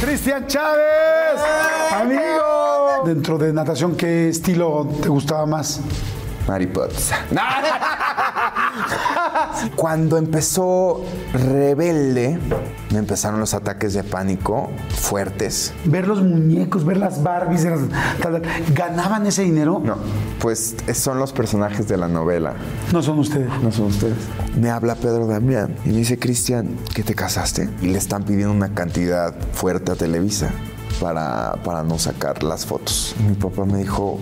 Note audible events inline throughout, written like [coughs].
Cristian Chávez, amigo. Dentro de natación, ¿qué estilo te gustaba más? Mariposa. [laughs] Cuando empezó Rebelde, me empezaron los ataques de pánico fuertes. Ver los muñecos, ver las Barbies, ¿ganaban ese dinero? No, pues son los personajes de la novela. No son ustedes. No son ustedes. Me habla Pedro Damián y me dice, Cristian, ¿que te casaste? Y le están pidiendo una cantidad fuerte a Televisa para, para no sacar las fotos. Y mi papá me dijo,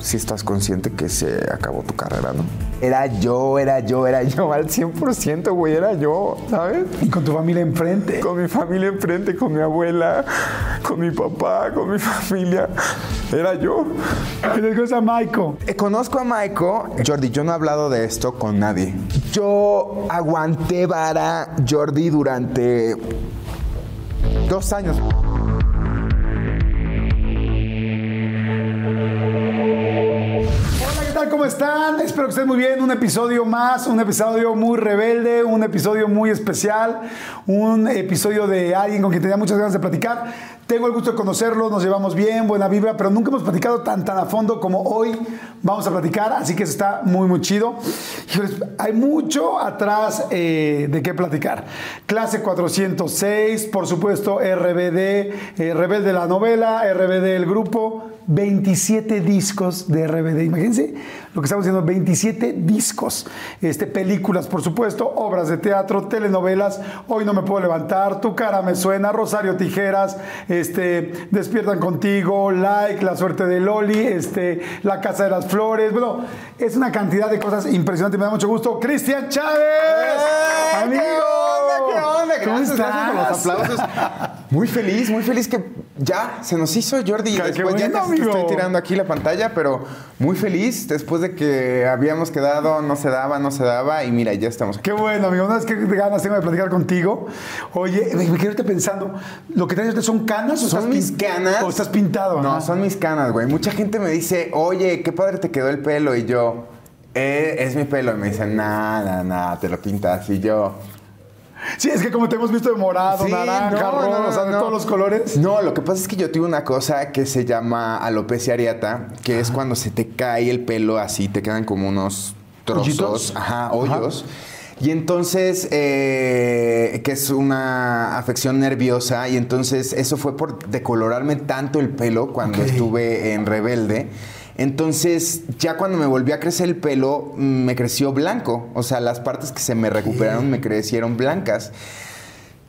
si estás consciente que se acabó tu carrera, ¿no? Era yo, era yo, era yo, al 100%, güey, era yo, ¿sabes? Y con tu familia enfrente. Con mi familia enfrente, con mi abuela, con mi papá, con mi [laughs] familia. Era yo. Después a Maiko. Eh, Conozco a Maiko. Jordi, yo no he hablado de esto con nadie. Yo aguanté vara Jordi durante dos años. Están? Espero que estén muy bien. Un episodio más, un episodio muy rebelde, un episodio muy especial, un episodio de alguien con quien tenía muchas ganas de platicar. Tengo el gusto de conocerlo, nos llevamos bien, buena vibra, pero nunca hemos platicado tan, tan a fondo como hoy vamos a platicar, así que eso está muy, muy chido. Hay mucho atrás eh, de qué platicar. Clase 406, por supuesto, RBD, eh, Rebelde la novela, RBD el grupo, 27 discos de RBD. Imagínense lo que estamos haciendo, 27 discos. Este, películas, por supuesto, obras de teatro, telenovelas, Hoy no me puedo levantar, Tu cara me suena, Rosario Tijeras, este, Despiertan contigo, Like, La suerte de Loli, este, La casa de las flores. Bueno, es una cantidad de cosas impresionantes. Me da mucho gusto. Cristian Chávez, amigo. ¿Qué onda? ¿Cómo Gracias, estás? gracias por los aplausos. Muy feliz, muy feliz que ya se nos hizo Jordi. Qué- qué Después ya bueno, que amigo. estoy tirando aquí la pantalla, pero muy feliz después de que habíamos quedado, no se daba, no se daba y mira, ya estamos aquí. Qué bueno, amigo. Una vez que ganas tengo de platicar contigo. Oye, me me ahorita pensando, ¿lo que traes son canas o ¿Son estás mis canas? O estás pintado? No, Ajá. son mis canas, güey. Mucha gente me dice, oye, qué padre te quedó el pelo. Y yo, "Eh, es mi pelo. Y me dicen, nada, nada, te lo pintas. Y yo, Sí, es que como te hemos visto de morado, Sí, naranja, no, rojo, no, o sea, de todos los colores. No, lo que pasa es que yo tuve una cosa que se llama alopecia areata, que es cuando se te cae el pelo así, te quedan como unos trozos, ¿Hoyitos? ajá, hoyos. Y entonces, eh, que es una afección nerviosa, y entonces eso fue por decolorarme tanto el pelo cuando estuve en Rebelde. Entonces, ya cuando me volvió a crecer el pelo, mm, me creció blanco. O sea, las partes que se me recuperaron me crecieron blancas.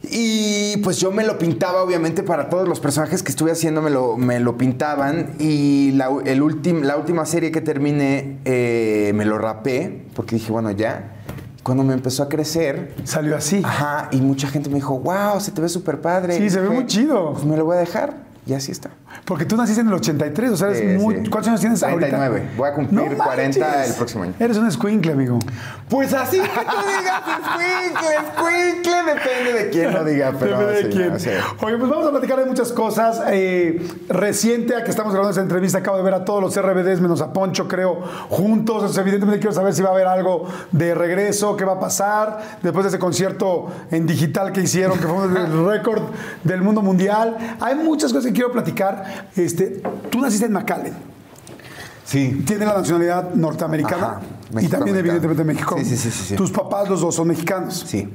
Y pues yo me lo pintaba, obviamente, para todos los personajes que estuve haciendo me lo, me lo pintaban. Y la, el ultim- la última serie que terminé eh, me lo rapé, porque dije, bueno, ya. Cuando me empezó a crecer, Salió así. ajá, y mucha gente me dijo, wow, se te ve súper padre. Sí, Y se ve muy chido. Pues me lo voy a dejar. Y así está. Porque tú naciste en el 83, o sea, eres Sí, muy... sí. ¿Cuántos años tienes 39. ahorita? Voy a cumplir 40 manches. el próximo año. Eres un escuincle, amigo. Pues así que tú digas, escuincle, escuincle, depende de quién lo diga, pero Depende de sí, quién. no sé. Oye, pues vamos a platicar de muchas cosas. Eh, reciente a que estamos grabando esta entrevista, acabo de ver a todos los RBDs menos a Poncho, creo, juntos. Evidentemente quiero saber si va a haber algo de regreso, qué va a pasar después de ese concierto en digital que hicieron, que fue el [laughs] récord del mundo mundial. Hay muchas cosas quiero platicar. Este, tú naciste en McAllen. Sí. Tiene la nacionalidad norteamericana Ajá, y también evidentemente México. Sí, sí, sí. Tus papás los dos son mexicanos. Sí.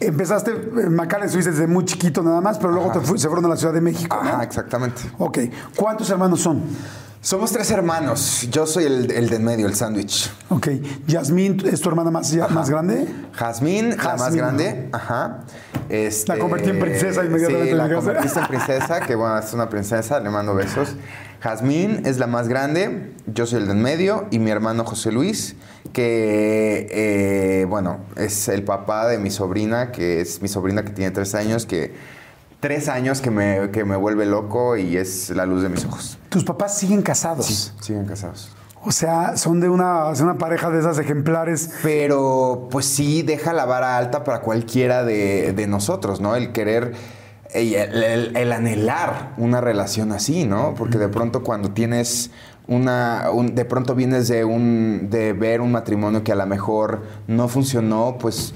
Empezaste en McAllen, estuviste desde muy chiquito nada más, pero luego te fu- se fueron a la Ciudad de México. ¿no? Ajá, exactamente. Ok. ¿Cuántos hermanos son? Somos tres hermanos. Yo soy el, el de en medio, el sándwich. Ok. Yasmín es tu hermana más, ya- más grande. Jazmín, la más grande. Ajá. Este, La convertí en princesa inmediatamente Sí, la casa. convertiste en princesa, que bueno, es una princesa, le mando besos. Jazmín es la más grande, yo soy el de en medio, y mi hermano José Luis, que, eh, bueno, es el papá de mi sobrina, que es mi sobrina que tiene tres años, que tres años que me, que me vuelve loco y es la luz de mis ojos. Tus papás siguen casados. Siguen casados. O sea, son de una, de una pareja de esas ejemplares. Pero pues sí deja la vara alta para cualquiera de, de nosotros, ¿no? El querer, el, el- el anhelar una relación así, ¿no? Porque de pronto cuando tienes una, un- de pronto vienes de, un, de ver un matrimonio que a lo mejor no funcionó, pues,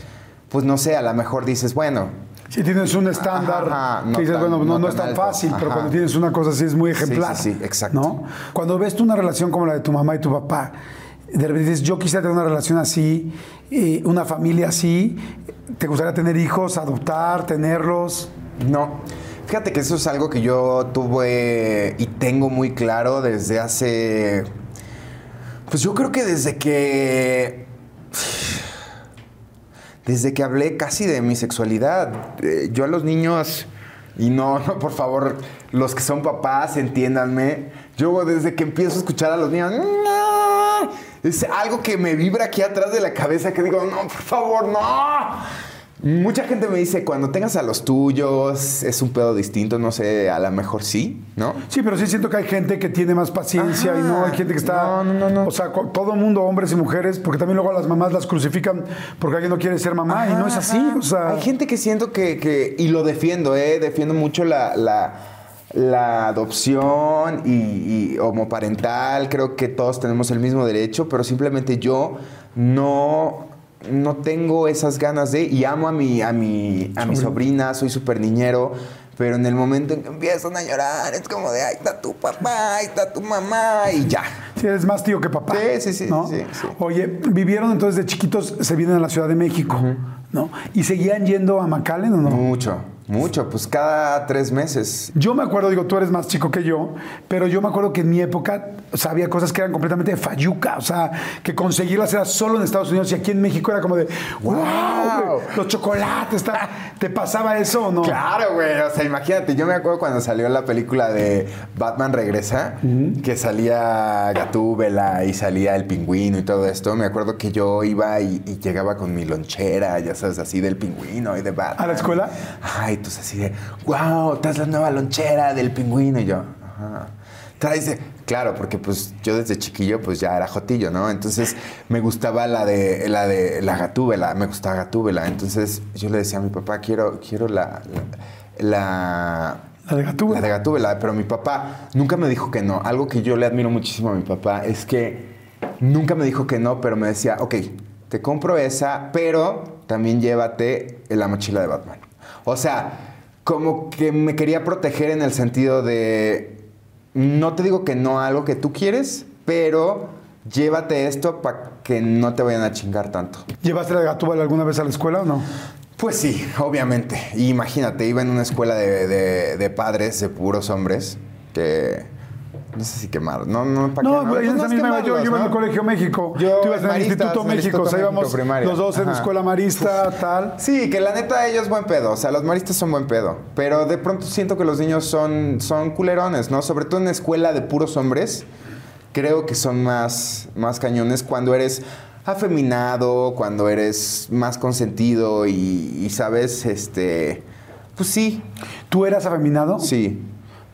pues no sé, a lo mejor dices, bueno, Si tienes un estándar, Ajá, no que dices, tan- bueno, no, es tan fácil, pero cuando tienes una cosa así es muy ejemplar. sí, sí, exacto. ¿no? Cuando ves tú una relación como la de tu mamá y tu papá, de repente dices, yo quisiera tener una relación así, eh, una familia así, ¿te gustaría tener hijos, adoptar, tenerlos? No. Fíjate que eso es algo que yo tuve y tengo muy claro desde hace. Pues yo creo que desde que. Desde que hablé casi de mi sexualidad. Eh, yo a los niños. Y no, [laughs] no, por favor, los que son papás, entiéndanme. Yo desde que empiezo a escuchar a los niños. Es algo que me vibra aquí atrás de la cabeza que digo, no, por favor, no. Mucha gente me dice, cuando tengas a los tuyos, es un pedo distinto, no sé, a lo mejor sí, ¿no? Sí, pero sí siento que hay gente que tiene más paciencia y no, hay gente que está... No, no, no, no. O sea, todo mundo, hombres y mujeres, porque también luego a las mamás las crucifican porque alguien no quiere ser mamá y no es así. O sea, Hay gente que siento que, que- y lo defiendo, ¿eh? Defiendo mucho la, la, la adopción y, y homoparental. Creo que todos tenemos el mismo derecho, pero simplemente yo no, no tengo esas ganas de. Y amo a mi, a mi, a mi sobrina, soy súper niñero. Pero en el momento en que empiezan a llorar, es como de, ahí está tu papá, ahí está tu mamá, y ya. Sí, eres más tío que papá. Sí, sí, sí, ¿no? sí, sí. Oye, vivieron entonces de chiquitos, se vienen a la Ciudad de México, ¿no? ¿Y seguían yendo a McAllen o no? Mucho, mucho, pues cada tres meses. Yo me acuerdo, digo, tú eres más chico que yo, pero yo me acuerdo que en mi época o sea, había cosas que eran completamente de fayuca, o sea, que conseguirlas era solo en Estados Unidos y aquí en México era como de, wow, Wow. los chocolates, ¿te pasaba eso o no? Claro, güey. O sea, imagínate, yo me acuerdo cuando salió la película de Batman Regresa, que salía Gatúbela y salía el pingüino y todo esto. Me acuerdo que yo iba y, y llegaba con mi lonchera, ya sabes, así del pingüino y de Batman. ¿A la escuela? Ay, entonces así de, wow, traes la nueva lonchera del pingüino. Y yo, ajá. Traes de... Claro, porque pues yo desde chiquillo pues ya era jotillo, ¿no? Entonces me gustaba la de la de la gatúbela, me gustaba gatúbela. Entonces yo le decía a mi papá, quiero, quiero la, la, la- La de Gatúbela. La de gatúbela, pero mi papá nunca me dijo que no. Algo que yo le admiro muchísimo a mi papá es que nunca me dijo que no, pero me decía, ok, te compro esa, pero también llévate la mochila de Batman. O sea, como que me quería proteger en el sentido de, no te digo que no a algo que tú quieres, pero llévate esto para que no te vayan a chingar tanto. ¿Llevaste la de Gatúbela alguna vez a la escuela o no? Pues sí, obviamente. Y imagínate, iba en una escuela de, de- de padres, de puros hombres, que no sé si quemar. No, no, ¿para No, güey, Pues yo, iba en el. Colegio México. Yo Tú ibas en el Instituto México, o sea, íbamos los dos en escuela marista, tal. Sí, que la neta ellos buen pedo. O sea, los maristas son buen pedo. Pero de pronto siento que los niños son, son culerones, ¿no? Sobre todo en escuela de puros hombres. Creo que son más, más cañones cuando eres afeminado, cuando eres más consentido y, y sabes, este. Pues sí, ¿Tú eras afeminado? sí.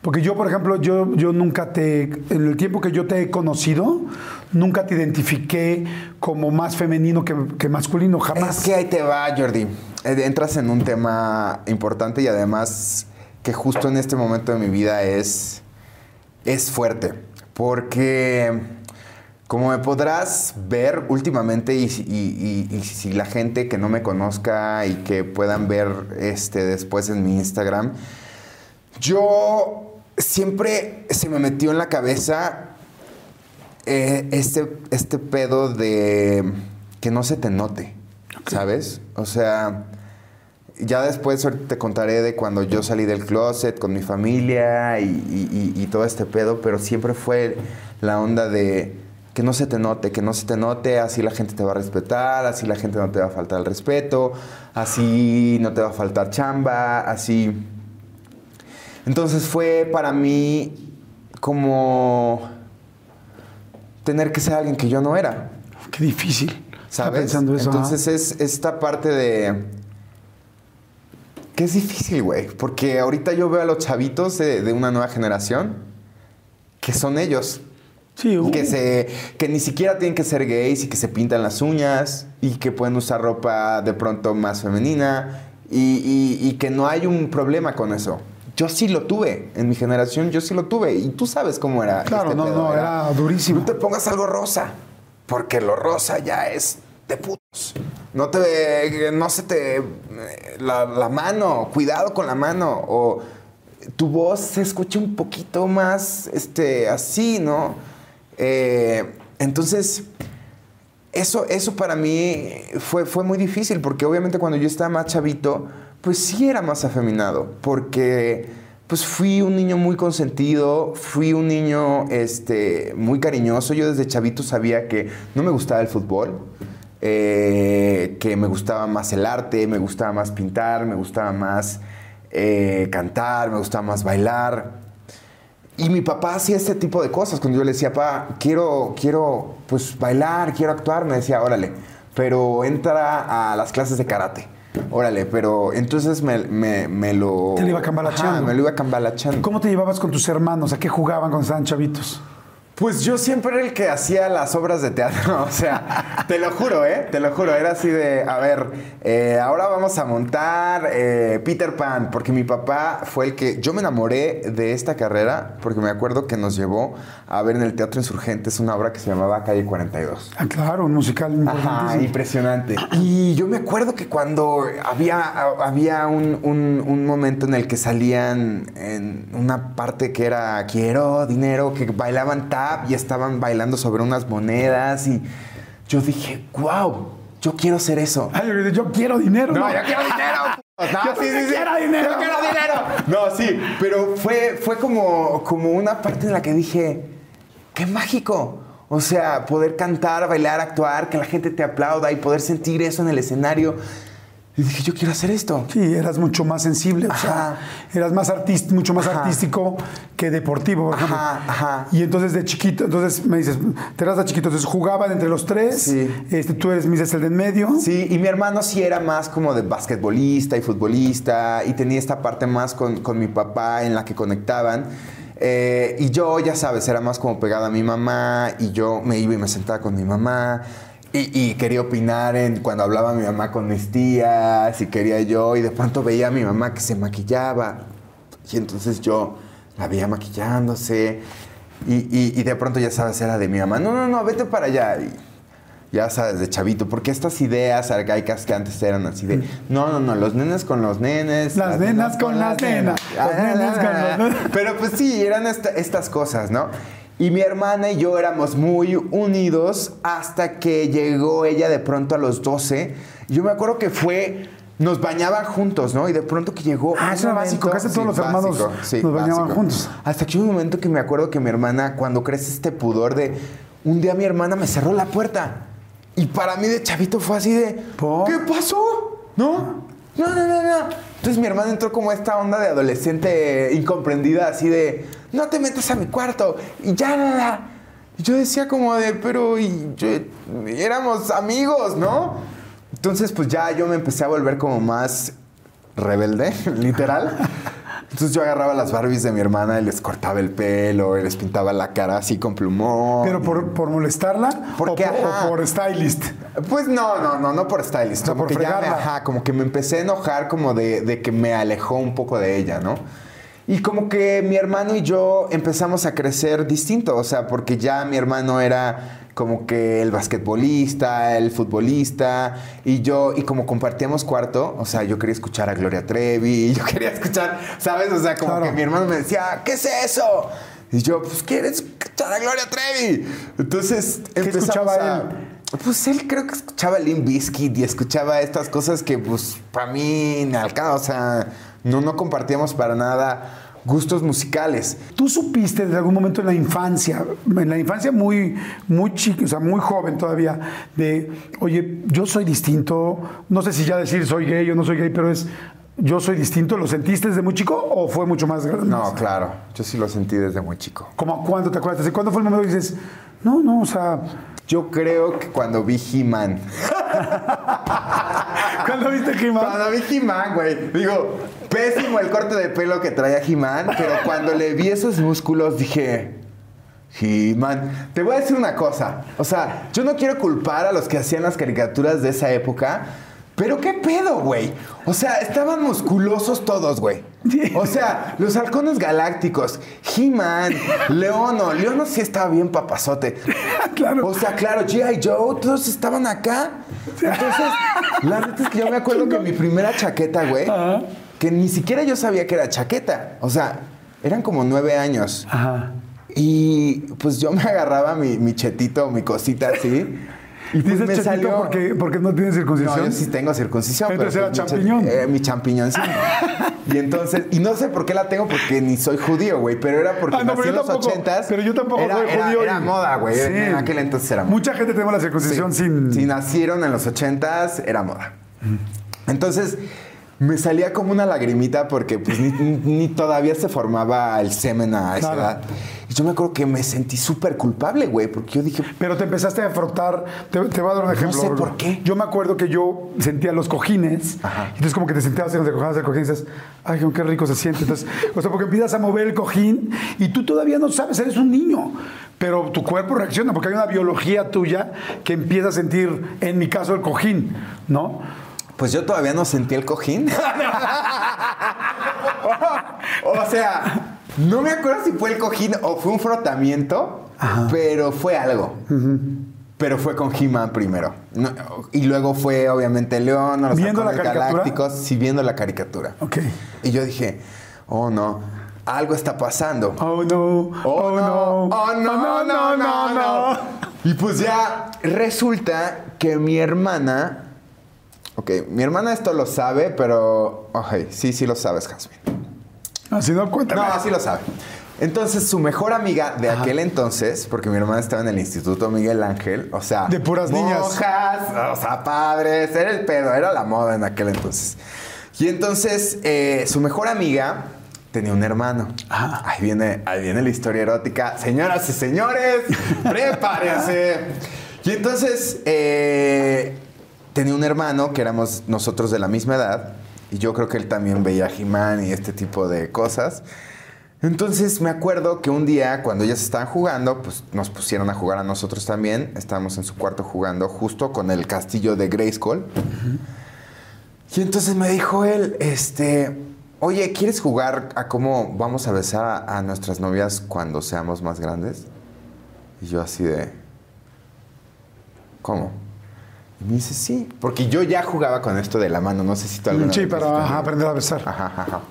Porque yo, por ejemplo, yo, yo nunca te, en el tiempo que yo te he conocido, nunca te identifiqué como más femenino que, masculino, jamás. Es que ahí te va, Jordi. Eh, Entras en un tema importante y además que justo en este momento de mi vida es, es fuerte. Porque como me podrás ver últimamente y- y- y si la gente que no me conozca y que puedan ver este, después en mi Instagram, yo siempre se me metió en la cabeza eh, este, este pedo de que no se te note, ¿sabes? O sea, ya después te contaré de cuando yo salí del closet con mi familia y- y todo este pedo, pero siempre fue la onda de que no se te note, que no se te note, así la gente te va a respetar, así la gente no te va a faltar el respeto, así no te va a faltar chamba, así... Entonces fue para mí como tener que ser alguien que yo no era, Qué difícil. ¿sabes? pensando eso. Entonces es esta parte de... que es difícil, güey, porque ahorita yo veo a los chavitos de, de una nueva generación que son ellos. Sí, uh, Que, se, que ni siquiera tienen que ser gays y que se pintan las uñas y que pueden usar ropa de pronto más femenina y, y- y que no hay un problema con eso. Yo sí lo tuve, en mi generación yo sí lo tuve y tú sabes cómo era. Claro, este no, pedo, no, era durísimo. No te pongas algo rosa, porque lo rosa ya es de putos, no te, no se te, la, la mano, cuidado con la mano, o tu voz se escucha un poquito más, este, así, ¿no? Eh, entonces, eso, eso para mí fue, fue muy difícil, porque obviamente cuando yo estaba más chavito, pues sí era más afeminado, porque pues fui un niño muy consentido, fui un niño este, muy cariñoso. Yo desde chavito sabía que no me gustaba el fútbol, eh, que me gustaba más el arte, me gustaba más pintar, me gustaba más eh, cantar, me gustaba más bailar. Y mi papá hacía este tipo de cosas. Cuando yo le decía, papá, quiero, quiero pues bailar, quiero actuar, me decía, órale, pero entra a las clases de karate. Órale, pero entonces me, me, me lo... Te lo iba cambalachando. Ajá, me lo iba cambalachando. ¿Cómo te llevabas con tus hermanos? ¿A qué jugaban cuando estaban chavitos? Pues yo siempre era el que hacía las obras de teatro, [laughs] o sea, te lo juro, ¿eh? Te lo juro, era así de, a ver, eh, ahora vamos a montar eh, Peter Pan, porque mi papá fue el que, yo me enamoré de esta carrera, porque me acuerdo que nos llevó a ver en el Teatro Insurgentes una obra que se llamaba Calle 42. Ah, claro, un musical Ajá, impresionante. Y yo me acuerdo que cuando había, había un, un- un momento en el que salían en una parte que era quiero dinero, que bailaban y estaban bailando sobre unas monedas y yo dije, wow, yo quiero hacer eso. Ay, yo- quiero dinero. No, yo quiero dinero. [laughs] No, Yo también quiero dinero. Yo quiero dinero. No, sí, pero fue, fue como, como una parte en la que dije, qué mágico. O sea, poder cantar, bailar, actuar, que la gente te aplauda y poder sentir eso en el escenario. Y dije, yo quiero hacer esto. Sí, eras mucho más sensible, o sea, eras más artista, mucho más Ajá. artístico que deportivo, por ejemplo. Ajá, ajá. Y entonces de chiquito, entonces me dices, te eras de chiquito, entonces jugaban entre los tres, Sí. este, tú eres mi el de en medio. Sí, y mi hermano sí era más como de basquetbolista y futbolista y tenía esta parte más con, con mi papá en la que conectaban. Eh, y yo, ya sabes, era más como pegada a mi mamá y yo me iba y me sentaba con mi mamá y, y quería opinar en cuando hablaba mi mamá con mis tías y quería yo y de pronto veía a mi mamá que se maquillaba y entonces yo la veía maquillándose y, y- y de pronto ya sabes, era de mi mamá, no, no, no, vete para allá. Ya sabes, de chavito, porque estas ideas arcaicas que antes eran así de, no, no, no, los nenes con los nenes. Las nenas con las nenas, Ah, los nenes con los- ah. Pero pues sí, eran esta- estas cosas, ¿no? Y mi hermana y yo éramos muy unidos hasta que llegó ella de pronto a los 12. Yo me acuerdo que fue, nos bañaban juntos, ¿no? Y de pronto que llegó... Ah, eso era básico, casi todos los hermanos nos bañaban juntos. Hasta que hubo un momento que me acuerdo que mi hermana, cuando crece este pudor de... Un día mi hermana me cerró la puerta. Y para mí de chavito fue así de... ¿Por? ¿Qué pasó? ¿No? No, no, no, no. Entonces mi hermana entró como esta onda de adolescente incomprendida, así de... No te metas a mi cuarto. Y ya. Y yo decía como de... Pero... Y yo, éramos amigos, ¿no? Entonces pues ya yo me empecé a volver como más rebelde, [laughs] literal. Entonces yo agarraba las Barbies de mi hermana y les cortaba el pelo y les pintaba la cara así con plumón. Pero por, por molestarla o, por- o ajá. por stylist. Pues no, no, no, no por stylist. O sea, como por que ya me, fregarla. ajá, como que me empecé a enojar como de, de que me alejó un poco de ella, ¿no? Y como que mi hermano y yo empezamos a crecer distinto, o sea, porque ya mi hermano era como que el basquetbolista, el futbolista, y yo, y como compartíamos cuarto, o sea, yo quería escuchar a Gloria Trevi, y yo [laughs] quería escuchar, ¿sabes? O sea, como Claro. que mi hermano me decía, ¿qué es eso? Y yo, pues, ¿quieres escuchar a Gloria Trevi? Entonces, empezamos escuchaba a- él? pues él creo que escuchaba Limp Bizkit y escuchaba estas cosas que, pues, para mí, alcanza, o sea, no, no compartíamos para nada gustos musicales. ¿Tú supiste en algún momento en la infancia, en la infancia muy, muy chica, o sea, muy joven todavía, de, oye, yo soy distinto, no sé si ya decir soy gay o no soy gay, pero es, yo soy distinto, ¿lo sentiste desde muy chico o fue mucho más grande? No, claro, yo sí lo sentí desde muy chico. ¿Cómo cuándo te acuerdas? ¿Y ¿Cuándo fue el momento que dices, no, no, o sea, Yo creo que cuando vi He-Man. [laughs] ¿cuándo viste iba? Cuando vi He-Man, güey. Digo, pésimo el corte de pelo que traía He-Man, pero cuando le vi esos músculos dije. He-Man. Te voy a decir una cosa. O sea, yo no quiero culpar a los que hacían las caricaturas de esa época, pero qué pedo, güey. O sea, estaban musculosos todos, güey. [laughs] O sea, los halcones galácticos, He-Man, Leono. Leono sí estaba bien papazote. [laughs] Claro. O sea, claro, G.I. Joe, todos estaban acá. Entonces, la neta es que yo me acuerdo que mi primera chaqueta, güey, Ajá. que ni siquiera yo sabía que era chaqueta. O sea, eran como nueve años. Ajá. Y pues yo me agarraba mi, mi chetito, mi cosita así. Y pues Dices me salió. porque, porque no tienes No, circuncisión. yo sí tengo circuncisión. Entonces era pues, champiñón. eh, mi champiñón, sí. [laughs] y entonces, y no sé por qué la tengo porque ni soy judío, güey, pero era porque Ah, no, nací pero en los ochentas. Pero yo tampoco era, soy judío. Era, moda, güey. Sí. En aquel entonces era moda. Mucha gente tenemos la circuncisión Sí. sin. Si nacieron en los ochentas, era moda. Entonces, me salía como una lagrimita porque pues ni, ni todavía se formaba el semen a esa Claro. edad. Y yo me acuerdo que me sentí súper culpable, güey, porque yo dije, Pero te empezaste a frotar. Te, te voy a dar un ejemplo. sé por qué. Yo me acuerdo que yo sentía los cojines. Ajá. Entonces, como que te sentabas en los cojines, el cojín y dices, ay, qué rico se siente. Entonces, o sea, porque empiezas a mover el cojín y tú todavía no sabes, eres un niño. Pero tu cuerpo reacciona porque hay una biología tuya que empieza a sentir, en mi caso, el cojín, ¿no? Pues yo todavía no sentí el cojín. [laughs] o sea, no me acuerdo si fue el cojín o fue un frotamiento, pero fue algo. Pero fue con He-Man primero. No, y luego fue, obviamente, León, los ¿Viendo la? Galácticos, sí, viendo la caricatura. Ok. Y yo dije, oh no, algo está pasando. Oh, no. Oh, no, oh, no, no, no, no, no. Y pues ya resulta que mi hermana, ok, mi hermana esto lo sabe, pero, ok, sí, sí lo sabes, Jasmine. Así no, cuéntame. No, sí lo sabe. Entonces, su mejor amiga de aquel entonces, porque mi hermana estaba en el Instituto Miguel Ángel, o sea... De puras niñas. monjas, o sea, padres, era el pedo, era la moda en aquel entonces. Y entonces, eh, su mejor amiga tenía un hermano. Ajá. Ahí viene, ahí viene la historia erótica. Señoras y señores, [laughs] prepárense. Y entonces, eh, tenía un hermano que éramos nosotros de la misma edad. Y yo creo que él también veía He-Man y este tipo de cosas. Entonces me acuerdo que un día cuando ellas estaban jugando, pues nos pusieron a jugar a nosotros también. Estábamos en su cuarto jugando justo con el castillo de Grayskull. Y entonces me dijo él, este, oye, ¿quieres jugar a cómo vamos a besar a, a nuestras novias cuando seamos más grandes? Y yo así de, ¿cómo? Y me dice, sí, porque yo ya jugaba con esto de la mano, no sé si tú alguna Sí, vez para aprender a besar. Ajá, ajá, ajá.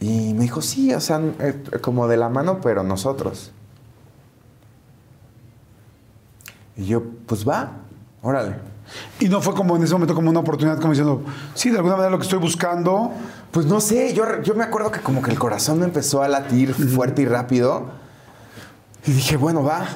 Y me dijo, sí, o sea, eh, como de la mano, pero nosotros. Y yo, pues va, órale. Y no fue como en ese momento como una oportunidad, como diciendo, sí, de alguna manera lo que estoy buscando. Pues no sé, yo, yo me acuerdo que como que el corazón me empezó a latir fuerte y rápido. Y dije, bueno, va.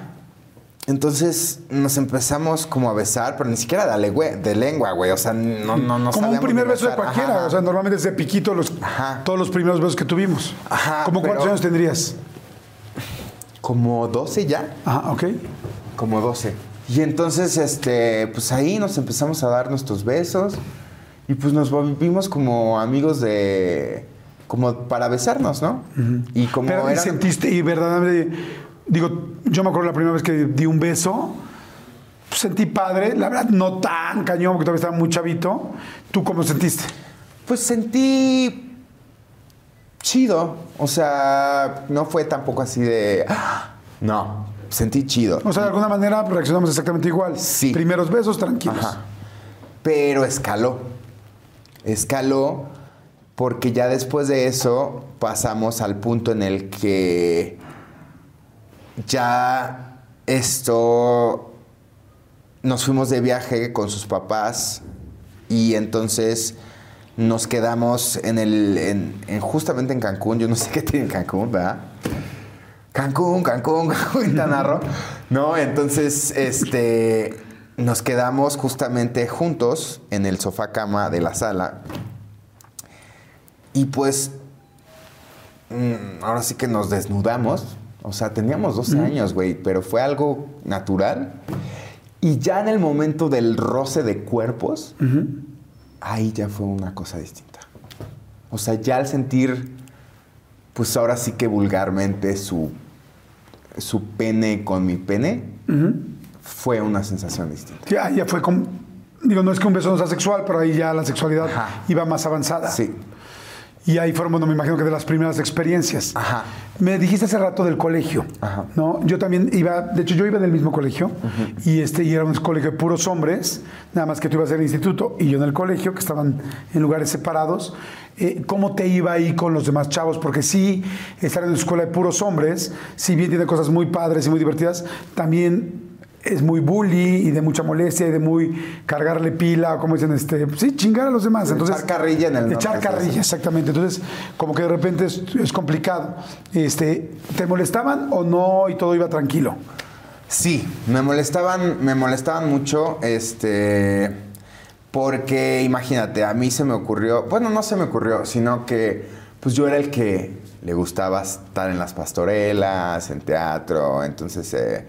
Entonces nos empezamos como a besar, pero ni siquiera de, legüe- de lengua, güey. O sea, no, no, no como un primer beso de cualquiera. Ajá. O sea, normalmente es de piquito los, Ajá. todos los primeros besos que tuvimos. Ajá, ¿Cómo cuántos años tendrías? como 12 ya. Ajá, ok. Como 12. Y entonces, este, pues ahí nos empezamos a dar nuestros besos. Y pues nos volvimos como amigos de. como para besarnos, ¿no? Y como Pero ¿y era. sentiste, y verdaderamente, digo, yo me acuerdo la primera vez que di un beso, pues, sentí padre, la verdad, no tan cañón, porque todavía estaba muy chavito. ¿Tú cómo sentiste? Pues sentí. chido. O sea, no fue tampoco así de. ¡ah! No, sentí chido. O sea, de alguna manera reaccionamos exactamente igual. Sí. Primeros besos, tranquilos. Ajá. Pero escaló. Escaló porque ya después de eso pasamos al punto en el que ya esto nos fuimos de viaje con sus papás y entonces nos quedamos en el en, en- justamente en Cancún, yo no sé qué tiene en Cancún, ¿verdad? Cancún, Cancún, [laughs] Cancún, Quintana Roo. No, entonces, este, nos quedamos justamente juntos en el sofá cama de la sala. Y pues, mm, ahora sí que nos desnudamos. O sea, teníamos 12 años, güey, pero fue algo natural. Y ya en el momento del roce de cuerpos, ahí ya fue una cosa distinta. O sea, ya al sentir, pues ahora sí que vulgarmente su, su pene con mi pene, fue una sensación distinta. Ahí ya fue como, digo, no es que un beso no sea sexual, pero ahí ya la sexualidad Ajá. iba más avanzada. Sí. Y ahí fueron, bueno, me imagino que de las primeras experiencias. Ajá. Me dijiste hace rato del colegio, Ajá. ¿no? Yo también iba, de hecho yo iba en el mismo colegio y este y era un colegio de puros hombres, nada más que tú ibas al instituto y yo en el colegio, que estaban en lugares separados. Eh, ¿Cómo te iba ahí con los demás chavos? Porque sí, estar en una escuela de puros hombres, si bien tiene cosas muy padres y muy divertidas, también es muy bully y de mucha molestia y de muy cargarle pila, como dicen, este, sí, chingar a los demás. Entonces, Echar carrilla en el Echar carrilla, exactamente. Entonces, como que de repente es, es complicado. Este, ¿Te molestaban o no y todo iba tranquilo? Sí, me molestaban, me molestaban mucho, este, porque imagínate, a mí se me ocurrió, bueno, no se me ocurrió, sino que pues yo era el que le gustaba estar en las pastorelas, en teatro, entonces eh,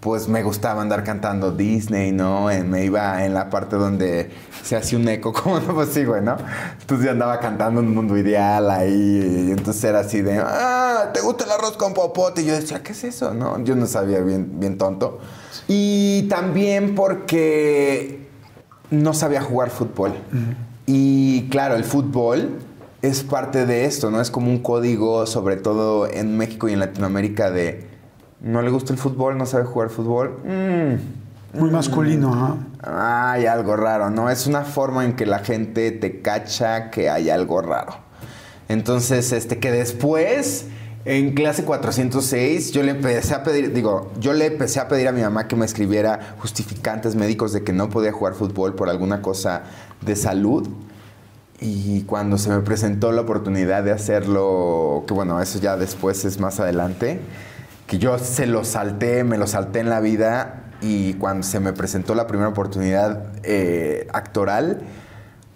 pues me gustaba andar cantando Disney, ¿no? En- me iba en la parte donde se hacía un eco, [laughs] como no, pues sí, güey, ¿no? Entonces yo andaba cantando un mundo ideal ahí, y entonces era así de, ah, ¿te gusta el arroz con popote? Y yo decía, ¿qué es eso? No, yo no sabía bien, bien tonto. Y también porque no sabía jugar fútbol. Y claro, el fútbol es parte de esto, ¿no? Es como un código, sobre todo en México y en Latinoamérica, de no le gusta el fútbol, no sabe jugar fútbol. Mm, Muy masculino, ¿ah? hay algo raro, ¿no? Es una forma en que la gente te cacha que hay algo raro. Entonces, este, que después, en clase 406, yo le empecé a pedir, digo, yo le empecé a pedir a mi mamá que me escribiera justificantes médicos de que no podía jugar fútbol por alguna cosa de salud. Y cuando se me presentó la oportunidad de hacerlo, que bueno, eso ya después es más adelante, que yo se lo salté, me lo salté en la vida y cuando se me presentó la primera oportunidad eh, actoral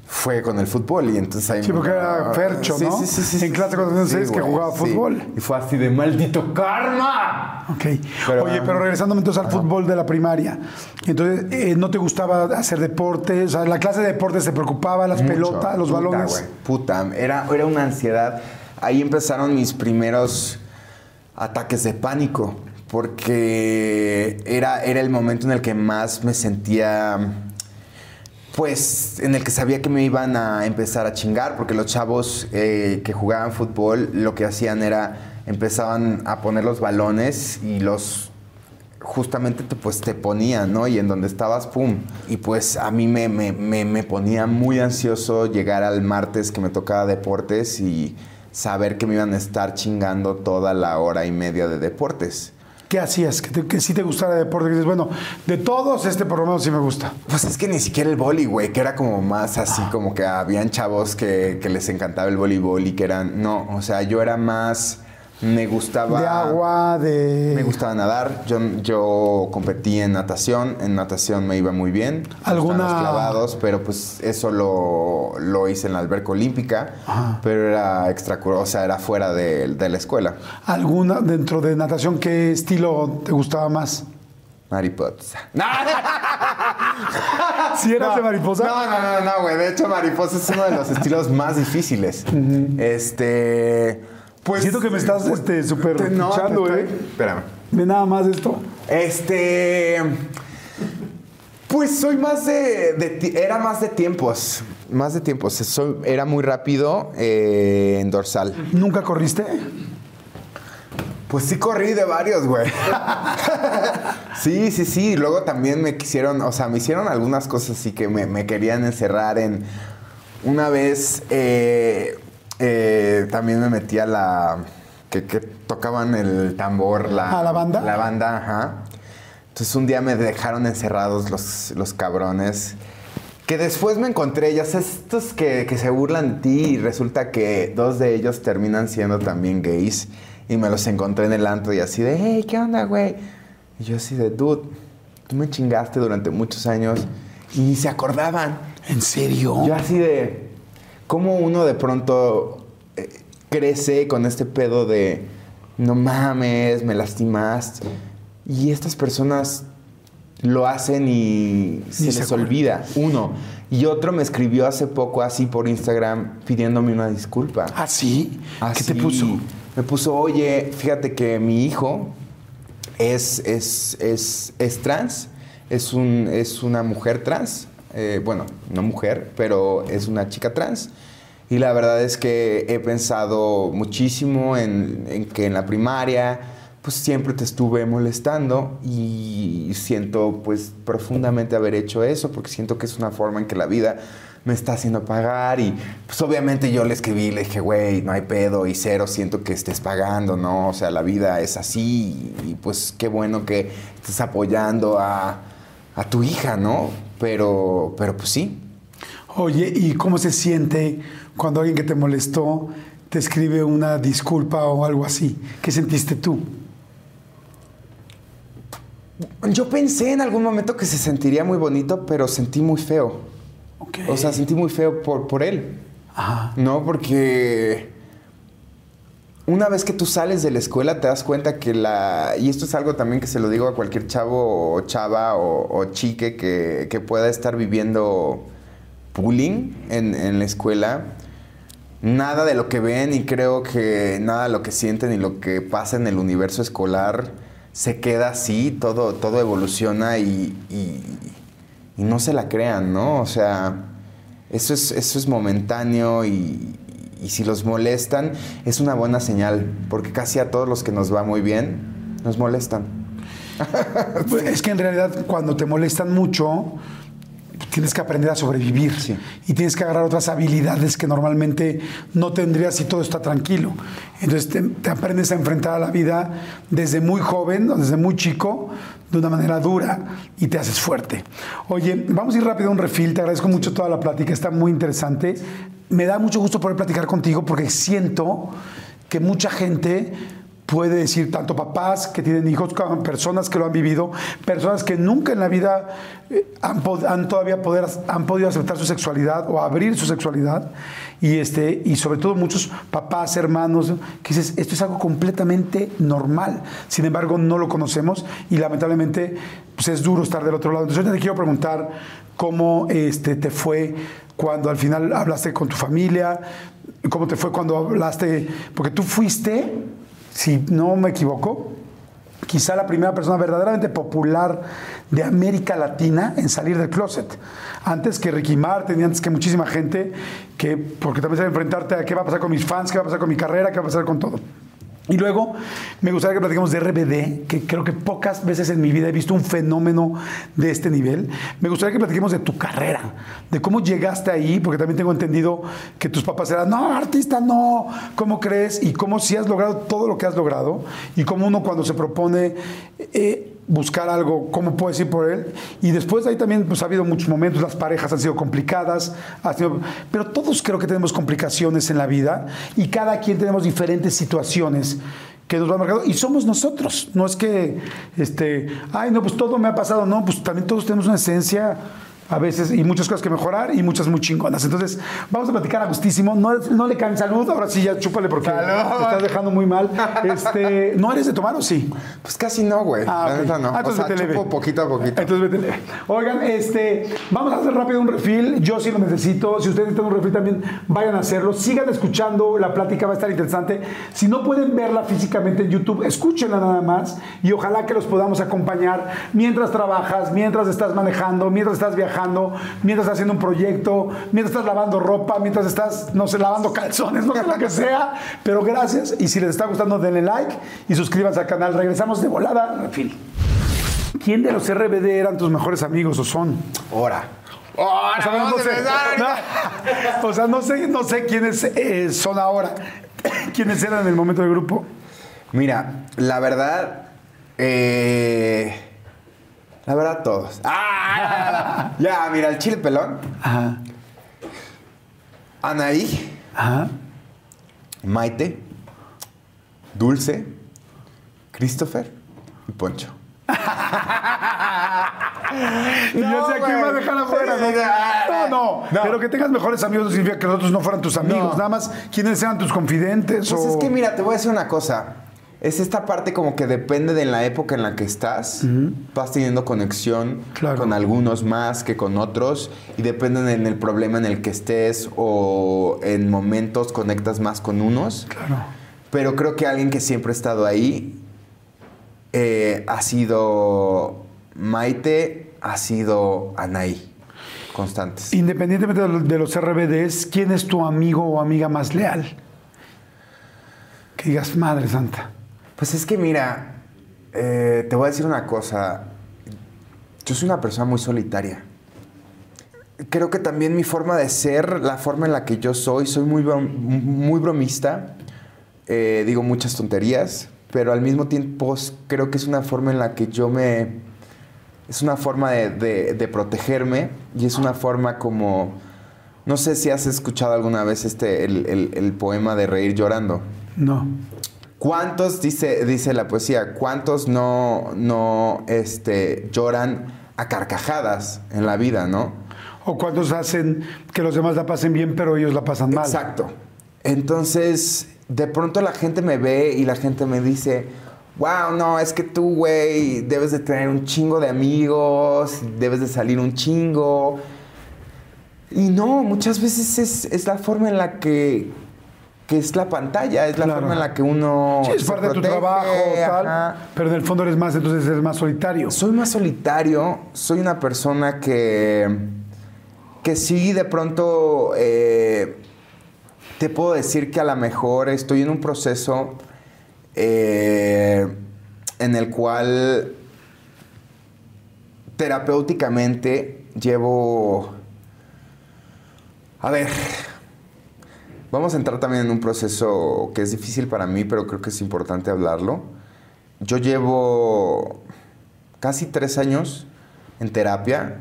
fue con el fútbol y entonces ahí Sí, porque era Fercho, ¿no? En clase 406 que güey, jugaba fútbol. Y fue así de maldito karma. Ok. Pero, Oye, um, pero regresando entonces al fútbol de la primaria. Entonces, eh, ¿no te gustaba hacer deporte? O sea, la clase de deportes te preocupaba, las Mucho. pelotas, los Puta, balones. güey, puta, era, era una ansiedad. Ahí empezaron mis primeros ataques de pánico, porque era, era el momento en el que más me sentía, pues, en el que sabía que me iban a empezar a chingar, porque los chavos eh, que jugaban fútbol lo que hacían era, empezaban a poner los balones y los justamente te, pues te ponían, ¿no? Y en donde estabas, ¡pum! Y pues a mí me, me, me, me ponía muy ansioso llegar al martes que me tocaba deportes y saber que me iban a estar chingando toda la hora y media de deportes. ¿Qué hacías? Que, te- que sí te gustara el deporte. Que dices, bueno, de todos, este por lo menos sí me gusta. Pues es que ni siquiera el boli, güey, que era como más así, como que habían chavos que, que les encantaba el voleibol y que eran, no, o sea, yo era más, me gustaba... De agua, de. Me gustaba nadar, yo, yo competí en natación, en natación me iba muy bien. me ¿Alguna- gustaban los clavados, pero pues eso lo, lo hice en la alberca olímpica, Ajá. pero era extracurricular, o sea, era fuera de, de la escuela. ¿Alguna dentro de natación? ¿Qué estilo te gustaba más? Mariposa. [laughs] ¿Si eras de mariposa? No, no, no, no, güey. De hecho, mariposa es uno de los estilos más difíciles. Este. Pues. Siento que me estás este, súper no, escuchando, ¿eh? Espérame. Ve nada más esto. Este. Pues soy más de, Era más de tiempos. Más de tiempos. Soy- era muy rápido eh, en dorsal. ¿Nunca corriste? Pues sí corrí de varios, güey. [laughs] sí, sí, sí. Luego también me quisieron, o sea, me hicieron algunas cosas así que me, me querían encerrar en... Una vez eh, eh, también me metí a la... Que, que tocaban el tambor, la... ¿A la banda? La banda, ajá. Entonces un día me dejaron encerrados los, los cabrones. Que después me encontré, ya estos que, que se burlan de ti y resulta que dos de ellos terminan siendo también gays. Y me los encontré en el antro y así de, hey, ¿qué onda, güey? Y yo así de, dude, tú me chingaste durante muchos años y ni se acordaban. ¿En serio? Yo así de, ¿cómo uno de pronto eh, crece con este pedo de, no mames, me lastimaste? Y estas personas lo hacen y se les olvida, uno. Y otro me escribió hace poco así por Instagram pidiéndome una disculpa. ¿Ah, sí? ¿Qué te puso? Me puso, oye, fíjate que mi hijo es, es, es, es trans, es, un, es una mujer trans, eh, bueno, no mujer, pero es una chica trans. Y la verdad es que he pensado muchísimo en, en que en la primaria pues siempre te estuve molestando y siento pues profundamente haber hecho eso porque siento que es una forma en que la vida me está haciendo pagar y pues obviamente yo le escribí, le dije, güey, no hay pedo y cero, siento que estés pagando, ¿no? O sea, la vida es así y pues qué bueno que estés apoyando a, a tu hija, ¿no? Pero, pero pues sí. Oye, ¿y cómo se siente cuando alguien que te molestó te escribe una disculpa o algo así? ¿Qué sentiste tú? Yo pensé en algún momento que se sentiría muy bonito, pero sentí muy feo. Okay. O sea, sentí muy feo por, por él. Ajá. No, porque una vez que tú sales de la escuela te das cuenta que la... Y esto es algo también que se lo digo a cualquier chavo o chava o, chique que, que, pueda estar viviendo bullying en, en, la escuela. Nada de lo que ven y creo que nada de lo que sienten y lo que pasa en el universo escolar se queda así, todo, todo evoluciona y, y, y no se la crean, ¿no? O sea, eso es, eso es momentáneo y, y, si los molestan es una buena señal, porque casi a todos los que nos va muy bien nos molestan. [laughs] Pues es que en realidad cuando te molestan mucho, tienes que aprender a sobrevivir Sí. y tienes que agarrar otras habilidades que normalmente no tendrías si todo está tranquilo. Entonces te, te aprendes a enfrentar a la vida desde muy joven, o desde muy chico, de una manera dura y te haces fuerte. Oye, vamos a ir rápido a un refil. Te agradezco mucho toda la plática, está muy interesante. Me da mucho gusto poder platicar contigo porque siento que mucha gente puede decir tanto papás que tienen hijos, personas que lo han vivido, personas que nunca en la vida eh, han todavía poder, han podido aceptar su sexualidad o abrir su sexualidad y este y sobre todo muchos papás, hermanos que dices esto es algo completamente normal. Sin embargo no lo conocemos y lamentablemente pues es duro estar del otro lado. Entonces yo te quiero preguntar cómo este te fue cuando al final hablaste con tu familia, cómo te fue cuando hablaste porque tú fuiste si no me equivoco, quizá la primera persona verdaderamente popular de América Latina en salir del closet. Antes que Ricky Martin y antes que muchísima gente, que, porque también se enfrentarte a qué va a pasar con mis fans, qué va a pasar con mi carrera, qué va a pasar con todo. Y luego me gustaría que platiquemos de RBD, que creo que pocas veces en mi vida he visto un fenómeno de este nivel. Me gustaría que platiquemos de tu carrera, de cómo llegaste ahí, porque también tengo entendido que tus papás eran, no, artista, no, ¿cómo crees? Y cómo si has logrado todo lo que has logrado, y cómo uno cuando se propone eh, buscar algo, cómo puedes ir por él. Y después de ahí también pues, ha habido muchos momentos, las parejas han sido complicadas, ha sido- pero todos creo que tenemos complicaciones en la vida, y cada quien tenemos diferentes situaciones que nos van marcando y somos nosotros. No es que, este, ay, no, pues todo me ha pasado. No, pues también todos tenemos una esencia a veces y muchas cosas que mejorar y muchas muy chingonas. Entonces, vamos a platicar a gustísimo. No, no le caen salud, ahora sí ya chúpale porque Salud. te estás dejando muy mal. [laughs] Este, ¿No eres de tomar o sí? Pues casi no, güey. Ah, La ok. neta no. Ah, o entonces sea, vete leve. chupo poquito a poquito. Entonces vete leve. Oigan, este, vamos a hacer rápido un refil. Yo sí lo necesito. Si ustedes necesitan un refil también, vayan a hacerlo. Sigan escuchando. La plática va a estar interesante. Si no pueden verla físicamente en YouTube, escúchenla nada más. Y ojalá que los podamos acompañar mientras trabajas, mientras estás manejando, mientras estás viajando, mientras estás haciendo un proyecto, mientras estás lavando ropa, mientras estás, no sé, lavando [laughs] calzones, no sé lo que sea. Pero gracias. Y si les está gustando, denle like y suscríbanse al canal. Regresamos de volada. Refil. ¿Quién de los RBD eran tus mejores amigos o son? Ahora. O sea, no, sé, no, [laughs] o sea, no sé, no sé quiénes eh, son ahora. [laughs] ¿Quiénes eran en el momento del grupo? Mira, la verdad. eh, la verdad, todos. ¡Ah! ya, mira, el chile pelón. Ajá. Anaí, Ajá. Maite, Dulce, Christopher y Poncho. [laughs] Y yo sé a quién va a dejar afuera. No, no, no, No. Pero que tengas mejores amigos no significa que los otros no fueran tus amigos. No. Nada más, ¿quiénes eran tus confidentes? Pues o... es que mira, te voy a decir una cosa. Es esta parte como que depende de la época en la que estás. Vas teniendo conexión Claro. con algunos más que con otros. Y depende en el problema en el que estés o en momentos conectas más con unos. Claro. Pero creo que alguien que siempre ha estado ahí eh, ha sido Maite, ha sido Anaí. constantes. Independientemente de los- de los RBDs, ¿quién es tu amigo o amiga más leal? Que digas, Madre Santa. Pues es que mira, eh, te voy a decir una cosa. Yo soy una persona muy solitaria. Creo que también mi forma de ser, la forma en la que yo soy, soy muy, muy bromista. Eh, digo muchas tonterías, pero al mismo tiempo creo que es una forma en la que yo me... Es una forma de protegerme y es una forma como... No sé si has escuchado alguna vez este, el, el- el poema de Reír llorando. No. ¿Cuántos, dice, dice la poesía, cuántos no, no este, lloran a carcajadas en la vida, no? O cuántos hacen que los demás la pasen bien, pero ellos la pasan mal. Exacto. Entonces, de pronto la gente me ve y la gente me dice, wow, no, es que tú, güey, debes de tener un chingo de amigos, debes de salir un chingo. Y no, muchas veces es, es la forma en la que, que es la pantalla, es la Claro. forma en la que uno... Sí, es parte de tu protege, trabajo, tal. ajá. Pero en el fondo eres más, entonces eres más solitario. Soy más solitario, soy una persona que, que sí, de pronto eh, te puedo decir que a lo mejor estoy en un proceso eh, en el cual terapéuticamente llevo... A ver, vamos a entrar también en un proceso que es difícil para mí, pero creo que es importante hablarlo. Yo llevo casi tres años en terapia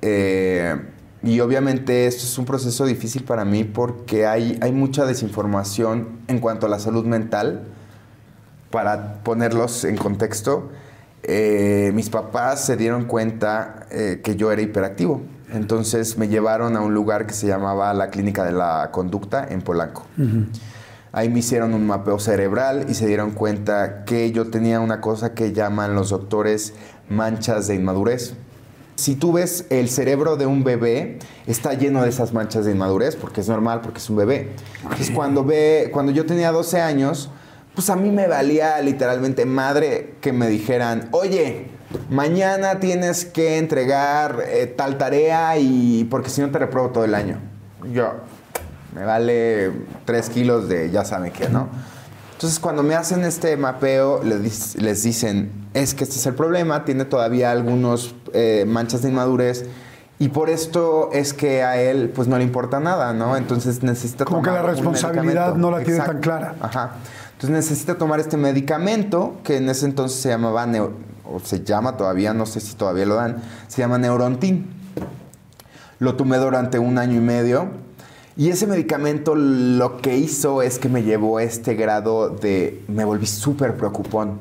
eh, y obviamente esto es un proceso difícil para mí porque hay, hay mucha desinformación en cuanto a la salud mental. Para ponerlos en contexto, eh, mis papás se dieron cuenta eh, que yo era hiperactivo. Entonces me llevaron a un lugar que se llamaba la Clínica de la Conducta en Polanco. Ahí me hicieron un mapeo cerebral y se dieron cuenta que yo tenía una cosa que llaman los doctores manchas de inmadurez. Si tú ves el cerebro de un bebé, está lleno de esas manchas de inmadurez, porque es normal, porque es un bebé. Entonces, cuando, ve, cuando yo tenía 12 años, pues a mí me valía literalmente madre que me dijeran, oye, mañana tienes que entregar eh, tal tarea y porque si no te repruebo todo el año. Yo, me vale 3 kilos de ya saben qué, ¿no? Entonces, cuando me hacen este mapeo, les, dicen, es que este es el problema, tiene todavía algunos eh, manchas de inmadurez y por esto es que a él pues no le importa nada, ¿no? Entonces necesita Como que tomar la un responsabilidad no la tiene tan clara. Ajá. Entonces necesita tomar este medicamento que en ese entonces se llamaba, neo- o se llama todavía, no sé si todavía lo dan, se llama Neurontin. Lo tomé durante un año y medio. Y ese medicamento lo que hizo es que me llevó a este grado de... Me volví súper preocupón.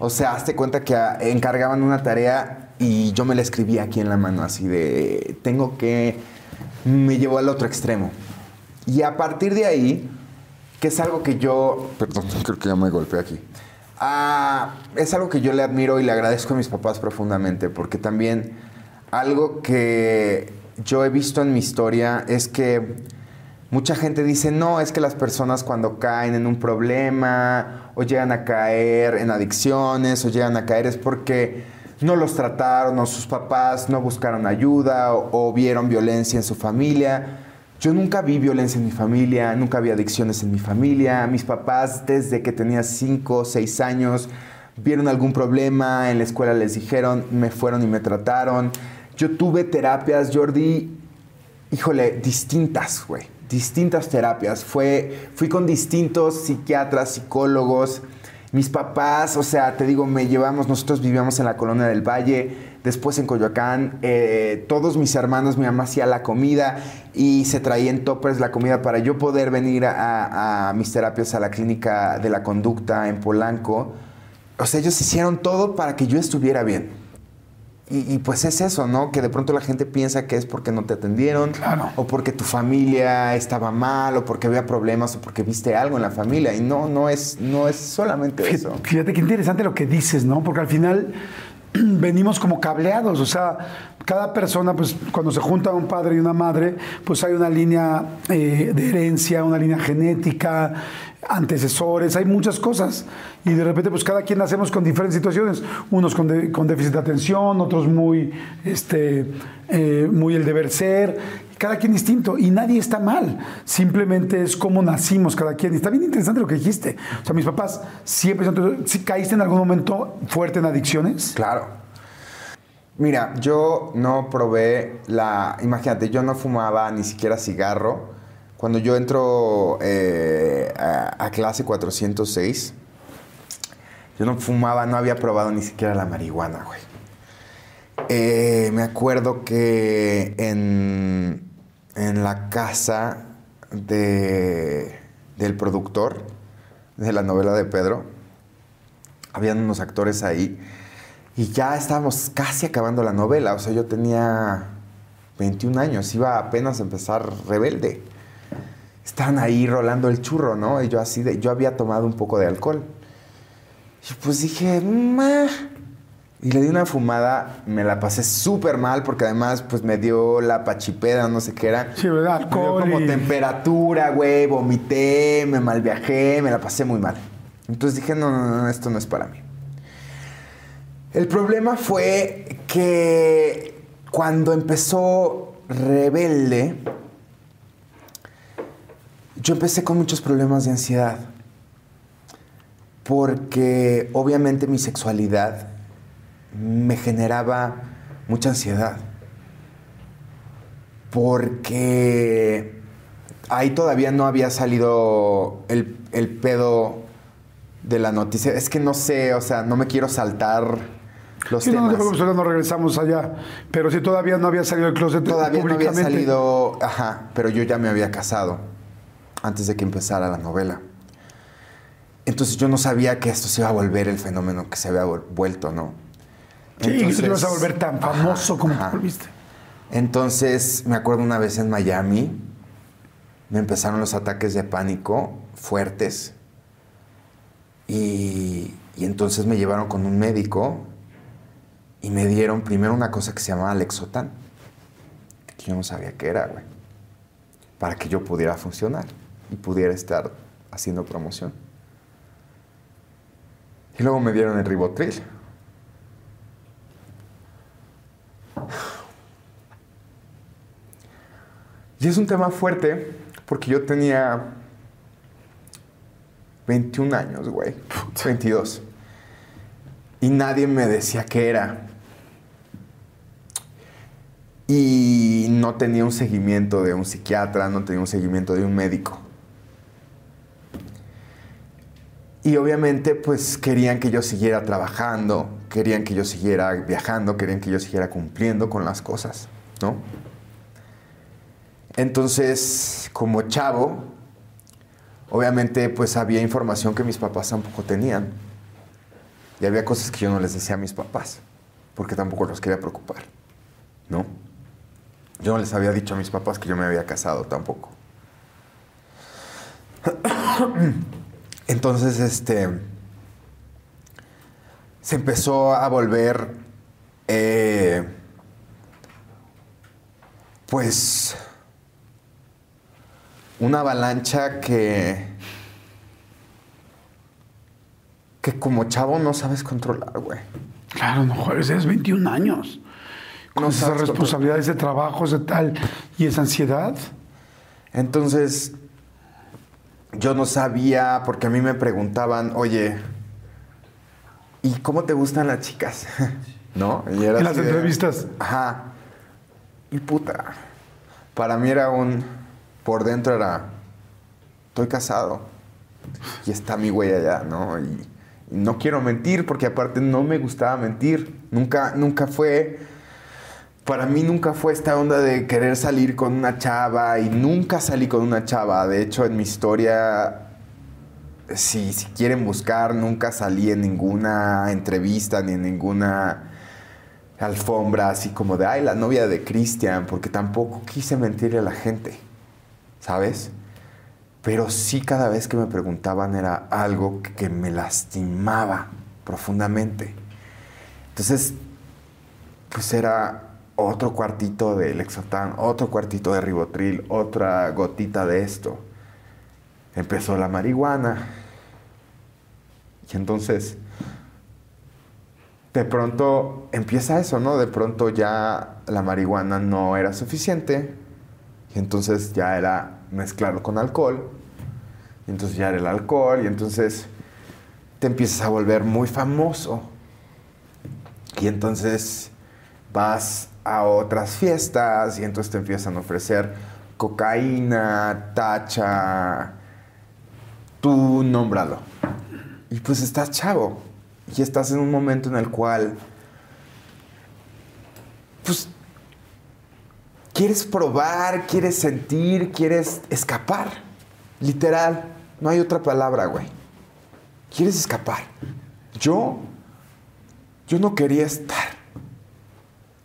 O sea, hazte cuenta que encargaban una tarea y yo me la escribía aquí en la mano, así de... Tengo que... Me llevó al otro extremo. Y a partir de ahí, que es algo que yo... Perdón, [laughs] creo que ya me golpeé aquí. Ah, es algo que yo le admiro y le agradezco a mis papás profundamente, porque también algo que yo he visto en mi historia es que mucha gente dice, no, es que las personas cuando caen en un problema o llegan a caer en adicciones o llegan a caer es porque no los trataron o sus papás no buscaron ayuda o, o vieron violencia en su familia. Yo nunca vi violencia en mi familia, nunca vi adicciones en mi familia. Mis papás desde que tenía 5 o 6 años vieron algún problema, en la escuela les dijeron, me fueron y me trataron. Yo tuve terapias, Jordi, híjole, distintas, güey. Distintas terapias. Fue, fui con distintos psiquiatras, psicólogos. Mis papás, o sea, te digo, me llevamos, nosotros vivíamos en la colonia del Valle, después en Coyoacán. eh, todos mis hermanos, mi mamá hacía la comida y se traía en toppers la comida para yo poder venir a, a mis terapias a la clínica de la conducta en Polanco. O sea, ellos hicieron todo para que yo estuviera bien. Y, y, pues es eso, ¿no? Que de pronto la gente piensa que es porque no te atendieron, Claro. o porque tu familia estaba mal, o porque había problemas, o porque viste algo en la familia. Y no, no es, no es solamente Fíjate, eso. fíjate qué interesante lo que dices, ¿no? Porque al final [clears throat] venimos como cableados, o sea, cada persona, pues cuando se junta un padre y una madre, pues hay una línea eh, de herencia, una línea genética, antecesores, hay muchas cosas. Y de repente, pues cada quien nacemos con diferentes situaciones. Unos con, de- con déficit de atención, otros muy, este, eh, muy el deber ser. Cada quien distinto. Y nadie está mal. Simplemente es cómo nacimos cada quien. Y está bien interesante lo que dijiste. O sea, mis papás siempre... ¿Sí ¿Caíste en algún momento fuerte en adicciones? Claro. Mira, yo no probé la. Imagínate, yo no fumaba ni siquiera cigarro. Cuando yo entro eh, a, a clase 406, yo no fumaba, no había probado ni siquiera la marihuana, güey. Eh, me acuerdo que en, en la casa de, del productor de la novela de Pedro, habían unos actores ahí y ya estábamos casi acabando la novela. O sea, yo tenía 21 años, iba apenas a empezar rebelde. Estaban ahí rolando el churro, ¿no? Y yo así de, yo había tomado un poco de alcohol. Y pues dije, "Ma". Y le di una fumada, me la pasé súper mal porque además pues me dio la pachipeda, no sé qué era. Sí, ¿verdad? Me dio como temperatura, güey, vomité, me malviajé, me la pasé muy mal. Entonces dije, no, no, no, esto no es para mí. El problema fue que cuando empezó Rebelde, yo empecé con muchos problemas de ansiedad. Porque obviamente mi sexualidad me generaba mucha ansiedad. Porque ahí todavía no había salido el, el pedo de la noticia. Es que no sé, o sea, no me quiero saltar los Sí, no, no te temas. preocupes, ahora no regresamos allá. Pero si todavía no había salido el closet Todavía no había salido, ajá, pero yo ya me había casado antes de que empezara la novela. Entonces yo no sabía que esto se iba a volver el fenómeno que se había vuelto, ¿no? Sí, te ibas a volver tan famoso como ajá. te volviste. Entonces, me acuerdo una vez en Miami, me empezaron los ataques de pánico fuertes. Y, y entonces me llevaron con un médico y me dieron primero una cosa que se llamaba Lexotan, que yo no sabía qué era, güey, para que yo pudiera funcionar y pudiera estar haciendo promoción. Y luego me dieron el ribotril. Y es un tema fuerte porque yo tenía 21 años, güey. 22. Y nadie me decía qué era. Y no tenía un seguimiento de un psiquiatra, no tenía un seguimiento de un médico. Y obviamente pues querían que yo siguiera trabajando, querían que yo siguiera viajando, querían que yo siguiera cumpliendo con las cosas, ¿no? Entonces, como chavo, obviamente pues había información que mis papás tampoco tenían. Y había cosas que yo no les decía a mis papás, porque tampoco los quería preocupar, ¿no? Yo no les había dicho a mis papás que yo me había casado tampoco. [coughs] Entonces, este, se empezó a volver, eh, pues, una avalancha que, que como chavo no sabes controlar, güey. Claro, no jueves, eres 21 años. Con No esas responsabilidades de trabajo, de tal, y esa ansiedad. Entonces, yo no sabía, porque a mí me preguntaban, oye, ¿y cómo te gustan las chicas? [laughs] ¿No? Y era En las de- entrevistas. Ajá. Y puta. Para mí era un. Por dentro era. Estoy casado. Y está mi güey allá, ¿no? Y, no quiero mentir, porque aparte no me gustaba mentir. Nunca, nunca fue. Para mí nunca fue esta onda de querer salir con una chava y nunca salí con una chava. De hecho, en mi historia, si, si quieren buscar, nunca salí en ninguna entrevista ni en ninguna alfombra así como de, ay, la novia de Cristian, porque tampoco quise mentirle a la gente, ¿sabes? Pero sí cada vez que me preguntaban era algo que, me lastimaba profundamente. Entonces, pues era otro cuartito de Lexotan, otro cuartito de Ribotril, otra gotita de esto. empezó la marihuana. Y entonces, de pronto empieza eso, ¿no? De pronto ya la marihuana no era suficiente. Y entonces ya era mezclarlo con alcohol. Y entonces ya era el alcohol. Y entonces te empiezas a volver muy famoso. Y entonces vas a otras fiestas y entonces te empiezan a ofrecer cocaína, tacha, tú nómbralo. Y pues estás chavo y estás en un momento en el cual, pues, quieres probar, quieres sentir, quieres escapar. Literal, no hay otra palabra, güey. Quieres escapar. Yo, yo no quería estar.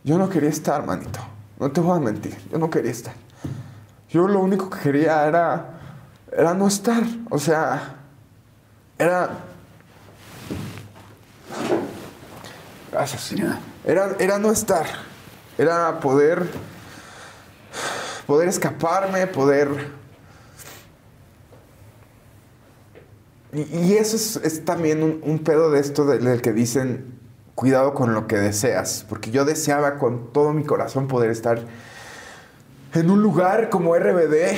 Yo no quería estar, manito. No te voy a mentir. Yo no quería estar. Yo lo único que quería era, era no estar. O sea, era... Gracias. Era, era no estar. Era poder... Poder escaparme, poder... Y, eso es, también un, pedo de esto del que dicen cuidado con lo que deseas, porque yo deseaba con todo mi corazón poder estar en un lugar como RBD,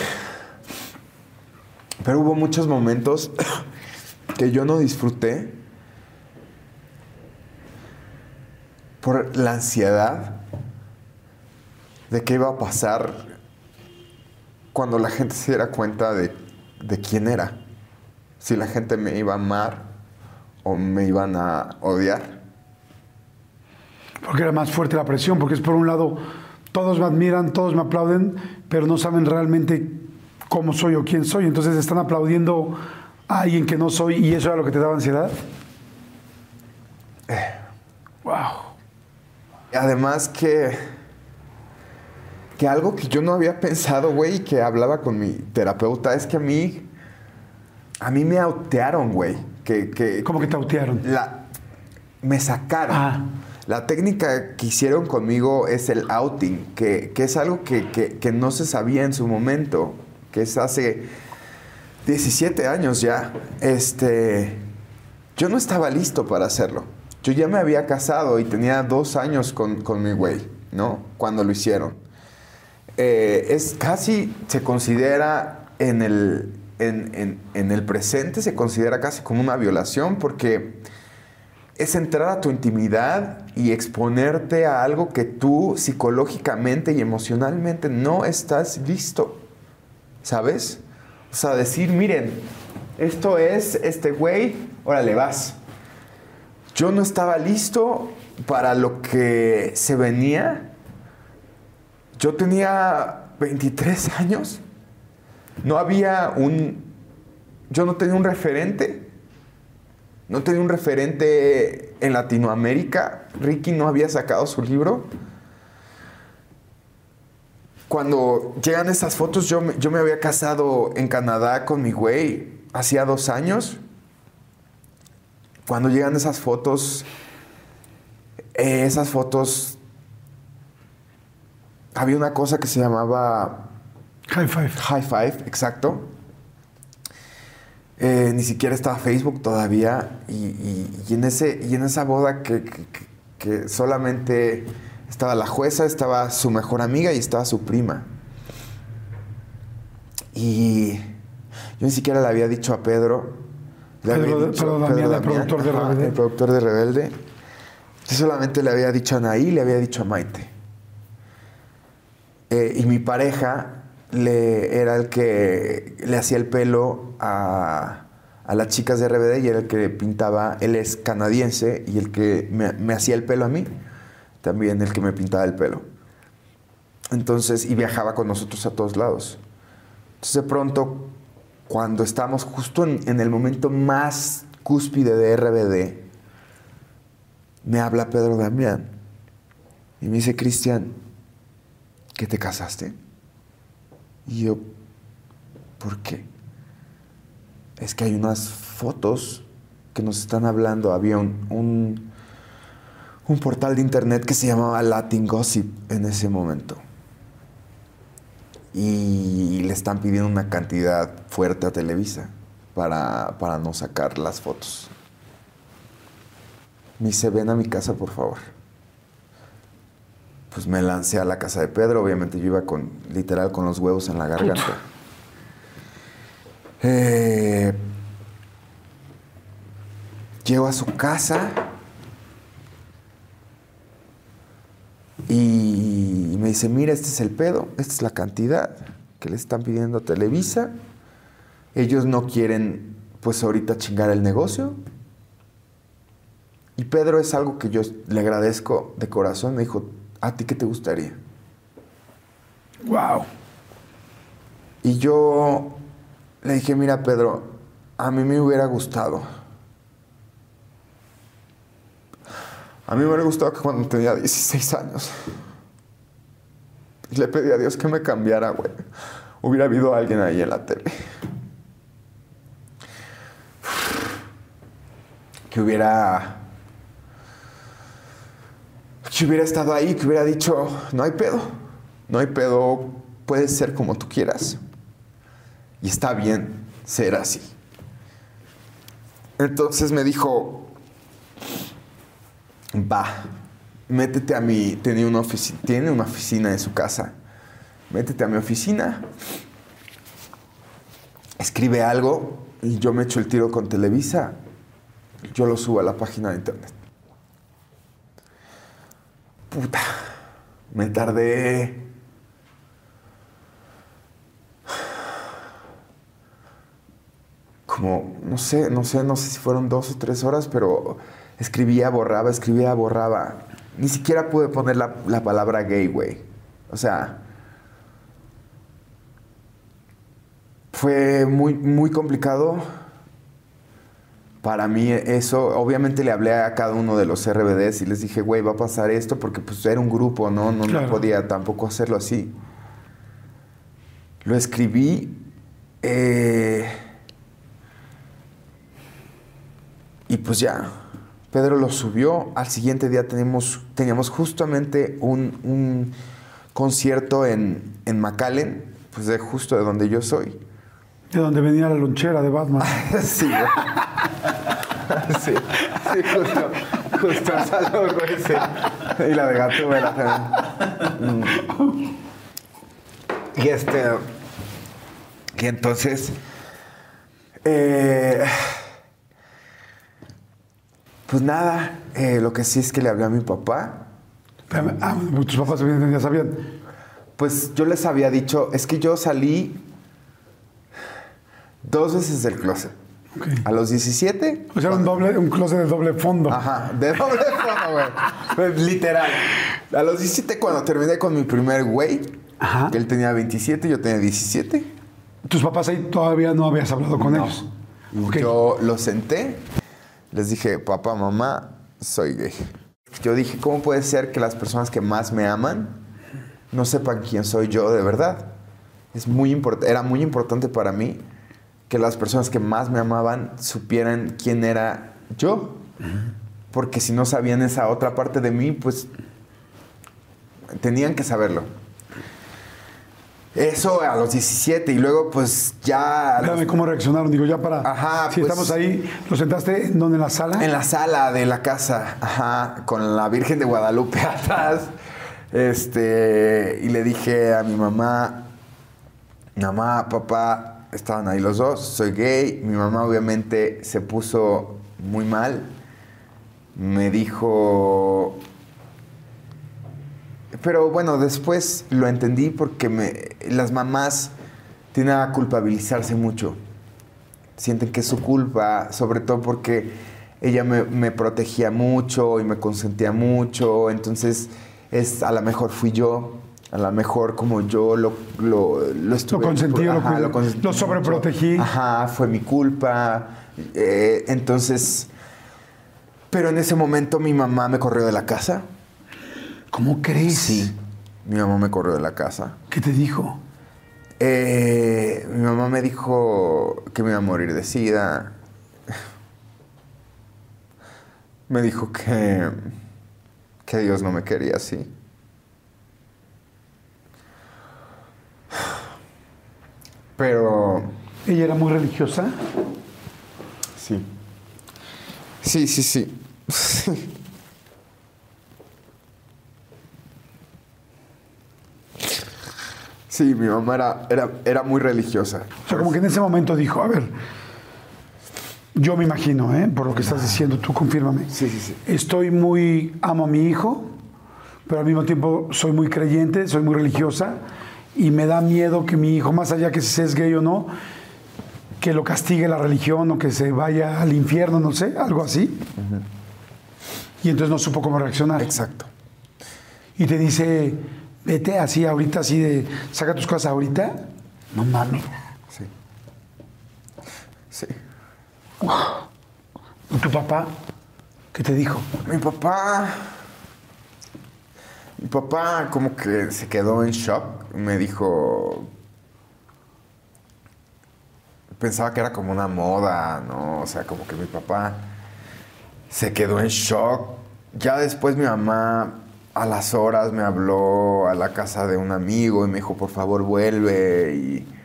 pero hubo muchos momentos [coughs] que yo no disfruté por la ansiedad de qué iba a pasar cuando la gente se diera cuenta de, de quién era. Si la gente me iba a amar o me iban a odiar. Porque era más fuerte la presión, porque es por un lado, todos me admiran, todos me aplauden, pero no saben realmente cómo soy o quién soy. Entonces están aplaudiendo a alguien que no soy y eso era lo que te daba ansiedad. Wow. Además que que algo que yo no había pensado, güey, y que hablaba con mi terapeuta, es que a mí, a mí me autearon, güey. Que, que, ¿Cómo que te autearon? La, me sacaron. Ah. La técnica que hicieron conmigo es el outing, que, es algo que, no se sabía en su momento, que es hace 17 años ya. Este, yo no estaba listo para hacerlo. Yo ya me había casado y tenía dos años con, mi güey, ¿no? Cuando lo hicieron. Eh, es casi, se considera en el, en, en el presente, se considera casi como una violación porque es entrar a tu intimidad y exponerte a algo que tú psicológicamente y emocionalmente no estás listo. ¿Sabes? O sea, decir, miren, esto es este güey, órale, vas. Yo no estaba listo para lo que se venía. Yo tenía 23 años. No había un... Yo no tenía un referente no tenía un referente en Latinoamérica. Ricky no había sacado su libro. Cuando llegan esas fotos, yo, yo me había casado en Canadá con mi güey hacía dos años. Cuando llegan esas fotos, eh, esas fotos, había una cosa que se llamaba... High Five. High Five, exacto eh, ni siquiera estaba Facebook todavía y, en, ese, y en esa boda que, solamente estaba la jueza, estaba su mejor amiga y estaba su prima. Y yo ni siquiera le había dicho a Pedro, le Pedro, el productor de Rebelde. El productor de Rebelde. Yo solamente le había dicho a Anaí, le había dicho a Maite. Eh, y mi pareja le, era el que le hacía el pelo a, las chicas de RBD y era el que pintaba, él es canadiense y el que me, hacía el pelo a mí, también el que me pintaba el pelo. Entonces, y viajaba con nosotros a todos lados. Entonces, de pronto, cuando estamos justo en, el momento más cúspide de RBD, me habla Pedro Damián y me dice, Cristian, ¿que te casaste? Y yo, ¿por qué? Es que hay unas fotos que nos están hablando. Había un, un, portal de internet que se llamaba Latin Gossip en ese momento. y le están pidiendo una cantidad fuerte a Televisa para, para no sacar las fotos. Me dice, ven a mi casa, por favor. Pues me lancé a la casa de Pedro, obviamente yo iba con, literal, con los huevos en la garganta. Eh, llego a su casa y me dice, mira, este es el pedo, esta es la cantidad que le están pidiendo a Televisa. Ellos no quieren, pues ahorita chingar el negocio. Y Pedro es algo que yo le agradezco de corazón. Me dijo, ¿a ti qué te gustaría? Wow. Y yo le dije, mira Pedro, a mí me hubiera gustado. A mí me hubiera gustado que cuando tenía 16 años le pedí a Dios que me cambiara, güey. Hubiera habido alguien ahí en la tele. Que hubiera. Que hubiera estado ahí, que hubiera dicho: No hay pedo. No hay pedo. Puedes ser como tú quieras. Y está bien ser así. Entonces me dijo: Va, métete a mi. Tenía una tiene una oficina en su casa. Métete a mi oficina. Escribe algo y yo me echo el tiro con Televisa. Yo lo subo a la página de internet. Puta. Me tardé. Como, no sé, no sé, no sé si fueron dos o tres horas, pero escribía, borraba, escribía, borraba. Ni siquiera pude poner la, la palabra gay, güey. O sea, fue muy, muy complicado para mí eso. Obviamente le hablé a cada uno de los RBDs y les dije, güey, va a pasar esto porque pues era un grupo, ¿no? No, Claro. no podía tampoco hacerlo así. Lo escribí eh, y pues ya. Pedro lo subió. Al siguiente día tenemos, teníamos justamente un, un concierto en, en McAllen, pues de justo de donde yo soy. De donde venía la lonchera de Batman. [laughs] Sí, güey. [laughs] Sí, sí, justo, justo, salud, güey, sí. Y la de Gatúbela también. Mm. Y este, y entonces, eh, pues nada, eh, lo que sí es que le hablé a mi papá. Ah, tus papás ya sabían. Pues yo les había dicho, es que yo salí dos veces del closet. Ok. A los 17 O sea, un, doble, un closet de doble fondo. Ajá, de doble [laughs] fondo, güey. Pues, Literal. A los 17, cuando terminé con mi primer güey, Ajá. que él tenía 27, yo tenía 17. Tus papás ahí todavía no habías hablado con No. ellos. Y Ok. Yo los senté, les dije, papá, mamá, soy gay. Yo dije, ¿cómo puede ser que las personas que más me aman no sepan quién soy yo de verdad? Es muy era muy importante para mí que las personas que más me amaban supieran quién era yo. Porque si no sabían esa otra parte de mí, pues tenían que saberlo. Eso a los 17 y luego pues ya... a los- cómo reaccionaron. Digo, ya para. Ajá, Si pues- estamos ahí, ¿lo sentaste en donde en la sala? En la sala de la casa, ajá, con la Virgen de Guadalupe [laughs] atrás. Este, y le dije a mi mamá, mamá, papá, estaban ahí los dos, soy gay. Mi mamá obviamente se puso muy mal. Me dijo, pero bueno, después lo entendí porque me, las mamás tienden a culpabilizarse mucho. Sienten que es su culpa, sobre todo porque ella me, me protegía mucho y me consentía mucho. Entonces, es, a lo mejor fui yo, a lo mejor como yo lo, lo, lo estuve. consentí, lo consentí lo mucho. sobreprotegí. Ajá, fue mi culpa. Eh, entonces, pero en ese momento mi mamá me corrió de la casa. ¿Cómo crees? Sí, mi mamá me corrió de la casa. ¿Qué te dijo? Eh, mi mamá me dijo que me iba a morir de sida. Me dijo que, que Dios no me quería así. Pero ¿Ella era muy religiosa? sí. Sí, sí, sí. Sí, mi mamá era, era, era muy religiosa. O sea, como que en ese momento dijo, a ver, yo me imagino, ¿eh? por lo que estás diciendo, tú confírmame. Sí, sí, sí. Estoy muy, amo a mi hijo, pero al mismo tiempo soy muy creyente, soy muy religiosa y me da miedo que mi hijo, más allá que si es gay o no, que lo castigue la religión o que se vaya al infierno, no sé, algo así. Y entonces no supo cómo reaccionar. Exacto. Y te dice, vete así ahorita, así de, saca tus cosas ahorita. No mames. Sí. Sí. ¿Y tu papá qué te dijo? Mi papá. Mi papá como que se quedó en shock. Me dijo. Pensaba que era como una moda, ¿no? O sea, como que mi papá se quedó en shock. Ya después mi mamá a las horas me habló a la casa de un amigo y me dijo, por favor, vuelve. Y...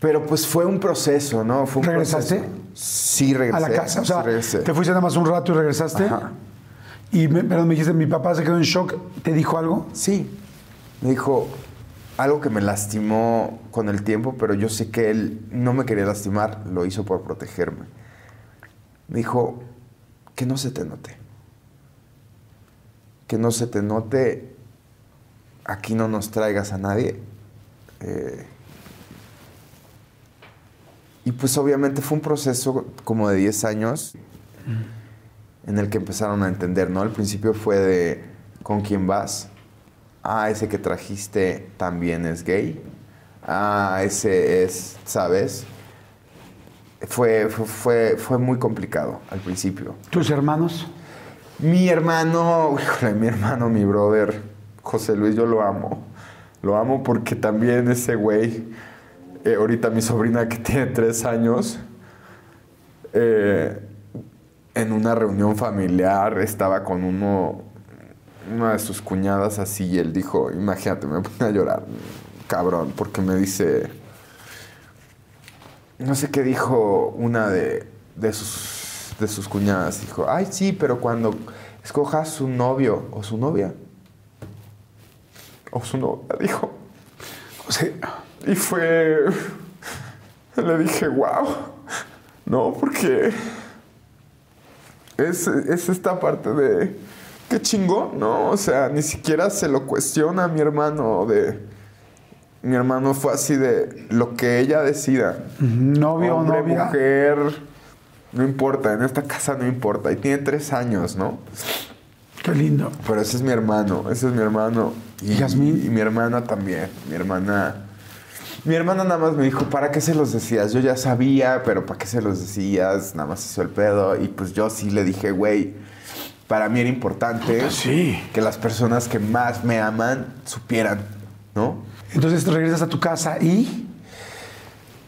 Pero pues fue un proceso, ¿no? Fue un ¿Regresaste? proceso. Sí, regresé. a la casa. O sea, sí te fuiste nada más un rato y regresaste. Ajá. Y me, dijiste, mi papá se quedó en shock. ¿Te dijo algo? Sí. Me dijo algo que me lastimó con el tiempo, pero yo sé que él no me quería lastimar, lo hizo por protegerme. Me dijo que no se te note. Que no se te note. Aquí no nos traigas a nadie. Eh, y pues obviamente fue un proceso como de 10 años en el que empezaron a entender, ¿no? Al principio fue de con quién vas. Ah, ese que trajiste también es gay. Ah, ese es, ¿sabes? Fue, fue, fue, muy complicado al principio. ¿Tus hermanos? Mi hermano, híjole, mi hermano, mi brother, José Luis, yo lo amo. Lo amo porque también ese güey, eh, ahorita mi sobrina que tiene tres años, eh, en una reunión familiar estaba con uno, una de sus cuñadas así y él dijo, imagínate, me pone a llorar, cabrón, porque me dice, no sé qué dijo una de, de sus, de sus cuñadas, dijo, ay sí, pero cuando escojas su novio o su novia, o su novia, dijo, O sea, y fue. Le dije, wow. No, porque. Es, es esta parte de. Qué chingón, ¿no? O sea, ni siquiera se lo cuestiona a mi hermano. De. Mi hermano fue así de lo que ella decida. novio o novia. mujer. No importa, en esta casa no importa. Y tiene tres años, ¿no? Qué lindo. Pero ese es mi hermano, ese es mi hermano. Y, ¿Y Yasmín? y mi hermana también. Mi hermana. Mi hermana nada más me dijo, ¿para qué se los decías? Yo ya sabía, pero ¿para qué se los decías? Nada más hizo el pedo. Y pues yo sí le dije, güey, para mí era importante Sí. que las personas que más me aman supieran, ¿no? Entonces te regresas a tu casa y.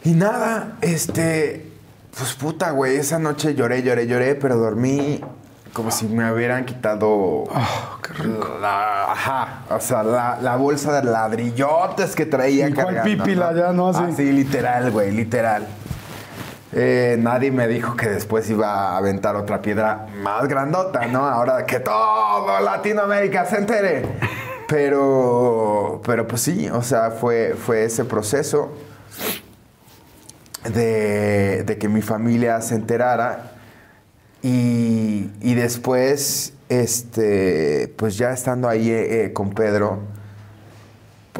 Y nada, este, pues puta, güey, esa noche lloré, lloré, lloré, pero dormí como si me hubieran quitado Oh, qué rico. la, ajá, o sea, la, la bolsa de ladrillotes que traía ¿Y cuál pípila ya, no? Así. Así, literal, güey, literal. Eh, nadie me dijo que después iba a aventar otra piedra más grandota, ¿no? Ahora que todo Latinoamérica se entere. Pero, pero pues sí, o sea, fue, fue ese proceso de, de que mi familia se enterara y, y después, este, pues ya estando ahí eh, eh, con Pedro,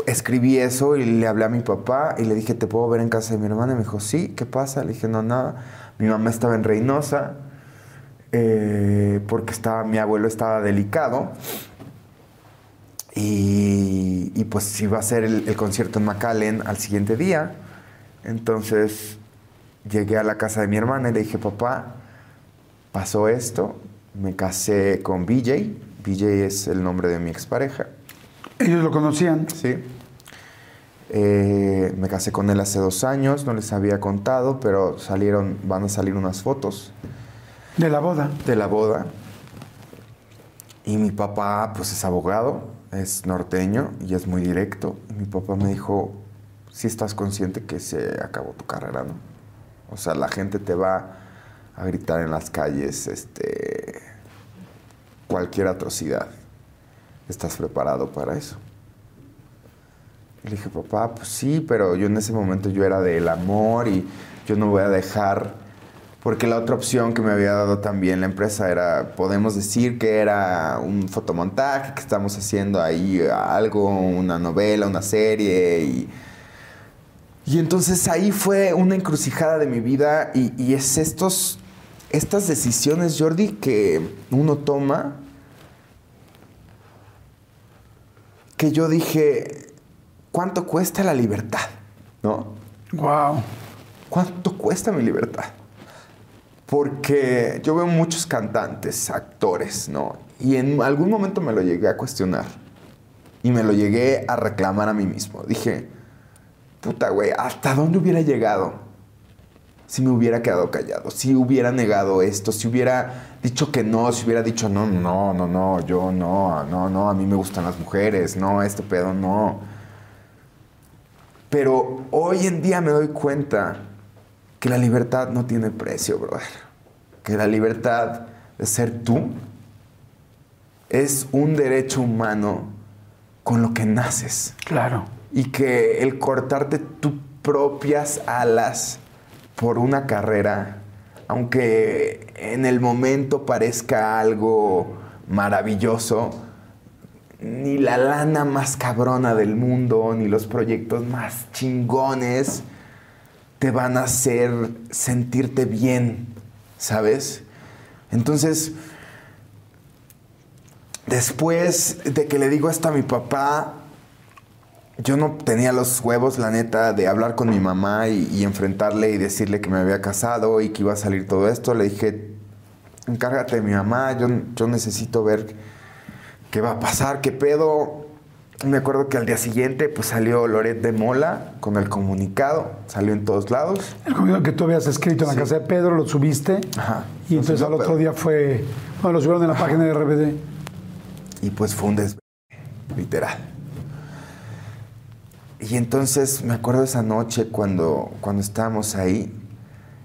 escribí eso y le hablé a mi papá y le dije, ¿te puedo ver en casa de mi hermana? Y me dijo, sí, ¿qué pasa? Le dije, no, nada. Mi mamá estaba en Reynosa eh, porque estaba, mi abuelo estaba delicado. Y, y pues iba a ser el, el concierto en McAllen al siguiente día. Entonces llegué a la casa de mi hermana y le dije, papá, pasó esto, me casé con BJ. BJ es el nombre de mi expareja. Ellos lo conocían. Sí. Eh, me casé con él hace dos años, no les había contado, pero salieron, van a salir unas fotos De la boda. de la boda. Y mi papá, pues es abogado, es norteño y es muy directo. Y mi papá me dijo, si estás consciente que se acabó tu carrera, ¿no? O sea, la gente te va a gritar en las calles, este, cualquier atrocidad. ¿Estás preparado para eso? Le dije, papá, pues sí, pero yo en ese momento yo era del amor y yo no voy a dejar, porque la otra opción que me había dado también la empresa era, podemos decir que era un fotomontaje, que estamos haciendo ahí algo, una novela, una serie y... Y entonces ahí fue una encrucijada de mi vida y, y es estos, estas decisiones, Jordi, que uno toma, que yo dije, ¿cuánto cuesta la libertad? ¿No? Wow. ¿Cuánto cuesta mi libertad? Porque yo veo muchos cantantes, actores, ¿no? Y en algún momento me lo llegué a cuestionar. Y me lo llegué a reclamar a mí mismo. Dije, puta, güey, ¿hasta dónde hubiera llegado? Si me hubiera quedado callado, si hubiera negado esto, si hubiera dicho que no, si hubiera dicho, no, no, no, no, yo no, no, no, a mí me gustan las mujeres, no, este pedo no. Pero hoy en día me doy cuenta que la libertad no tiene precio, brother. Que la libertad de ser tú es un derecho humano con lo que naces. Claro. Y que el cortarte tus propias alas por una carrera, aunque en el momento parezca algo maravilloso, ni la lana más cabrona del mundo, ni los proyectos más chingones te van a hacer sentirte bien, ¿sabes? Entonces, después de que le digo esto a mi papá, yo no tenía los huevos, la neta, de hablar con mi mamá y, y, enfrentarle y decirle que me había casado y que iba a salir todo esto. Le dije, encárgate de mi mamá, yo, yo necesito ver qué va a pasar, qué pedo. Me acuerdo que al día siguiente pues salió Loret de Mola con el comunicado, salió en todos lados. El comunicado que tú habías escrito en la casa de Pedro, lo subiste. Ajá. Y entonces al otro Pedro. día fue, bueno, lo subieron en la página de RBD. Y pues fue un desve literal. Y entonces me acuerdo esa noche cuando, cuando estábamos ahí,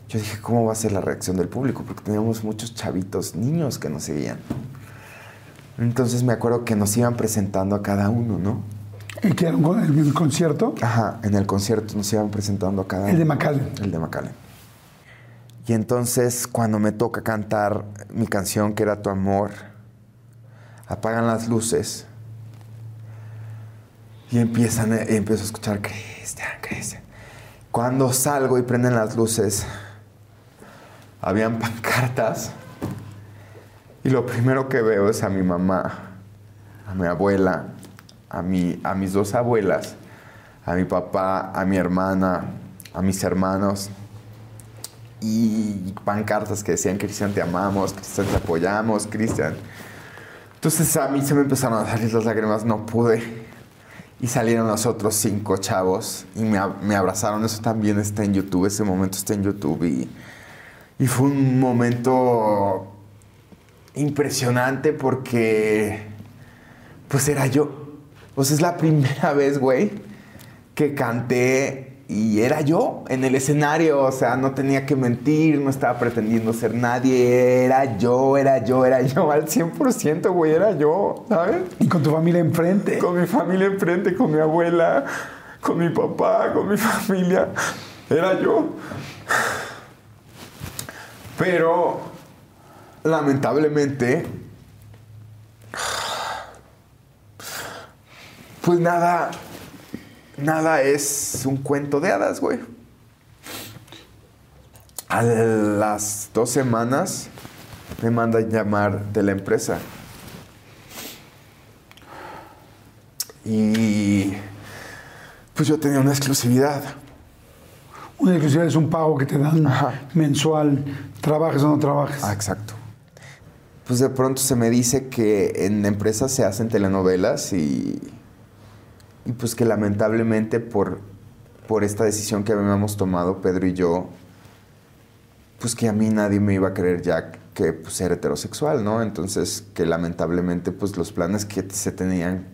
yo dije, ¿cómo va a ser la reacción del público? Porque teníamos muchos chavitos, niños que nos seguían. Entonces me acuerdo que nos iban presentando a cada uno, ¿no? ¿Y que un- el, el concierto? Ajá, en el concierto nos iban presentando a cada uno. El de McAllen. El de McAllen. Y entonces cuando me toca cantar mi canción que era Tu Amor, apagan las luces y empiezan, y empiezo a escuchar Cristian, Cristian. Cuando salgo y prenden las luces, habían [laughs] pancartas y lo primero que veo es a mi mamá, a mi abuela, a, mi, a mis dos abuelas, a mi papá, a mi hermana, a mis hermanos y pancartas que decían Cristian te amamos, Cristian te apoyamos, Cristian. Entonces a mí se me empezaron a salir las lágrimas, no pude. Y salieron los otros cinco chavos y me, ab- me abrazaron. Eso también está en YouTube, ese momento está en YouTube. Y, y fue un momento impresionante porque pues era yo. Pues es la [laughs] primera vez, güey, que canté y era yo en el escenario. O sea, no tenía que mentir, no estaba pretendiendo ser nadie. Era yo, era yo, era yo [laughs] al 100%, güey, era yo, ¿sabes? Y con tu familia enfrente. Con mi familia enfrente, con mi abuela, con mi papá, con mi [laughs] familia. Era yo. Pero, lamentablemente, pues nada, nada es un cuento de hadas, güey. A las dos semanas me mandan llamar de la empresa. Y pues yo tenía una exclusividad. Una exclusividad es un pago que te dan Ajá. mensual, trabajes o no trabajes. Ah, exacto. Pues de pronto se me dice que en empresas se hacen telenovelas y, y pues que lamentablemente por, por esta decisión que habíamos tomado Pedro y yo, pues que a mí nadie me iba a creer ya que pues, ser heterosexual, ¿no? Entonces que lamentablemente pues los planes que se tenían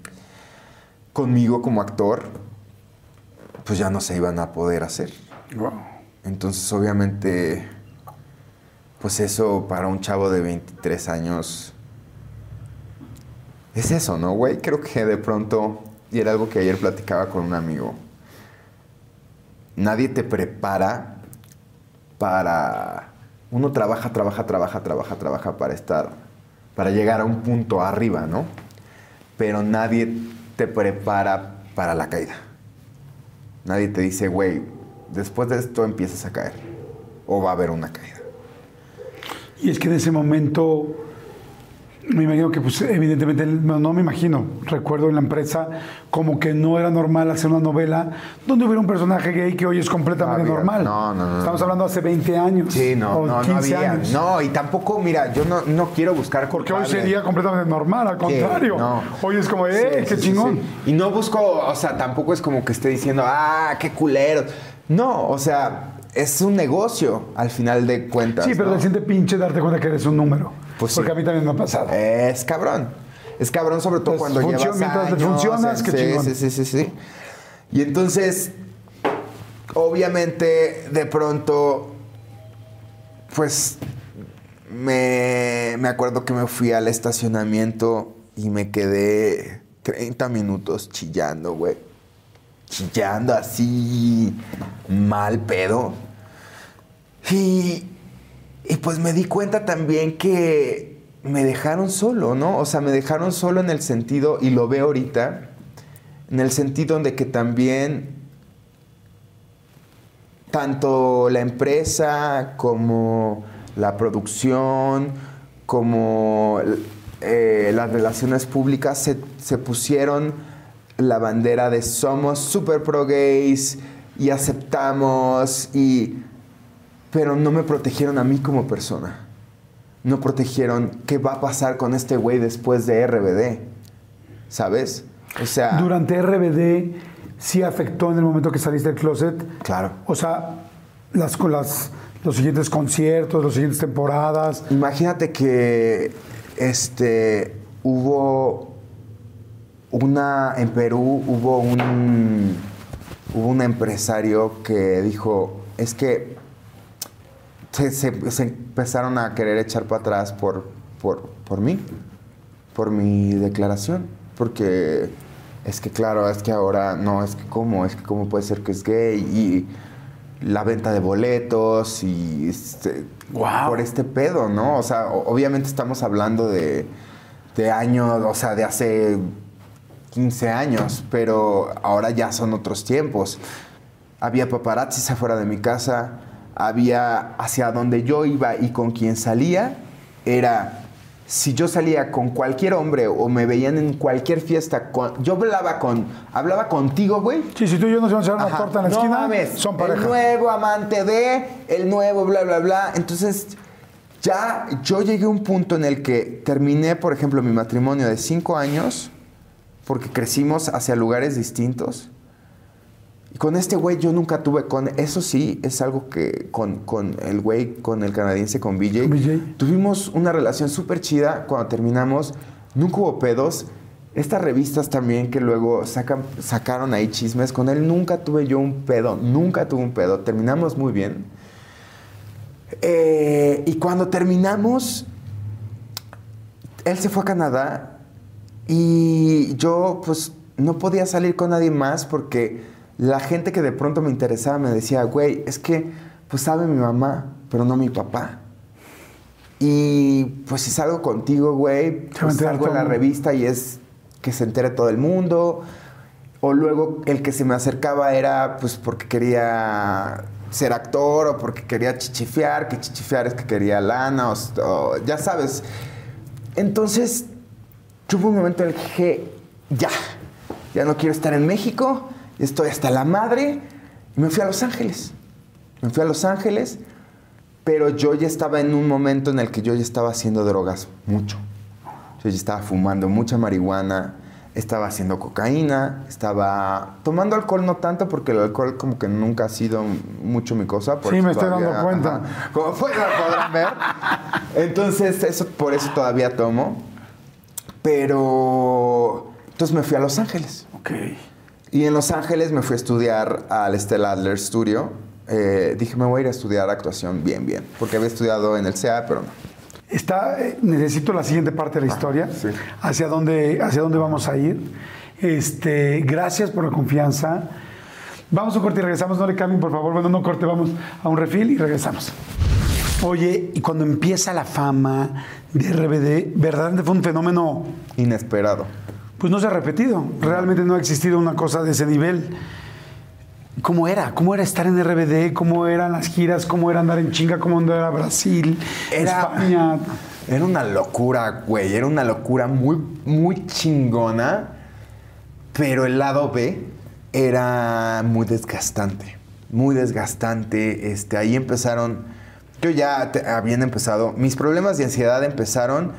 conmigo como actor, pues ya no se iban a poder hacer. Wow. Entonces, obviamente, pues eso para un chavo de 23 años es eso, ¿no, güey? Creo que de pronto, y era algo que ayer platicaba con un amigo, nadie te prepara para... Uno trabaja, trabaja, trabaja, trabaja, trabaja para estar, para llegar a un punto arriba, ¿no? Pero nadie te prepara para la caída. Nadie te dice, güey, después de esto empiezas a caer. O va a haber una caída. Y es que en ese momento, me imagino que, pues, evidentemente, no, me imagino, recuerdo en la empresa, como que no era normal hacer una novela donde hubiera un personaje gay que hoy es completamente No normal. No, no, no, Estamos hablando hace 20 años. Sí, no, o no, no 15 había. años. No, y tampoco, mira, yo no, no quiero buscar Porque hoy culpables. sería completamente normal, al contrario. no. Hoy es como, ¡eh, Sí, qué sí, chingón! Y no busco, o sea, tampoco es como que esté diciendo, ah, qué culero. No, o sea, es un negocio al final de cuentas. Sí, pero ¿no? te siente pinche darte cuenta que eres un número. Pues Porque sí. a mí también me ha pasado. Es cabrón. Es cabrón, sobre todo Pues, cuando llevas mientras te funcionas, qué sí, chingón. Sí, sí, sí, sí. Y entonces, obviamente, de pronto, pues, me, me acuerdo que me fui al estacionamiento y me quedé 30 minutos chillando, güey. Chillando así, mal pedo. Y, y pues me di cuenta también que me dejaron solo, ¿no? O sea, me dejaron solo en el sentido, y lo veo ahorita, en el sentido de que también tanto la empresa como la producción, como eh, las relaciones públicas se, se pusieron la bandera de somos super pro gays y aceptamos y pero no me protegieron a mí como persona. No protegieron qué va a pasar con este güey después de RBD. ¿Sabes? O sea, Durante RBD, sí afectó en el momento que saliste del closet. claro. O sea, las, con las, los siguientes conciertos, las siguientes temporadas. Imagínate que este hubo una en Perú hubo un hubo un empresario que dijo es que se, se- se empezaron a querer echar para atrás por, por, por mí, por mi declaración, porque es que claro, es que ahora no, es que cómo, es que cómo puede ser que es gay y la venta de boletos y este, Guau. por este pedo, ¿no? O sea, obviamente estamos hablando de, de años, o sea, de hace 15 años, pero ahora ya son otros tiempos. Había paparazzis afuera de mi casa, había hacia donde yo iba y con quien salía, era si yo salía con cualquier hombre o me veían en cualquier fiesta, con- yo hablaba con hablaba contigo, güey. Sí, si tú y yo nos íbamos a echar una torta en la no esquina, mames, son El pareja. nuevo amante de, el nuevo bla, bla, bla. Entonces, ya yo llegué a un punto en el que terminé, por ejemplo, mi matrimonio de cinco años, porque crecimos hacia lugares distintos. Y con este güey yo nunca tuve con... Eso sí, es algo que con, con el güey, con el canadiense, con BJ, tuvimos una relación súper chida cuando terminamos. Nunca hubo pedos. Estas revistas también que luego sacan, sacaron ahí chismes, con él nunca tuve yo un pedo, nunca tuve un pedo. Terminamos muy bien. Eh, y cuando terminamos, él se fue a Canadá y yo pues no podía salir con nadie más porque la gente que de pronto me interesaba me decía, güey, es que pues sabe mi mamá, pero no mi papá. Y pues si salgo contigo, güey, pues salgo en la revista y es que se entere todo el mundo. O luego el que se me acercaba era pues porque quería ser actor o porque quería chichifear, que chichifear es que quería lana, o, o- ya sabes. Entonces, hubo un momento en el que dije, ya, ya no quiero estar en México, estoy hasta la madre, y me fui a Los Ángeles. Me fui a Los Ángeles, pero yo ya estaba en un momento en el que yo ya estaba haciendo drogas mucho. Yo ya estaba fumando mucha marihuana, estaba haciendo cocaína, estaba tomando alcohol no tanto porque el alcohol como que nunca ha sido mucho mi cosa. por Sí, me estoy dando cuenta. ajá, como podrán ver. Entonces, eso, por eso todavía tomo. Pero, entonces me fui a Los Ángeles. Ok. Y en Los Ángeles me fui a estudiar al Stella Adler Studio. Eh, dije, me voy a ir a estudiar actuación bien, bien. Porque había estudiado en el CEA, pero no. Está, eh, necesito la siguiente parte de la historia. sí. Hacia dónde, hacia dónde vamos a ir. Este, gracias por la confianza. Vamos a un corte y regresamos. No le cambien, por favor. Bueno, no corte, vamos a un refil y regresamos. Oye, y cuando empieza la fama de RBD, verdaderamente fue un fenómeno, Inesperado. Pues no se ha repetido. Realmente no ha existido una cosa de ese nivel. ¿Cómo era? ¿Cómo era estar en RBD? ¿Cómo eran las giras? ¿Cómo era andar en chinga? ¿Cómo era Brasil? Era- España. Era una locura, güey. Era una locura muy, muy chingona. Pero el lado B era muy desgastante. Muy desgastante. Este, ahí empezaron. Yo ya te- habían empezado. Mis problemas de ansiedad empezaron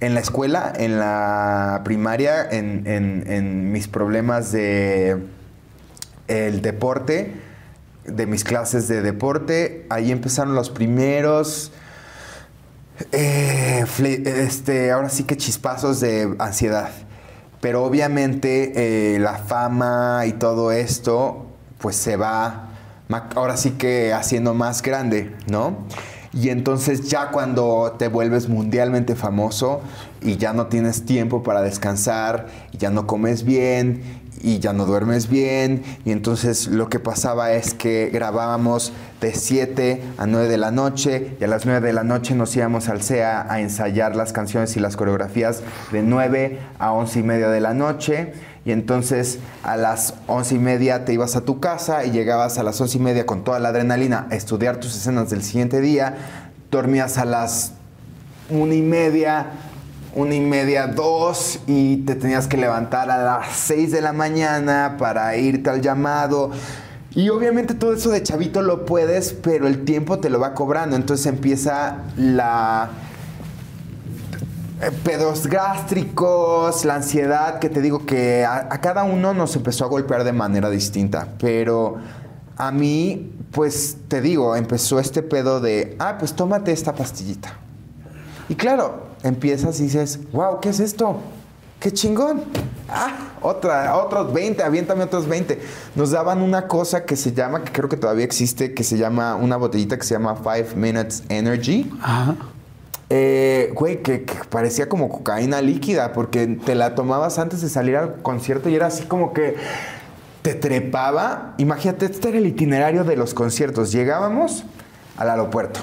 en la escuela, en la primaria, en, mis problemas de el deporte, de mis clases de deporte. Ahí empezaron los primeros. eh, este, ahora sí que chispazos de ansiedad. Pero obviamente eh, la fama y todo esto, pues se va ahora sí que haciendo más grande, ¿no? Y entonces ya cuando te vuelves mundialmente famoso y ya no tienes tiempo para descansar, y ya no comes bien y ya no duermes bien. Y entonces lo que pasaba es que grabábamos de 7 a 9 de la noche y a las 9 de la noche nos íbamos al CEA a ensayar las canciones y las coreografías de 9 a 11 y media de la noche. Y entonces a las 11 y media te ibas a tu casa y llegabas a las 11 y media con toda la adrenalina a estudiar tus escenas del siguiente día. Dormías a las una y media, una y media, dos, y te tenías que levantar a las seis de la mañana para irte al llamado. Y obviamente todo eso de chavito lo puedes, pero el tiempo te lo va cobrando. Entonces empieza la pedos gástricos, la ansiedad, que te digo que a, cada uno nos empezó a golpear de manera distinta. Pero a mí, pues te digo, empezó este pedo de, ah, pues tómate esta pastillita. Y claro, empiezas y dices, wow, ¿qué es esto? ¡Qué chingón! Ah, otra, otros 20, aviéntame otros 20. Nos daban una cosa que se llama, que creo que todavía existe, que se llama, una botellita que se llama 5 Minutes Energy. Ajá. Eh, güey, que, parecía como cocaína líquida, porque te la tomabas antes de salir al concierto y era así como que te trepaba. Imagínate, este era el itinerario de los conciertos. Llegábamos al aeropuerto.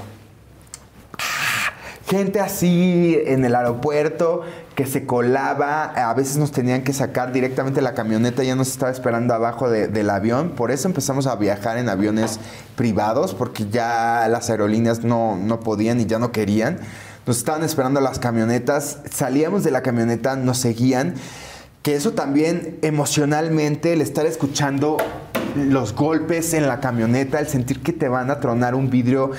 Ah, Gente así en el aeropuerto que se colaba, a veces nos tenían que sacar directamente la camioneta, ya nos estaba esperando abajo de- del avión, por eso empezamos a viajar en aviones privados, porque ya las aerolíneas no, no podían y ya no querían. Nos estaban esperando las camionetas, salíamos de la camioneta, nos seguían, que eso también emocionalmente, el estar escuchando los golpes en la camioneta, el sentir que te van a tronar un vidrio,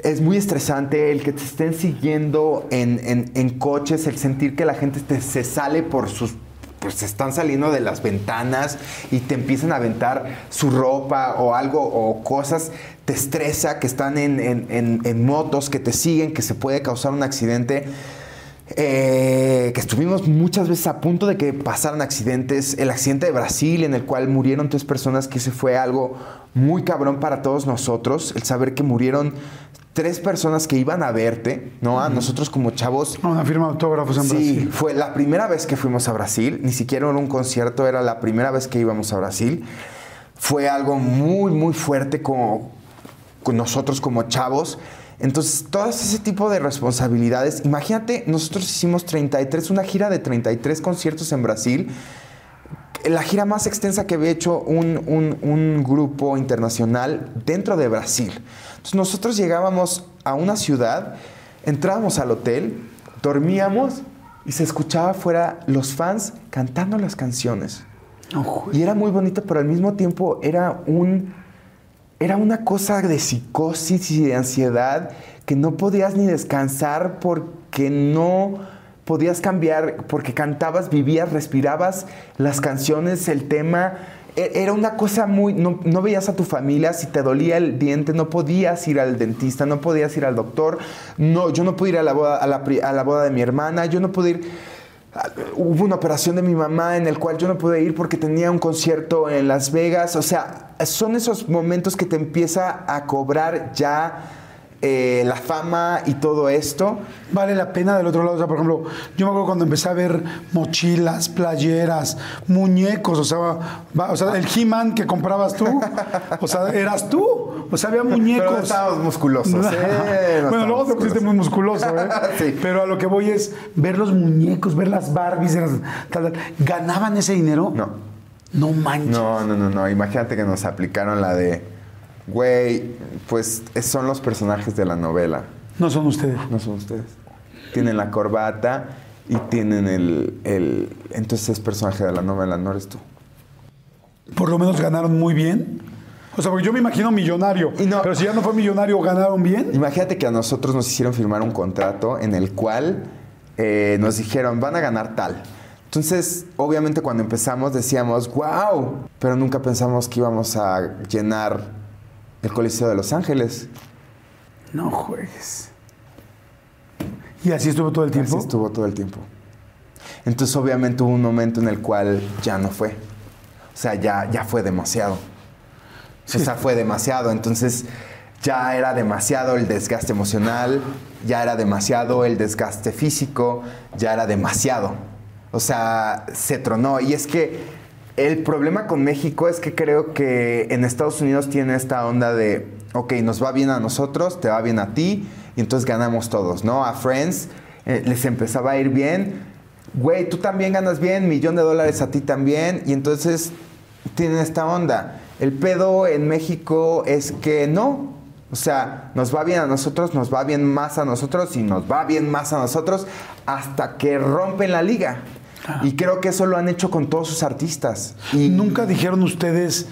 es muy estresante el que te estén siguiendo en, en- en coches, el sentir que la gente te- se sale por sus pues se están saliendo de las ventanas y te empiezan a aventar su ropa o algo o cosas, te estresa que están en, en- en- en motos, que te siguen, que se puede causar un accidente. Eh, que estuvimos muchas veces a punto de que pasaran accidentes. El accidente de Brasil, en el cual murieron tres personas, que ese fue algo muy cabrón para todos nosotros. El saber que murieron tres personas que iban a verte, ¿no? A nosotros como chavos. Una firma de autógrafos en Sí, Brasil. fue la primera vez que fuimos a Brasil. Ni siquiera era un concierto, era la primera vez que íbamos a Brasil. Fue algo muy, muy fuerte como, nosotros como chavos. Entonces, todo ese tipo de responsabilidades. Imagínate, nosotros hicimos 33, una gira de 33 conciertos en Brasil. La gira más extensa que había hecho un, un- un grupo internacional dentro de Brasil. Entonces, nosotros llegábamos a una ciudad, entrábamos al hotel, dormíamos y se escuchaba afuera los fans cantando las canciones. Y era muy bonito, pero al mismo tiempo era un. Era una cosa de psicosis y de ansiedad que no podías ni descansar porque no podías cambiar, porque cantabas, vivías, respirabas las canciones, el tema. E- Era una cosa muy. No, no veías a tu familia, si te dolía el diente, no podías ir al dentista, no podías ir al doctor. No, yo no pude ir a la boda, a la, a la boda de mi hermana, yo no pude ir. Hubo una operación de mi mamá en el cual yo no pude ir porque tenía un concierto en Las Vegas. O sea, son esos momentos que te empieza a cobrar ya eh, la fama y todo esto. Vale la pena del otro lado. O sea, por ejemplo, yo me acuerdo cuando empecé a ver mochilas, playeras, muñecos, o sea, va- o sea el He-Man que comprabas tú, o sea, eras tú. O sea, había muñecos. Pero estábamos musculosos. ¿eh? No bueno, luego te pusiste muy musculoso, ¿eh? [laughs] Sí. Pero a lo que voy es ver los muñecos, ver las Barbies, las- tal, tal. ¿ganaban ese dinero? No. No manches. No, no, no, no. Imagínate que nos aplicaron la de, güey, pues son los personajes de la novela. No son ustedes. No son ustedes. Tienen la corbata y tienen el, el... Entonces es personaje de la novela, no eres tú. Por lo menos ganaron muy bien. O sea, porque yo me imagino millonario. Y no- Pero si ya no fue millonario, ¿ganaron bien? Imagínate que a nosotros nos hicieron firmar un contrato en el cual eh, nos dijeron, van a ganar tal. Entonces, obviamente cuando empezamos decíamos, wow, pero nunca pensamos que íbamos a llenar el Coliseo de Los Ángeles. No juegues. ¿Y así estuvo todo el tiempo? Así estuvo todo el tiempo. Entonces, obviamente hubo un momento en el cual ya no fue. O sea, ya, ya fue demasiado. Sí. O sea, fue demasiado. Entonces, ya era demasiado el desgaste emocional, ya era demasiado el desgaste físico, ya era demasiado. O sea, se tronó. Y es que el problema con México es que creo que en Estados Unidos tiene esta onda de, ok, nos va bien a nosotros, te va bien a ti, y entonces ganamos todos, ¿no? A Friends eh, les empezaba a ir bien. Güey, tú también ganas bien, millón de dólares a ti también, y entonces tienen esta onda. El pedo en México es que no. O sea, nos va bien a nosotros, nos va bien más a nosotros y nos va bien más a nosotros hasta que rompen la liga. Y creo que eso lo han hecho con todos sus artistas. Y ¿Nunca dijeron ustedes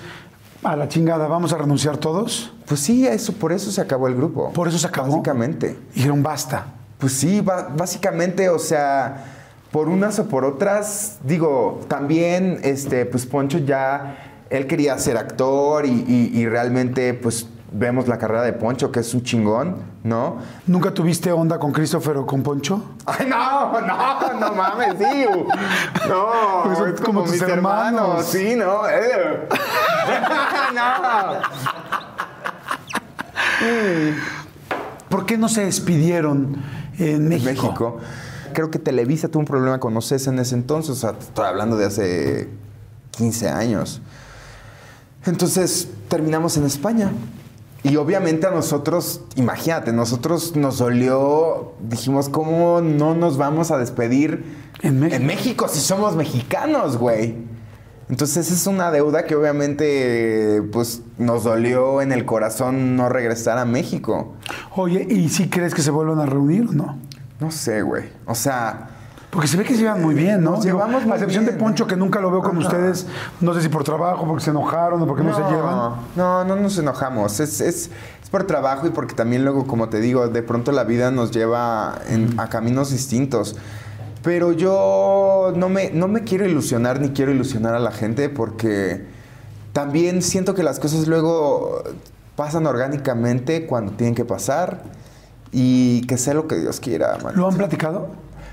a la chingada, vamos a renunciar todos? Pues sí, eso, por eso se acabó el grupo. ¿Por eso se acabó? Básicamente. Dijeron, basta. Pues sí, básicamente, o sea, por unas o por otras, digo, también, este, pues Poncho ya, él quería ser actor y, y- y realmente, pues vemos la carrera de Poncho, que es un chingón, ¿no? ¿Nunca tuviste onda con Christopher o con Poncho? Ay, no, no, no mames, sí. No, son [laughs] es como como, tus mis hermanos. hermanos. Sí, no. eh. [laughs] no. ¿Por qué no se despidieron en México? México. Creo que Televisa tuvo un problema con Ocesa en ese entonces. O sea, estoy hablando de hace 15 años. Entonces terminamos en España. Y obviamente a nosotros, imagínate, nosotros nos dolió, dijimos, ¿cómo no nos vamos a despedir En México. en México si somos mexicanos, güey? Entonces es una deuda que obviamente pues nos dolió en el corazón no regresar a México. Oye, ¿y si crees que se vuelvan a reunir o no? No sé, güey. O sea, Porque se ve que se llevan muy bien, ¿no? Nos Digo, llevamos a muy excepción de. Poncho, que nunca lo veo con Ajá. ustedes, no sé si por trabajo, porque se enojaron o porque no, se llevan. No, no nos enojamos. Es, es, es por trabajo y porque también luego, como te digo, de pronto la vida nos lleva en- a caminos distintos. Pero yo no me, no me quiero ilusionar ni quiero ilusionar a la gente porque también siento que las cosas luego pasan orgánicamente cuando tienen que pasar y que sea lo que Dios quiera. man. ¿Lo han platicado?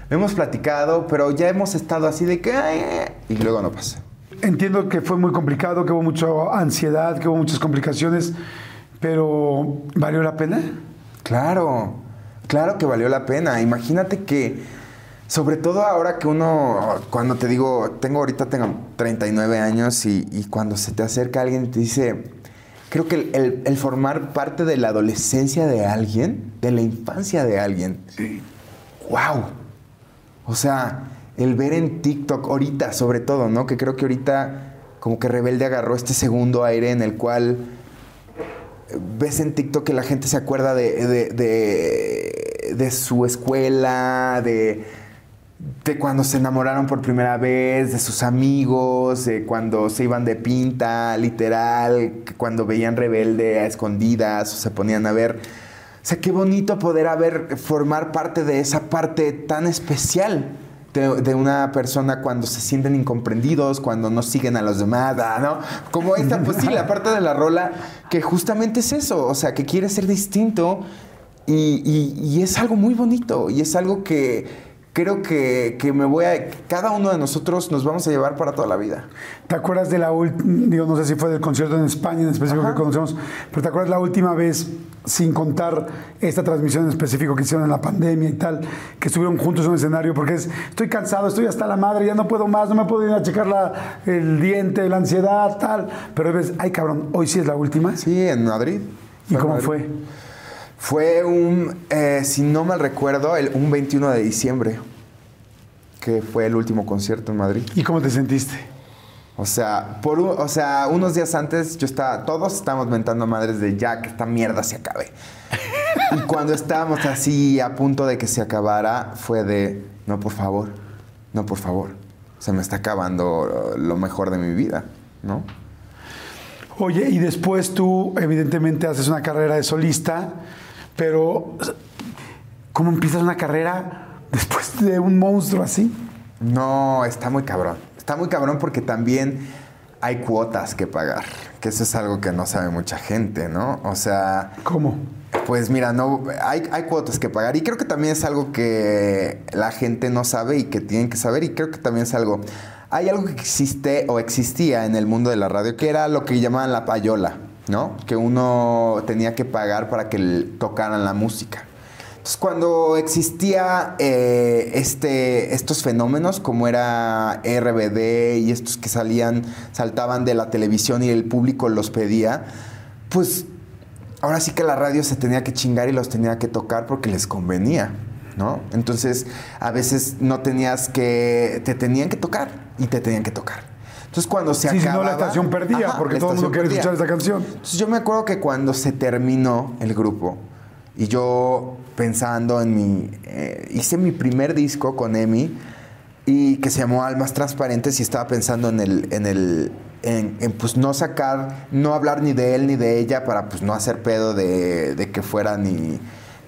Hemos platicado, pero ya hemos estado así de que... "Ay, eh", y luego no pasa. Entiendo que fue muy complicado, que hubo mucha ansiedad, que hubo muchas complicaciones, pero ¿valió la pena? Claro, claro que valió la pena. Imagínate que, sobre todo ahora que uno, cuando te digo, tengo ahorita tengo 39 años y, y cuando se te acerca alguien y te dice, creo que el, el- el formar parte de la adolescencia de alguien, de la infancia de alguien, wow. O sea, el ver en TikTok ahorita, sobre todo, ¿no? Que creo que ahorita como que Rebelde agarró este segundo aire en el cual ves en TikTok que la gente se acuerda de, de, de- de su escuela, de, de cuando se enamoraron por primera vez, de sus amigos, de cuando se iban de pinta, literal, cuando veían rebelde a escondidas o se ponían a ver. O sea, qué bonito poder haber, formar parte de esa parte tan especial de, una persona cuando se sienten incomprendidos, cuando no siguen a los demás, ah, ¿no? Como esta, pues sí, la parte de la rola que justamente es eso, o sea, que quiere ser distinto y es algo muy bonito y es algo que, creo que, que me voy a. Cada uno de nosotros nos vamos a llevar para toda la vida. ¿Te acuerdas de la última, digo, no sé si fue del concierto en España en específico Ajá. que conocemos, pero ¿te acuerdas la última vez, sin contar esta transmisión en específico que hicieron en la pandemia y tal, que estuvieron juntos en un escenario? Porque es, estoy cansado, estoy hasta la madre, ya no puedo más, no me puedo ir a checar la- el diente, la ansiedad, tal. Pero ves, ay cabrón, hoy sí es la última. Sí, en Madrid. ¿Y cómo Madrid. fue? Fue un, eh, si no mal recuerdo, el, un 21 de diciembre, que fue el último concierto en Madrid. ¿Y cómo te sentiste? O sea, por un- o sea, unos días antes yo estaba, todos estábamos mentando a madres de ya que esta mierda se acabe. [laughs] y cuando estábamos así a punto de que se acabara, fue de, no, por favor, no, por favor, se me está acabando lo mejor de mi vida, ¿no? Oye, y después tú, evidentemente, haces una carrera de solista, pero ¿cómo empiezas una carrera después de un monstruo así? No, está muy cabrón. Está muy cabrón porque también hay cuotas que pagar, que eso es algo que no sabe mucha gente, ¿no? O sea, ¿Cómo? pues mira, no, hay, hay cuotas que pagar y creo que también es algo que la gente no sabe y que tienen que saber y creo que también es algo, hay algo que existe o existía en el mundo de la radio que era lo que llamaban la payola, ¿no? Que uno tenía que pagar para que tocaran la música. Entonces, cuando existía eh, este, estos fenómenos, como era RBD y estos que salían, saltaban de la televisión y el público los pedía, pues ahora sí que la radio se tenía que chingar y los tenía que tocar porque les convenía, ¿no? Entonces, a veces no tenías que, te tenían que tocar y te tenían que tocar. Entonces, cuando se Sí, si no, acababa... la estación perdía, Ajá, porque todo el mundo quería escuchar esta canción. Entonces yo me acuerdo que cuando se terminó el grupo y yo pensando en mi... eh, hice mi primer disco con Emi y que se llamó Almas Transparentes y estaba pensando en el... En el en, en, pues no sacar, no hablar ni de él ni de ella para pues no hacer pedo de, de que fueran ni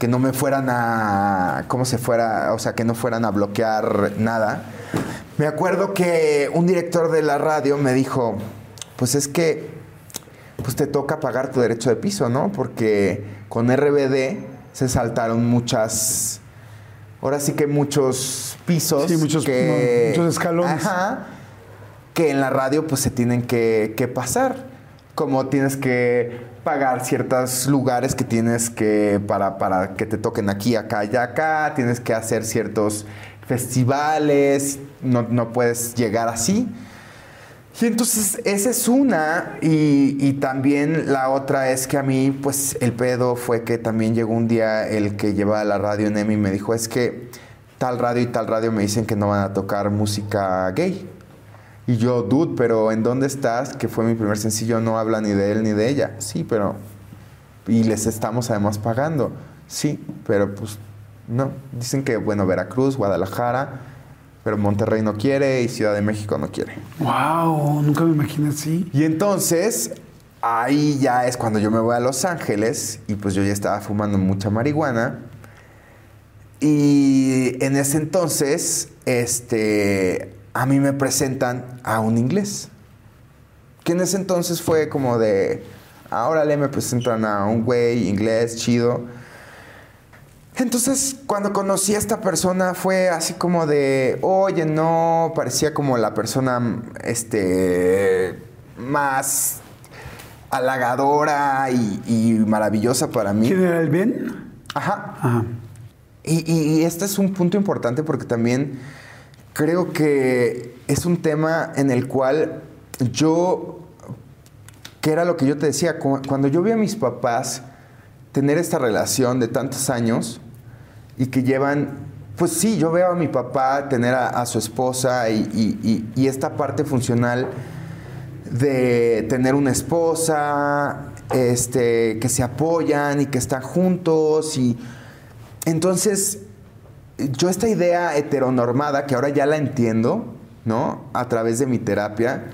que no me fueran a, ¿cómo se fuera? O sea, que no fueran a bloquear nada. Me acuerdo que un director de la radio me dijo, pues es que pues te toca pagar tu derecho de piso, ¿no? Porque con RBD se saltaron muchas, ahora sí que muchos pisos. Sí, muchos- que, no, muchos escalones. Ajá, que en la radio pues se tienen que, que pasar. Como tienes que pagar ciertos lugares que tienes que, para, para que te toquen aquí, acá y acá, tienes que hacer ciertos festivales, no, no puedes llegar así. Y entonces esa es una y, y también la otra es que a mí pues el pedo fue que también llegó un día el que llevaba la radio en EMI y me dijo es que tal radio y tal radio me dicen que no van a tocar música gay. Y yo, dude, pero ¿en dónde estás? Que fue mi primer sencillo, no habla ni de él ni de ella. Sí, pero... Y les estamos además pagando. Sí, pero pues no. Dicen que, bueno, Veracruz, Guadalajara, pero Monterrey no quiere y Ciudad de México no quiere. Wow, nunca me imaginé así. Y entonces, ahí ya es cuando yo me voy a Los Ángeles y pues yo ya estaba fumando mucha marihuana. Y en ese entonces, este, a mí me presentan a un inglés. Que en ese entonces fue como de, ahora le me presentan a un güey inglés chido. Entonces, cuando conocí a esta persona fue así como de, oye, no, parecía como la persona, este, más halagadora y, y maravillosa para mí. ¿Quién era el Ben? Ajá. Ajá. Y, y- y este es un punto importante porque también creo que es un tema en el cual yo, que era lo que yo te decía, cu- cuando yo vi a mis papás tener esta relación de tantos años y que llevan, pues sí, yo veo a mi papá tener a, su esposa y- y- y esta parte funcional de tener una esposa, este, que se apoyan y que están juntos y entonces yo esta idea heteronormada que ahora ya la entiendo, ¿no? A través de mi terapia,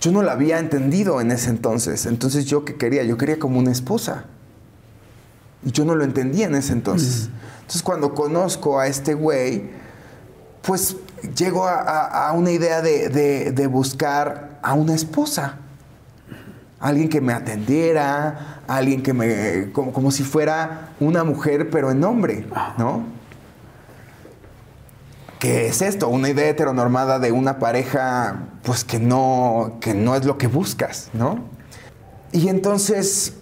yo no la había entendido en ese entonces. Entonces yo qué quería, yo quería como una esposa. Y yo no lo entendía en ese entonces. Entonces cuando conozco a este güey, pues llego a, a- a una idea de, de- de buscar a una esposa. Alguien que me atendiera, alguien que me. como, como si fuera una mujer, pero en hombre, ¿no? ¿Qué es esto? Una idea heteronormada de una pareja, pues que no, que no es lo que buscas, ¿no? Y entonces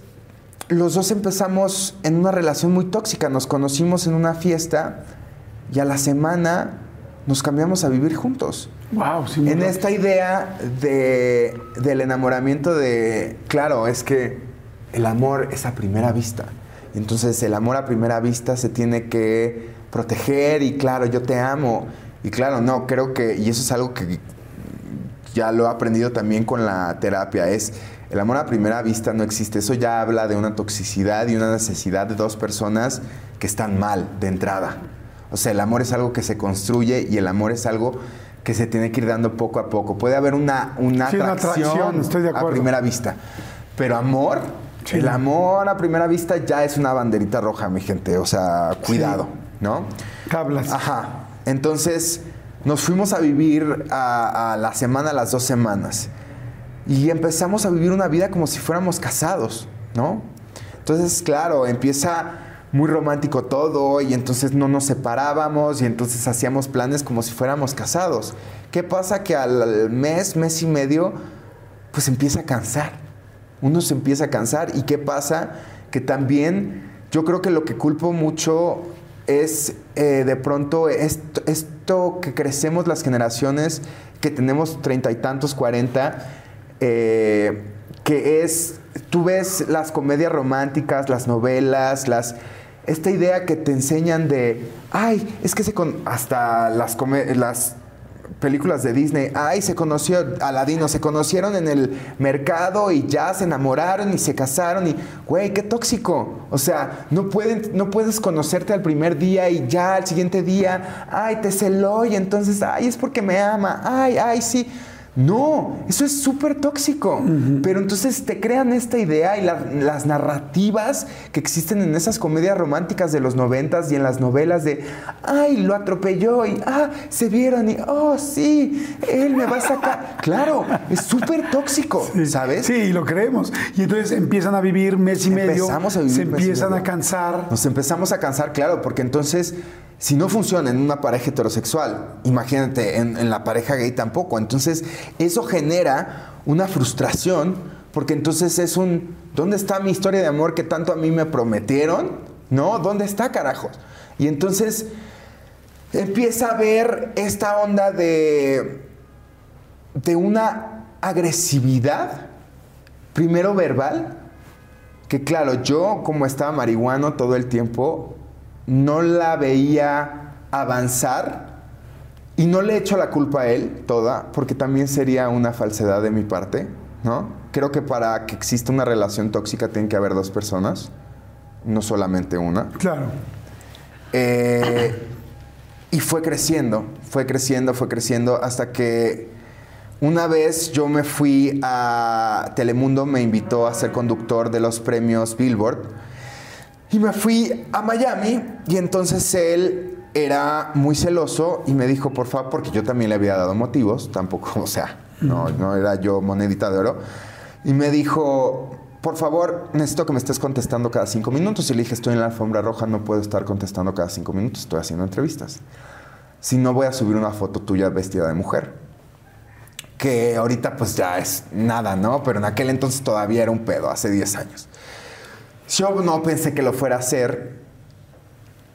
los dos empezamos en una relación muy tóxica. Nos conocimos en una fiesta y a la semana nos cambiamos a vivir juntos. Wow, sí, En esta idea de, del enamoramiento de, claro, es que el amor es a primera vista. Entonces el amor a primera vista se tiene que proteger y claro, yo te amo. Y claro, no, creo que, y eso es algo que ya lo he aprendido también con la terapia, es el amor a primera vista no existe. Eso ya habla de una toxicidad y una necesidad de dos personas que están mal de entrada. O sea, el amor es algo que se construye y el amor es algo que se tiene que ir dando poco a poco. Puede haber una, una, Sí, una atracción, atracción, estoy de a primera vista. Pero amor, Sí. el amor a primera vista ya es una banderita roja, mi gente. O sea, cuidado, ¿no? Tablas. Ajá. Entonces nos fuimos a vivir a, a la semana, a las dos semanas. Y empezamos a vivir una vida como si fuéramos casados, ¿no? Entonces, claro, empieza muy romántico todo y entonces no nos separábamos y entonces hacíamos planes como si fuéramos casados. ¿Qué pasa? Que al mes, mes y medio, pues empieza a cansar. Uno se empieza a cansar. ¿Y qué pasa? Que también yo creo que lo que culpo mucho es eh, de pronto esto, que crecemos las generaciones que tenemos treinta y tantos, cuarenta, eh, que es, tú ves las comedias románticas, las novelas, las, esta idea que te enseñan de, ay, es que se con, hasta las, come- las películas de Disney, ay, se conoció, Aladino, se conocieron en el mercado y ya se enamoraron y se casaron y, güey, qué tóxico. O sea, no, pueden, no puedes conocerte al primer día y ya al siguiente día, ay, te celó y entonces, ay, es porque me ama, ay, ay, sí. No, eso es súper tóxico. Pero entonces te crean esta idea y la- las narrativas que existen en esas comedias románticas de los noventas y en las novelas de, ay, lo atropelló y, ah, se vieron y, oh, sí, él me va a sacar. [laughs] Claro, es súper tóxico, ¿sabes? Sí, y lo creemos. Y entonces empiezan a vivir mes y medio. Empezamos a vivir se empiezan medio. a cansar. Nos empezamos a cansar, claro, porque entonces, si no funciona en una pareja heterosexual, imagínate, en, la pareja gay tampoco. Entonces, eso genera una frustración, porque entonces es un, ¿dónde está mi historia de amor que tanto a mí me prometieron? ¿No? ¿Dónde está, carajos? Y entonces empieza a ver esta onda de, de una agresividad, primero verbal, que claro, yo como estaba marihuano todo el tiempo, no la veía avanzar y no le echo la culpa a él toda, porque también sería una falsedad de mi parte, ¿no? Creo que para que exista una relación tóxica tiene que haber dos personas, no solamente una. Claro. Eh, y fue creciendo, fue creciendo, fue creciendo hasta que una vez yo me fui a Telemundo, me invitó a ser conductor de los premios Billboard y me fui a Miami y entonces él era muy celoso y me dijo, por favor, porque yo también le había dado motivos, tampoco, [laughs] o sea, no, no era yo monedita de oro, y me dijo, por favor, necesito que me estés contestando cada cinco minutos. Y le dije, estoy en la alfombra roja, no puedo estar contestando cada cinco minutos, estoy haciendo entrevistas. Si no, voy a subir una foto tuya vestida de mujer. Que ahorita pues ya es nada, ¿no? Pero en aquel entonces todavía era un pedo, hace 10 años. Yo no pensé que lo fuera a hacer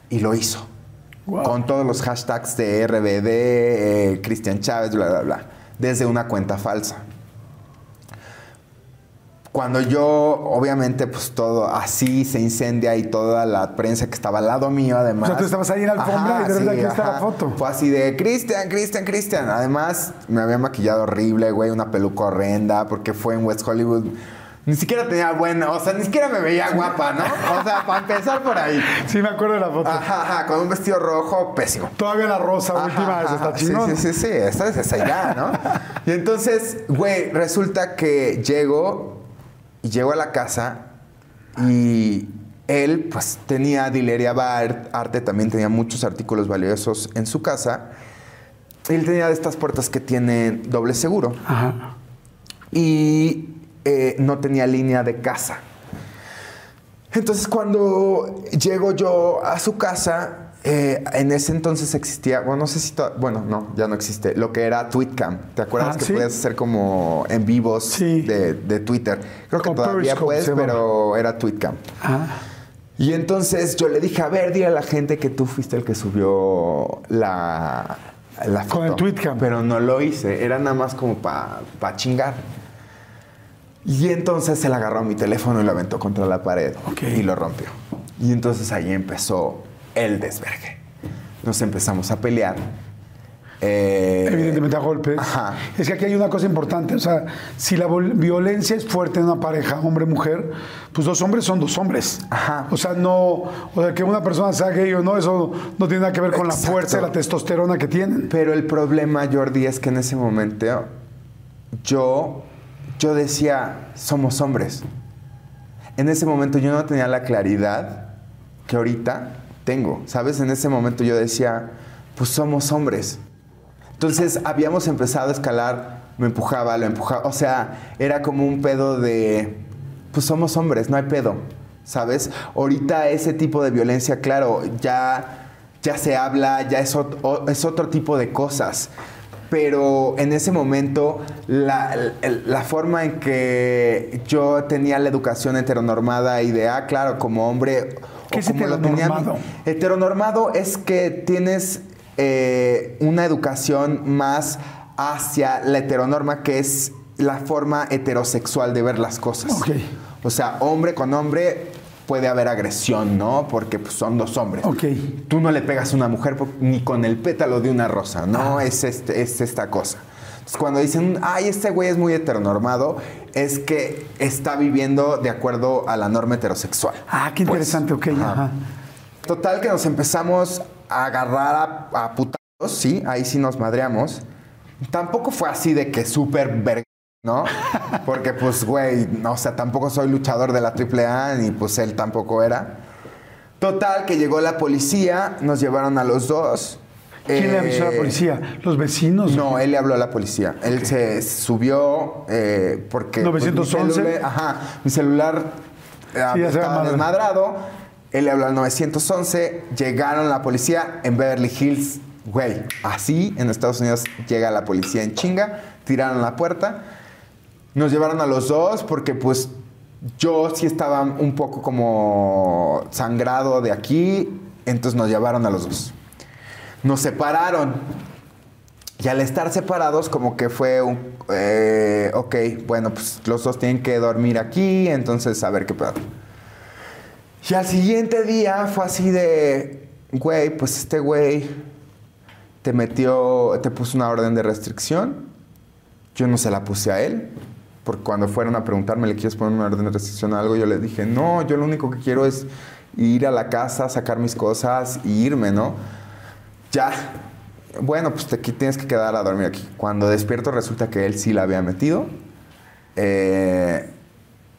y lo hizo. Wow. Con todos los hashtags de RBD, eh, Cristian Chávez, bla, bla, bla. Desde una cuenta falsa. Cuando yo, obviamente, pues todo así se incendia y toda la prensa que estaba al lado mío, además. O sea, tú estabas ahí en la alfombra y de repente aquí está la foto. Fue así de Cristian, Cristian, Cristian. Además, me había maquillado horrible, güey, una peluca horrenda, porque fue en West Hollywood. Ni siquiera tenía buena, o sea, ni siquiera me veía guapa, ¿no? O sea, para empezar por ahí. Sí, me acuerdo de la foto. Ajá, ajá, con un vestido rojo, pésimo. Todavía la rosa última, Ajá, esa está ajá. chingón. Sí, sí, sí, sí, esta es esa ya, ¿no? y entonces, güey, resulta que llego y llego a la casa y él, pues, tenía Dileria Bar, arte, también tenía muchos artículos valiosos en su casa. Él tenía de estas puertas que tienen doble seguro Ajá. y eh, no tenía línea de casa. Entonces cuando llego yo a su casa, Eh, en ese entonces existía, bueno, no sé si, to- bueno, no, ya no existe, lo que era Tweetcam. ¿Te acuerdas Ah, que ¿sí? podías hacer como en vivos Sí. de, de Twitter? Creo que todavía Periscope puedes, pero era Tweetcam. Ah, Y entonces yo le dije, a ver, dile a la gente que tú fuiste el que subió la, la foto. Con el Tweetcam. Pero no lo hice, era nada más como para chingar. Y entonces él agarró mi teléfono y lo aventó contra la pared Ok. y lo rompió. Y entonces ahí empezó el desvergue. Nos empezamos a pelear. Eh, evidentemente a golpes. Ajá. Es que aquí hay una cosa importante, o sea, si la violencia es fuerte en una pareja, hombre-mujer, pues dos hombres son dos hombres. Ajá. O sea, no, o sea, que una persona sea gay o no, eso no tiene nada que ver con la Exacto. fuerza y la testosterona que tienen. Pero el problema, Jordi, es que en ese momento yo, yo decía, somos hombres. En ese momento yo no tenía la claridad que ahorita tengo, ¿sabes? En ese momento yo decía, pues somos hombres. Entonces habíamos empezado a escalar, me empujaba, lo empujaba, o sea, era como un pedo de, pues somos hombres, no hay pedo, ¿sabes? Ahorita ese tipo de violencia, claro, ya, ya se habla, ya es, o- es otro tipo de cosas. Pero en ese momento, la, la forma en que yo tenía la educación heteronormada y de, ah, claro, como hombre... ¿Qué o es como lo tenía mi- heteronormado? Heteronormado es que tienes eh, una educación más hacia la heteronorma, que es la forma heterosexual de ver las cosas. Ok. O sea, hombre con hombre puede haber agresión, ¿no? Porque pues, son dos hombres. Ok. Tú no le pegas a una mujer ni con el pétalo de una rosa, ¿no? Ah. Es, este, es esta cosa. Entonces, cuando dicen, ay, este güey es muy heteronormado, es que está viviendo de acuerdo a la norma heterosexual. Ah, qué Pues, interesante, ok. ajá. ajá. Total que nos empezamos a agarrar a, a putazos, sí, ahí sí nos madreamos. Tampoco fue así de que súper verga, ¿no? Porque pues, güey, no, o sea, tampoco soy luchador de la AAA ni pues él tampoco era. Total que llegó la policía, nos llevaron a los dos. ¿Quién le avisó a la Eh, policía? ¿Los vecinos? No, él le habló a la policía. Él se subió eh, porque... pues, mi 911. celular- ajá, mi celular eh, Sí, estaba desmadrado. Él le habló al 911. Llegaron la policía en Beverly Hills. Güey, así en Estados Unidos llega la policía en chinga. Tiraron la puerta. Nos llevaron a los dos porque pues yo sí estaba un poco como sangrado de aquí. Entonces nos llevaron a los dos. Nos separaron. Y al estar separados, como que fue eh, ok, bueno, pues los dos tienen que dormir aquí, entonces a ver qué pedo. Y al siguiente día fue así de. Güey, pues este güey te metió. Te puso una orden de restricción. Yo no se la puse a él. Porque cuando fueron a preguntarme, ¿le quieres poner una orden de restricción a algo? Yo le dije, no, yo lo único que quiero es ir a la casa, sacar mis cosas y irme, ¿no? Ya. Bueno, pues te aquí tienes que quedar a dormir aquí. Cuando despierto resulta que él sí la había metido. Eh,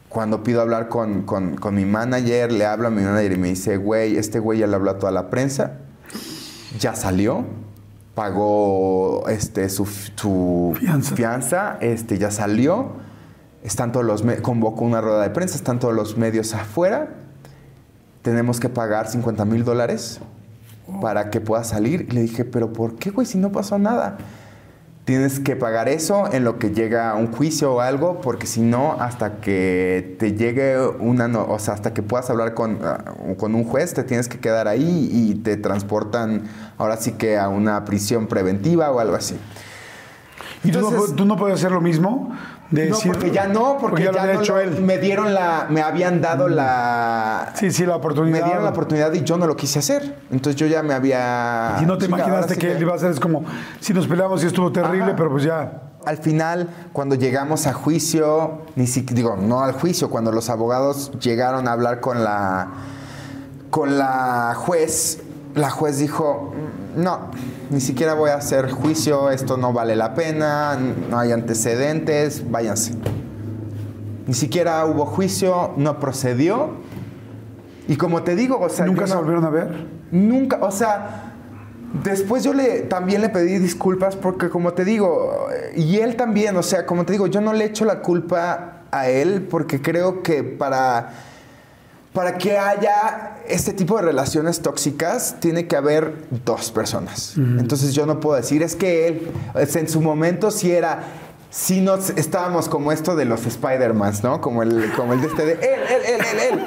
cuando pido hablar con, con- con mi manager, le hablo a mi manager y me dice, güey, este güey ya le habló a toda la prensa. Ya salió. Pagó este, su, su Fianza. fianza, este, ya salió. Están todos los convocó una rueda de prensa, están todos los medios afuera. Tenemos que pagar 50 mil dólares para que pueda salir. Y le dije, pero ¿por qué, güey, si no pasó nada? Tienes que pagar eso en lo que llega un juicio o algo, porque si no, hasta que te llegue una, no- o sea, hasta que puedas hablar con, ah, con un juez, te tienes que quedar ahí y te transportan ahora sí que a una prisión preventiva o algo así. ¿Y tú, no, Entonces- tú no puedes hacer lo mismo? De No, decir- porque ya no, porque, ya no hecho lo- él. me dieron la, me habían dado la, Sí, sí, la oportunidad. me dieron la oportunidad y yo no lo quise hacer. Entonces yo ya me había. Y no te Chinga, imaginaste que él iba a hacer, es como, si nos peleamos y estuvo terrible, Ajá. pero pues ya. Al final, cuando llegamos a juicio, ni siquiera, digo, no al juicio, cuando los abogados llegaron a hablar con la, con la juez, la juez dijo, "Mm, no, ni siquiera voy a hacer juicio, esto no vale la pena, no hay antecedentes, váyanse. Ni siquiera hubo juicio, no procedió. Y como te digo, o sea, ¿Nunca se volvieron a ver? Nunca, o sea, después yo le también le pedí disculpas porque como te digo, y él también, o sea, como te digo, yo no le echo la culpa a él porque creo que para para que haya este tipo de relaciones tóxicas, tiene que haber dos personas. Entonces yo no puedo decir, es que él, en su momento sí era, sí nos estábamos como esto de los Spider-Mans, ¿no? Como el, como el de este de él, él, él, él, él.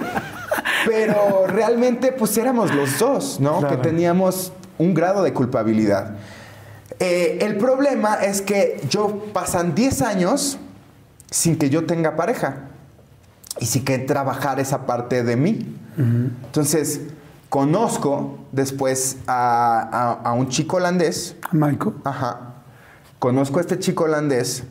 Pero realmente pues éramos los dos, ¿no? Que teníamos un grado de culpabilidad. Eh, el problema es que yo pasan 10 años sin que yo tenga pareja y sin que trabajar esa parte de mí. Entonces, conozco después a, un chico holandés. Michael. Ajá. Conozco a este chico holandés.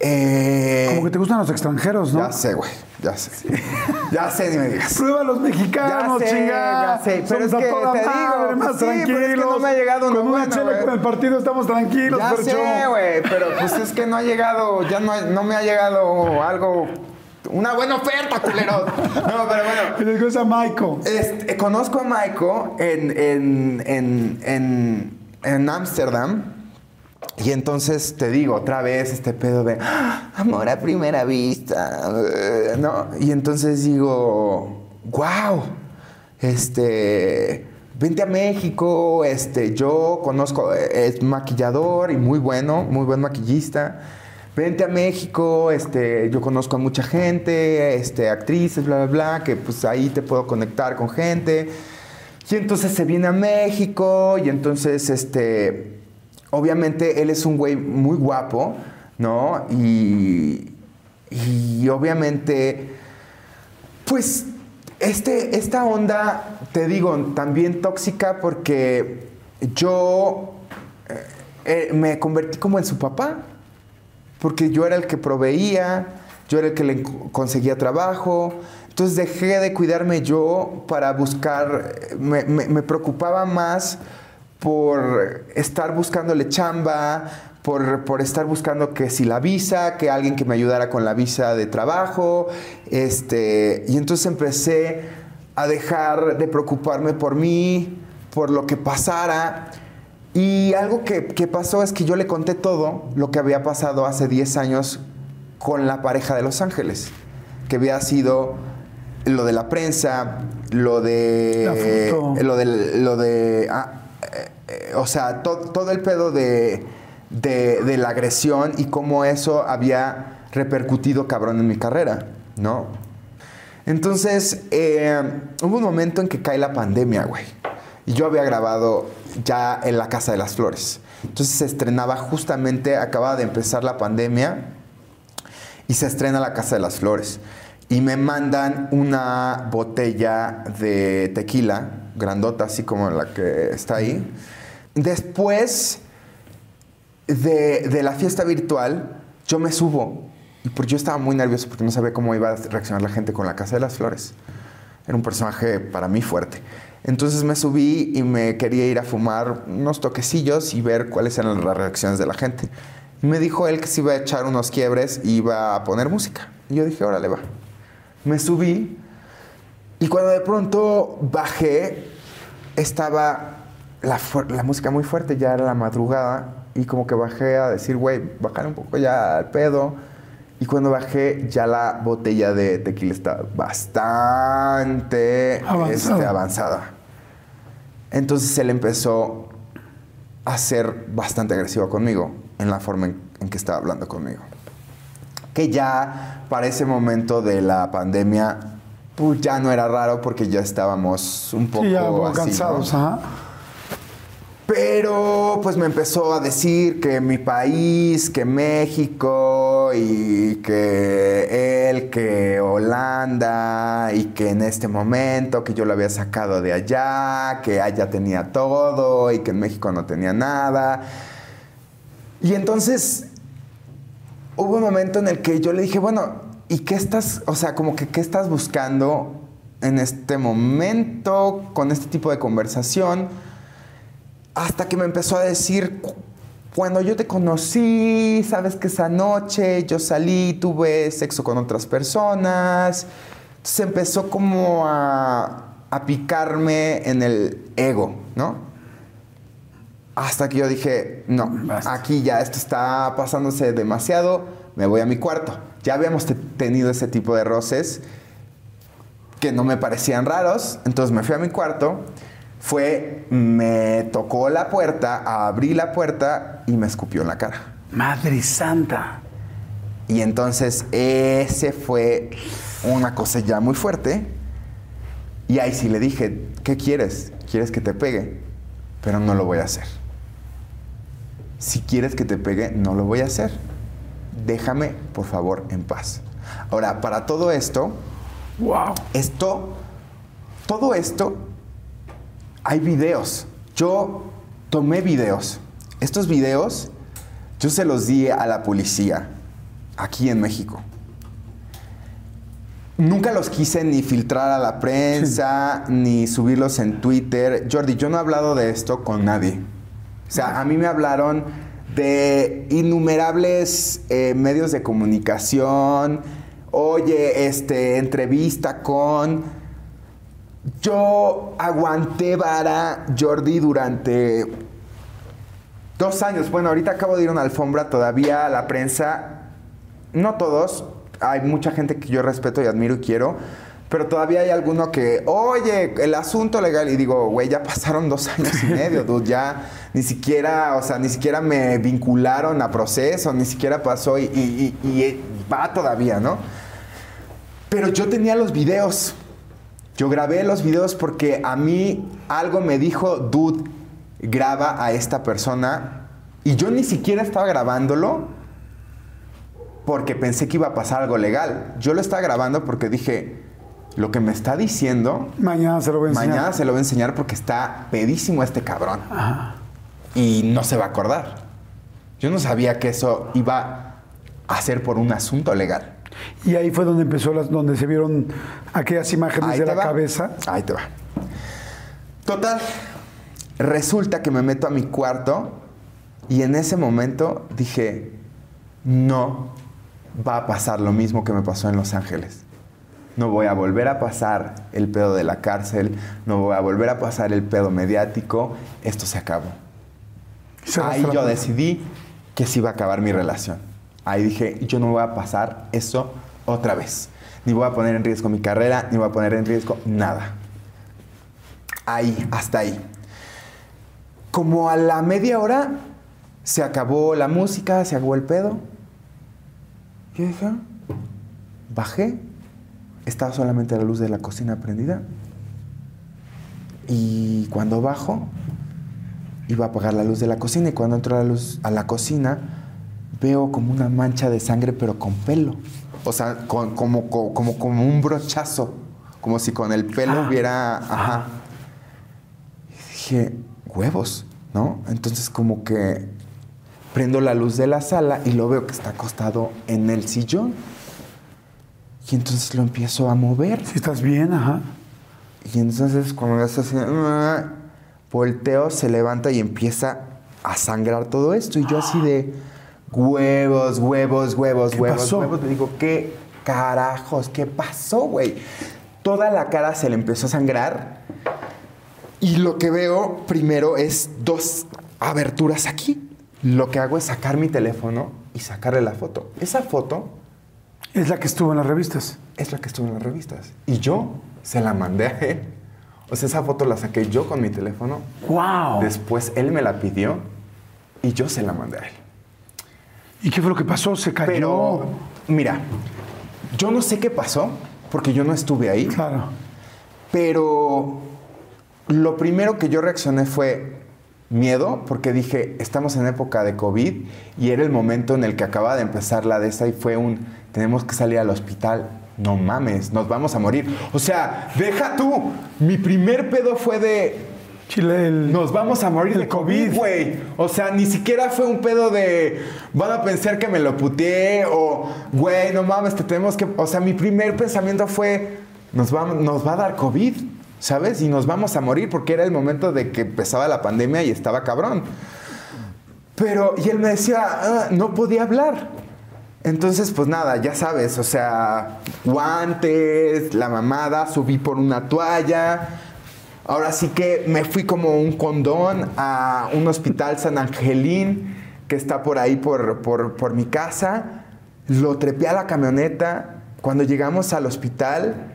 Eh, Como que te gustan los extranjeros, ¿no? Ya sé, güey. Ya sé. [laughs] Ya sé, ni me digas. Prueba a los mexicanos, ya sé, Ya sé, pero es que te digo, más sí, tranquilos. Pero es que no me ha llegado Con una chela con el partido estamos tranquilos. Ya sé, güey, pero pues es que no ha llegado, ya no, no me ha llegado algo una buena oferta, culero. No, pero bueno. [laughs] ¿Y les a Michael? Este, conozco a Michael en, en, en, en Ámsterdam. Y entonces te digo otra vez este pedo de ¡Ah! amor a primera vista, ¿no? Y entonces digo, wow, este, vente a México, este, yo conozco, es maquillador y muy bueno, muy buen maquillista. Vente a México, este, yo conozco a mucha gente, este, actrices, bla, bla, bla, que pues ahí te puedo conectar con gente. Y entonces se viene a México y entonces, este, obviamente él es un güey muy guapo, ¿no? Y, y obviamente, pues, este, esta onda, te digo, también tóxica porque yo eh, eh, me convertí como en su papá, porque yo era el que proveía, yo era el que le conseguía trabajo, entonces dejé de cuidarme yo para buscar, me, me preocupaba más por estar buscándole chamba, por, estar buscando que si la visa, que alguien que me ayudara con la visa de trabajo. Este, y entonces empecé a dejar de preocuparme por mí, por lo que pasara. Y algo que, pasó es que yo le conté todo lo que había pasado hace 10 años con la pareja de Los Ángeles, que había sido lo de la prensa, lo de... Lo de... Lo de ah, eh, o sea, todo el pedo de, la agresión y cómo eso había repercutido cabrón en mi carrera, ¿no? Entonces, eh, hubo un momento en que cae la pandemia, güey. Y yo había grabado ya en la Casa de las Flores. Entonces se estrenaba justamente, acababa de empezar la pandemia y se estrena la Casa de las Flores. Y me mandan una botella de tequila, grandota, así como la que está ahí. Después de, la fiesta virtual, yo me subo. Porque yo estaba muy nervioso porque no sabía cómo iba a reaccionar la gente con la Casa de las Flores. Era un personaje para mí fuerte. Entonces me subí y me quería ir a fumar unos toquecillos y ver cuáles eran las reacciones de la gente. Me dijo él que se iba a echar unos quiebres y iba a poner música. Y yo dije, órale, va. Me subí y cuando de pronto bajé, estaba la, música muy fuerte, ya era la madrugada, y como que bajé a decir, güey, bajar un poco ya al pedo. Y cuando bajé, ya la botella de tequila estaba bastante este, avanzada. Entonces él empezó a ser bastante agresivo conmigo en la forma en, que estaba hablando conmigo. Que ya para ese momento de la pandemia, pues ya no era raro porque ya estábamos un poco cansados. Ajá. Pero pues me empezó a decir que mi país, que México y que él, que Holanda y que en este momento que yo lo había sacado de allá, que allá tenía todo y que en México no tenía nada. Y entonces hubo un momento en el que yo le dije, bueno, ¿y qué estás, o sea, como que qué estás buscando en este momento con este tipo de conversación? Hasta que me empezó a decir, cuando yo te conocí, sabes que esa noche yo salí, tuve sexo con otras personas. Se empezó como a, picarme en el ego, ¿no? Hasta que yo dije, no, aquí ya esto está pasándose demasiado, me voy a mi cuarto. Ya habíamos tenido ese tipo de roces que no me parecían raros. Entonces me fui a mi cuarto, fue, me tocó la puerta, abrí la puerta y me escupió en la cara. Madre santa. Y entonces ese fue una cosa ya muy fuerte. Y ahí sí le dije, ¿qué quieres? ¿Quieres que te pegue? Pero no lo voy a hacer. Si quieres que te pegue, no lo voy a hacer. Déjame, por favor, en paz. Ahora, para todo esto, Wow. esto, todo esto, hay videos. Yo tomé videos. Estos videos yo se los di a la policía aquí en México. Nunca los quise ni filtrar a la prensa, ni subirlos en Twitter. Jordi, yo no he hablado de esto con nadie. O sea, a mí me hablaron de innumerables eh, medios de comunicación. Oye, este, entrevista con. Yo aguanté vara, Jordi, durante dos años. Bueno, ahorita acabo de ir a una alfombra, todavía la prensa, no todos, hay mucha gente que yo respeto y admiro y quiero, pero todavía hay alguno que, oye, el asunto legal, y digo, güey, ya pasaron dos años y medio, dude, ya ni siquiera, o sea, ni siquiera me vincularon a proceso, ni siquiera pasó y va todavía, ¿no? Pero yo tenía los videos. Yo grabé los videos porque a mí algo me dijo, dude, graba a esta persona. Y yo ni siquiera estaba grabándolo porque pensé que iba a pasar algo legal. Yo lo estaba grabando porque dije, lo que me está diciendo, Mañana se lo voy a enseñar. mañana se lo voy a enseñar porque está pedísimo este cabrón. Y no se va a acordar. Yo no sabía que eso iba a ser por un asunto legal. Y ahí fue donde empezó, las, donde se vieron aquellas imágenes Ahí de la va. cabeza. Ahí te va. Total. Resulta que me meto a mi cuarto y en ese momento dije, no va a pasar lo mismo que me pasó en Los Ángeles. No voy a volver a pasar el pedo de la cárcel, no voy a volver a pasar el pedo mediático, esto se acabó. Cerraste Ahí yo decidí que se iba a acabar mi relación. Ahí dije, yo no voy a pasar eso otra vez. Ni voy a poner en riesgo mi carrera, ni voy a poner en riesgo nada. Ahí, hasta ahí. Como a la media hora se acabó la música, se acabó el pedo. Yo dije, bajé, estaba solamente la luz de la cocina prendida. Y cuando bajo, iba a apagar la luz de la cocina y cuando entro a la luz a la cocina veo como una mancha de sangre pero con pelo. O sea, con- como, co- como, como un brochazo, como si con el pelo Ah. hubiera... Ajá. Y dije, huevos, ¿no? Entonces como que prendo la luz de la sala y lo veo que está acostado en el sillón. Y entonces lo empiezo a mover. Si estás bien, ajá. Y entonces cuando ves así, "Ah", volteo, se levanta y empieza a sangrar todo esto. Y yo así de huevos, huevos, huevos, ¿Qué huevos, pasó? huevos. Le digo, ¿qué carajos? ¿Qué pasó, güey? Toda la cara se le empezó a sangrar. Y lo que veo primero es dos aberturas aquí. Lo que hago es sacar mi teléfono y sacarle la foto. Esa foto Es la que estuvo en las revistas. es la que estuvo en las revistas. Y yo se la mandé a él. O sea, esa foto la saqué yo con mi teléfono. ¡Wow! Después él me la pidió y yo se la mandé a él. ¿Y qué fue lo que pasó? ¿Se cayó? Pero, mira, yo no sé qué pasó porque yo no estuve ahí. Claro. Pero lo primero que yo reaccioné fue miedo, porque dije, estamos en época de COVID y era el momento en el que acaba de empezar la de esa y fue un, tenemos que salir al hospital. No mames, nos vamos a morir. O sea, deja tú. Mi primer pedo fue de, Chile, el... nos vamos a morir de COVID, COVID. güey. O sea, ni siquiera fue un pedo de van a pensar que me lo puteé o güey, no mames, te tenemos que. O sea, mi primer pensamiento fue nos va, nos va a dar COVID, ¿sabes? Y nos vamos a morir porque era el momento de que empezaba la pandemia y estaba cabrón. Pero, y él me decía, "Ah, no podía hablar. Entonces, pues nada, ya sabes, o sea, guantes, la mamada, subí por una toalla. Ahora sí que me fui como un condón a un hospital San Angelín que está por ahí por, por, por mi casa. Lo trepé a la camioneta. Cuando llegamos al hospital,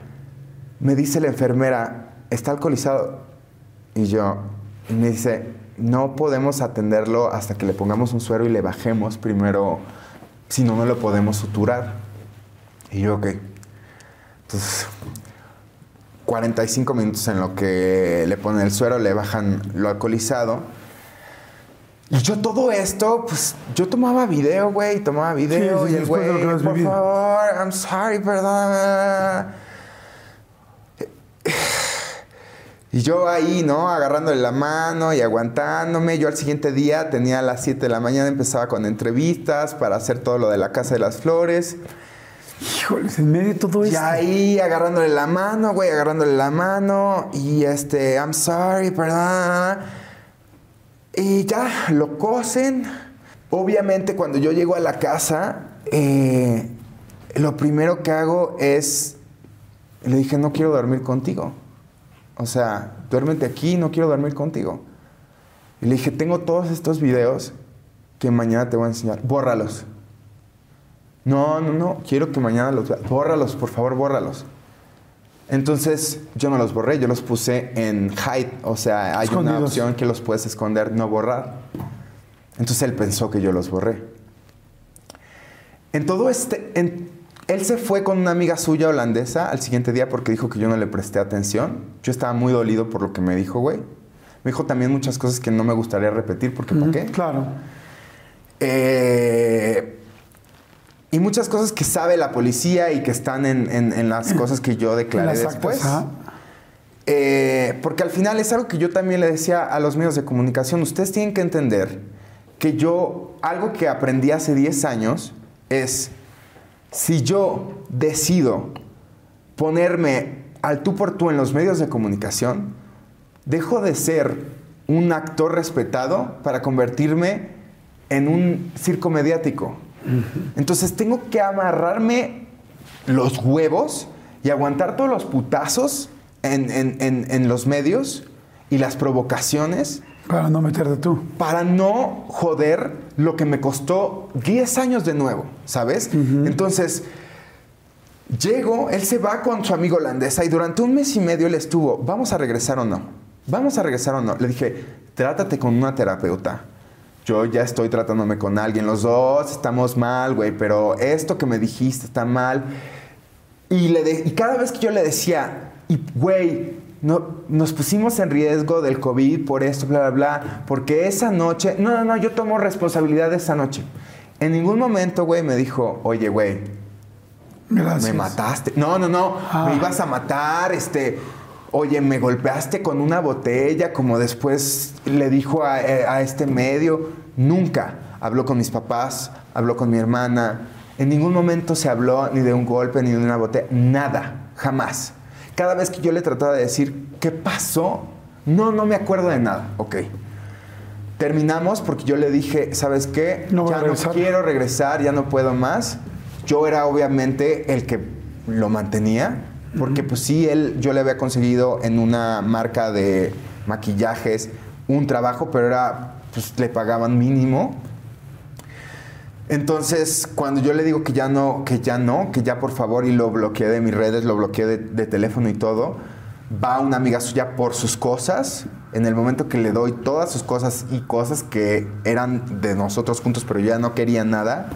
me dice la enfermera, está alcoholizado. Y yo, me dice, no podemos atenderlo hasta que le pongamos un suero y le bajemos primero, si no, no lo podemos suturar. Y yo, ok. Entonces, 45 minutos en lo que le ponen el suero, le bajan lo alcoholizado. Y yo todo esto, pues yo tomaba video, güey, tomaba video. Sí, sí, y el después de lo güey, que por vivido". favor, I'm sorry, perdón. Y yo ahí, ¿no? Agarrándole la mano y aguantándome. Yo al siguiente día tenía a las 7 de la mañana, empezaba con entrevistas para hacer todo lo de la Casa de las Flores. Híjoles, en medio de todo Y esto. ahí agarrándole la mano, güey, agarrándole la mano. Y este, I'm sorry, perdón. Y ya, lo cosen. Obviamente, cuando yo llego a la casa, eh, lo primero que hago es. Le dije, no quiero dormir contigo. O sea, duérmete aquí, no quiero dormir contigo. Y le dije, tengo todos estos videos que mañana te voy a enseñar. Bórralos. No, no, no, quiero que mañana los veas. Bórralos, por favor, bórralos. Entonces, yo no los borré, yo los puse en hide. O sea, hay una opción que los puedes esconder, no borrar. Entonces él pensó que yo los borré. En todo este. en- él se fue con una amiga suya holandesa al siguiente día porque dijo que yo no le presté atención. Yo estaba muy dolido por lo que me dijo, güey. Me dijo también muchas cosas que no me gustaría repetir porque ¿para qué? Claro. Eh, y muchas cosas que sabe la policía y que están en, en- en las [clears throat] cosas que yo declaré después. Eh, porque al final es algo que yo también le decía a los medios de comunicación. Ustedes tienen que entender que yo, algo que aprendí hace 10 años es, si yo decido ponerme al tú por tú en los medios de comunicación, dejo de ser un actor respetado para convertirme en un circo mediático. Entonces tengo que amarrarme los huevos y aguantar todos los putazos en, en- en- en los medios y las provocaciones Para no meterte tú. para no joder lo que me costó 10 años de nuevo, ¿sabes? Entonces, llego, él se va con su amigo holandesa y durante un mes y medio él estuvo, ¿vamos a regresar o no? ¿Vamos a regresar o no? Le dije, trátate con una terapeuta. Yo ya estoy tratándome con alguien, los dos estamos mal, güey, pero esto que me dijiste está mal. Y, le de- y cada vez que yo le decía, y güey, no, nos pusimos en riesgo del COVID por esto, bla, bla, bla, porque esa noche, no, no, no, yo tomo responsabilidad de esa noche. En ningún momento, güey, me dijo, oye, güey, Gracias. me mataste. No, no, no, Ah. me ibas a matar, este, oye, me golpeaste con una botella, como después le dijo a, eh, a este medio. Nunca habló con mis papás, habló con mi hermana. En ningún momento se habló ni de un golpe, ni de una botella, nada, jamás. Cada vez que yo le trataba de decir, ¿qué pasó? No, no me acuerdo de nada. Ok. Terminamos porque yo le dije, ¿sabes qué? No ya no quiero regresar, ya no puedo más. Yo era obviamente el que lo mantenía, porque pues sí, él, yo le había conseguido en una marca de maquillajes un trabajo, pero era, pues le pagaban mínimo. Entonces, cuando yo le digo que ya no, que ya no, que ya por favor, y lo bloqueé de mis redes, lo bloqueé de, de teléfono y todo, va una amiga suya por sus cosas. En el momento que le doy todas sus cosas y cosas que eran de nosotros juntos, pero yo ya no quería nada,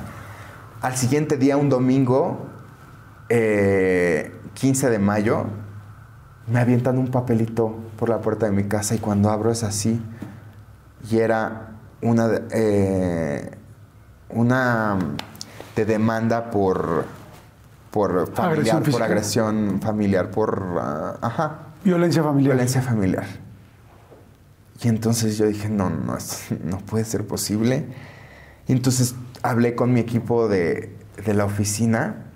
al siguiente día, un domingo, eh, 15 de mayo, me avientan un papelito por la puerta de mi casa y cuando abro es así. Y era una, eh, una mm, de demanda por, por familiar, Agresión por agresión familiar, por, ah, ajá, Violencia familiar. violencia familiar. Y entonces yo dije, no, no, [laughs] no puede ser posible. Y entonces hablé con mi equipo de, de la oficina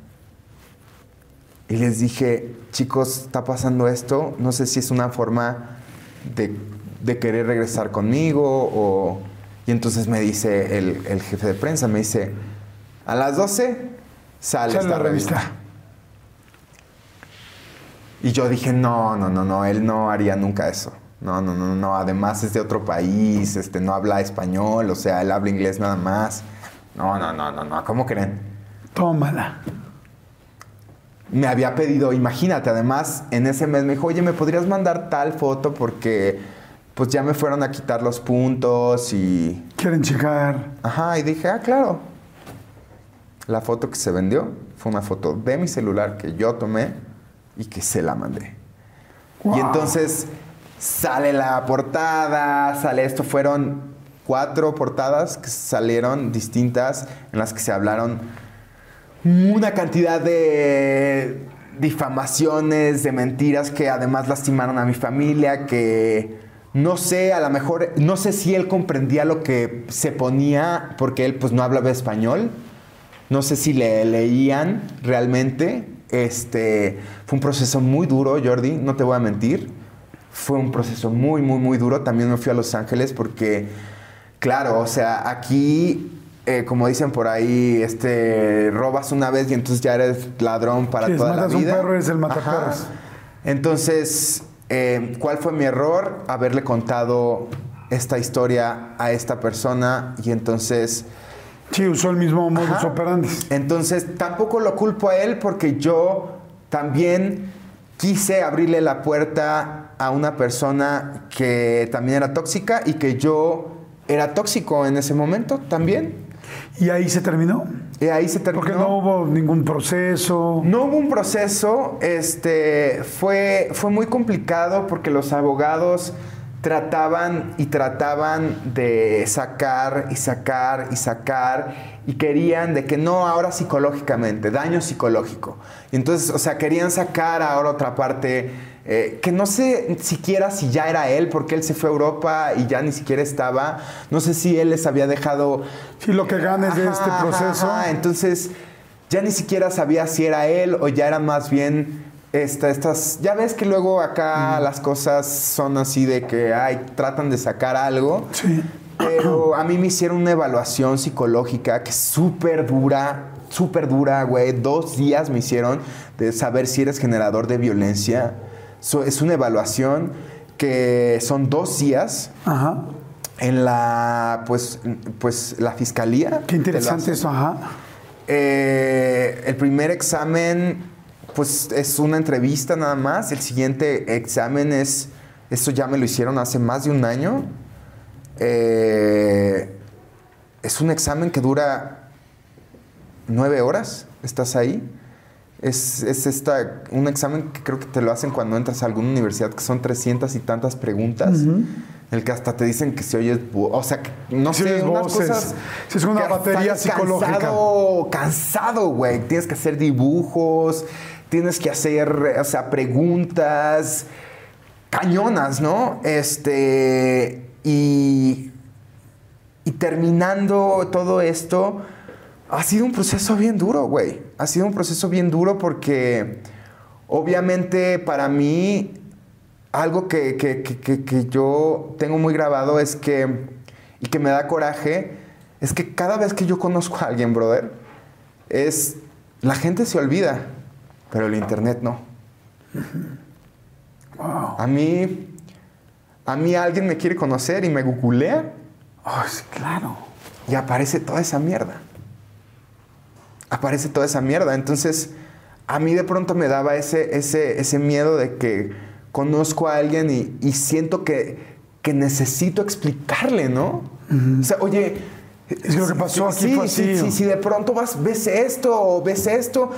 y les dije, chicos, está pasando esto, no sé si es una forma de, de querer regresar conmigo o... Y entonces me dice el, el jefe de prensa, me dice, a las 12 sale, Sale esta la revista. revista. Y yo dije, no, no, no, no, él no haría nunca eso. No, no, no, no. Además es de otro país, este, no habla español, o sea, él habla inglés nada más. No, no, no, no, no. ¿Cómo creen? Tómala. Me había pedido, imagínate, además en ese mes me dijo, oye, ¿me podrías mandar tal foto? Porque pues ya me fueron a quitar los puntos y... Quieren checar. Ajá, y dije, ah, claro. La foto que se vendió fue una foto de mi celular que yo tomé y que se la mandé. Wow. Y entonces sale la portada, sale esto, fueron cuatro portadas que salieron distintas en las que se hablaron una cantidad de difamaciones, de mentiras que además lastimaron a mi familia, que no sé, a lo mejor, no sé si él comprendía lo que se ponía porque él pues no hablaba español. No sé si le leían realmente. Este, fue un proceso muy duro, Jordi, no te voy a mentir. Fue un proceso muy, muy, muy duro. También me fui a Los Ángeles porque, claro, o sea, aquí eh, como dicen por ahí, este, robas una vez y entonces ya eres ladrón para Sí, toda la matas un vida. perro, eres el mataperros. Entonces, eh, ¿cuál fue mi error? Haberle contado esta historia a esta persona y entonces... Sí, usó el mismo modus Ajá. operandi. Entonces, tampoco lo culpo a él porque yo también quise abrirle la puerta a una persona que también era tóxica y que yo era tóxico en ese momento también. Y ahí se terminó. Y ahí se terminó. Porque no hubo ningún proceso. No hubo un proceso, este, fue, fue muy complicado porque los abogados trataban y trataban de sacar y sacar y sacar y querían de que no, ahora psicológicamente, daño psicológico. Y entonces, o sea, querían sacar ahora otra parte eh, que no sé siquiera si ya era él, porque él se fue a Europa y ya ni siquiera estaba. No sé si él les había dejado Sí, lo que ganes de este proceso. ajá. Entonces, ya ni siquiera sabía si era él o ya era más bien esta- estas. Ya ves que luego acá las cosas son así de que ay, tratan de sacar algo. Sí. Pero a mí me hicieron una evaluación psicológica que es súper dura, súper dura, güey. Dos días me hicieron de saber si eres generador de violencia. So- es una evaluación que son dos días Ajá. en la, pues, pues, la fiscalía. Qué interesante eso, ajá. Eh, el primer examen, pues es una entrevista nada más. El siguiente examen es, esto ya me lo hicieron hace más de un año. Eh, es un examen que dura nueve horas. ¿Estás ahí? Es, es esta, un examen que creo que te lo hacen cuando entras a alguna universidad, que son 300 y tantas preguntas. En el que hasta te dicen que si oyes, o sea, que no Si sé, unas voces. cosas. Sí, es una batería psicológica. Cansado, cansado, güey. Tienes que hacer dibujos, tienes que hacer, o sea, preguntas cañonas, ¿no? Este, y, y terminando todo esto, ha sido un proceso bien duro, güey. Ha sido un proceso bien duro porque obviamente para mí algo que, que- que- que- que yo tengo muy grabado es que, y que me da coraje, es que cada vez que yo conozco a alguien, brother, es, la gente se olvida, pero el internet no. A mí, a mí alguien me quiere conocer y me googlea sí, claro. y aparece toda esa mierda. Aparece toda esa mierda. Entonces, a mí de pronto me daba ese, ese, ese miedo de que conozco a alguien y, y siento que, que necesito explicarle, ¿no? O sea, oye... Es lo que pasó aquí sí, fue sí, así. sí, si de pronto vas, ves esto o ves esto,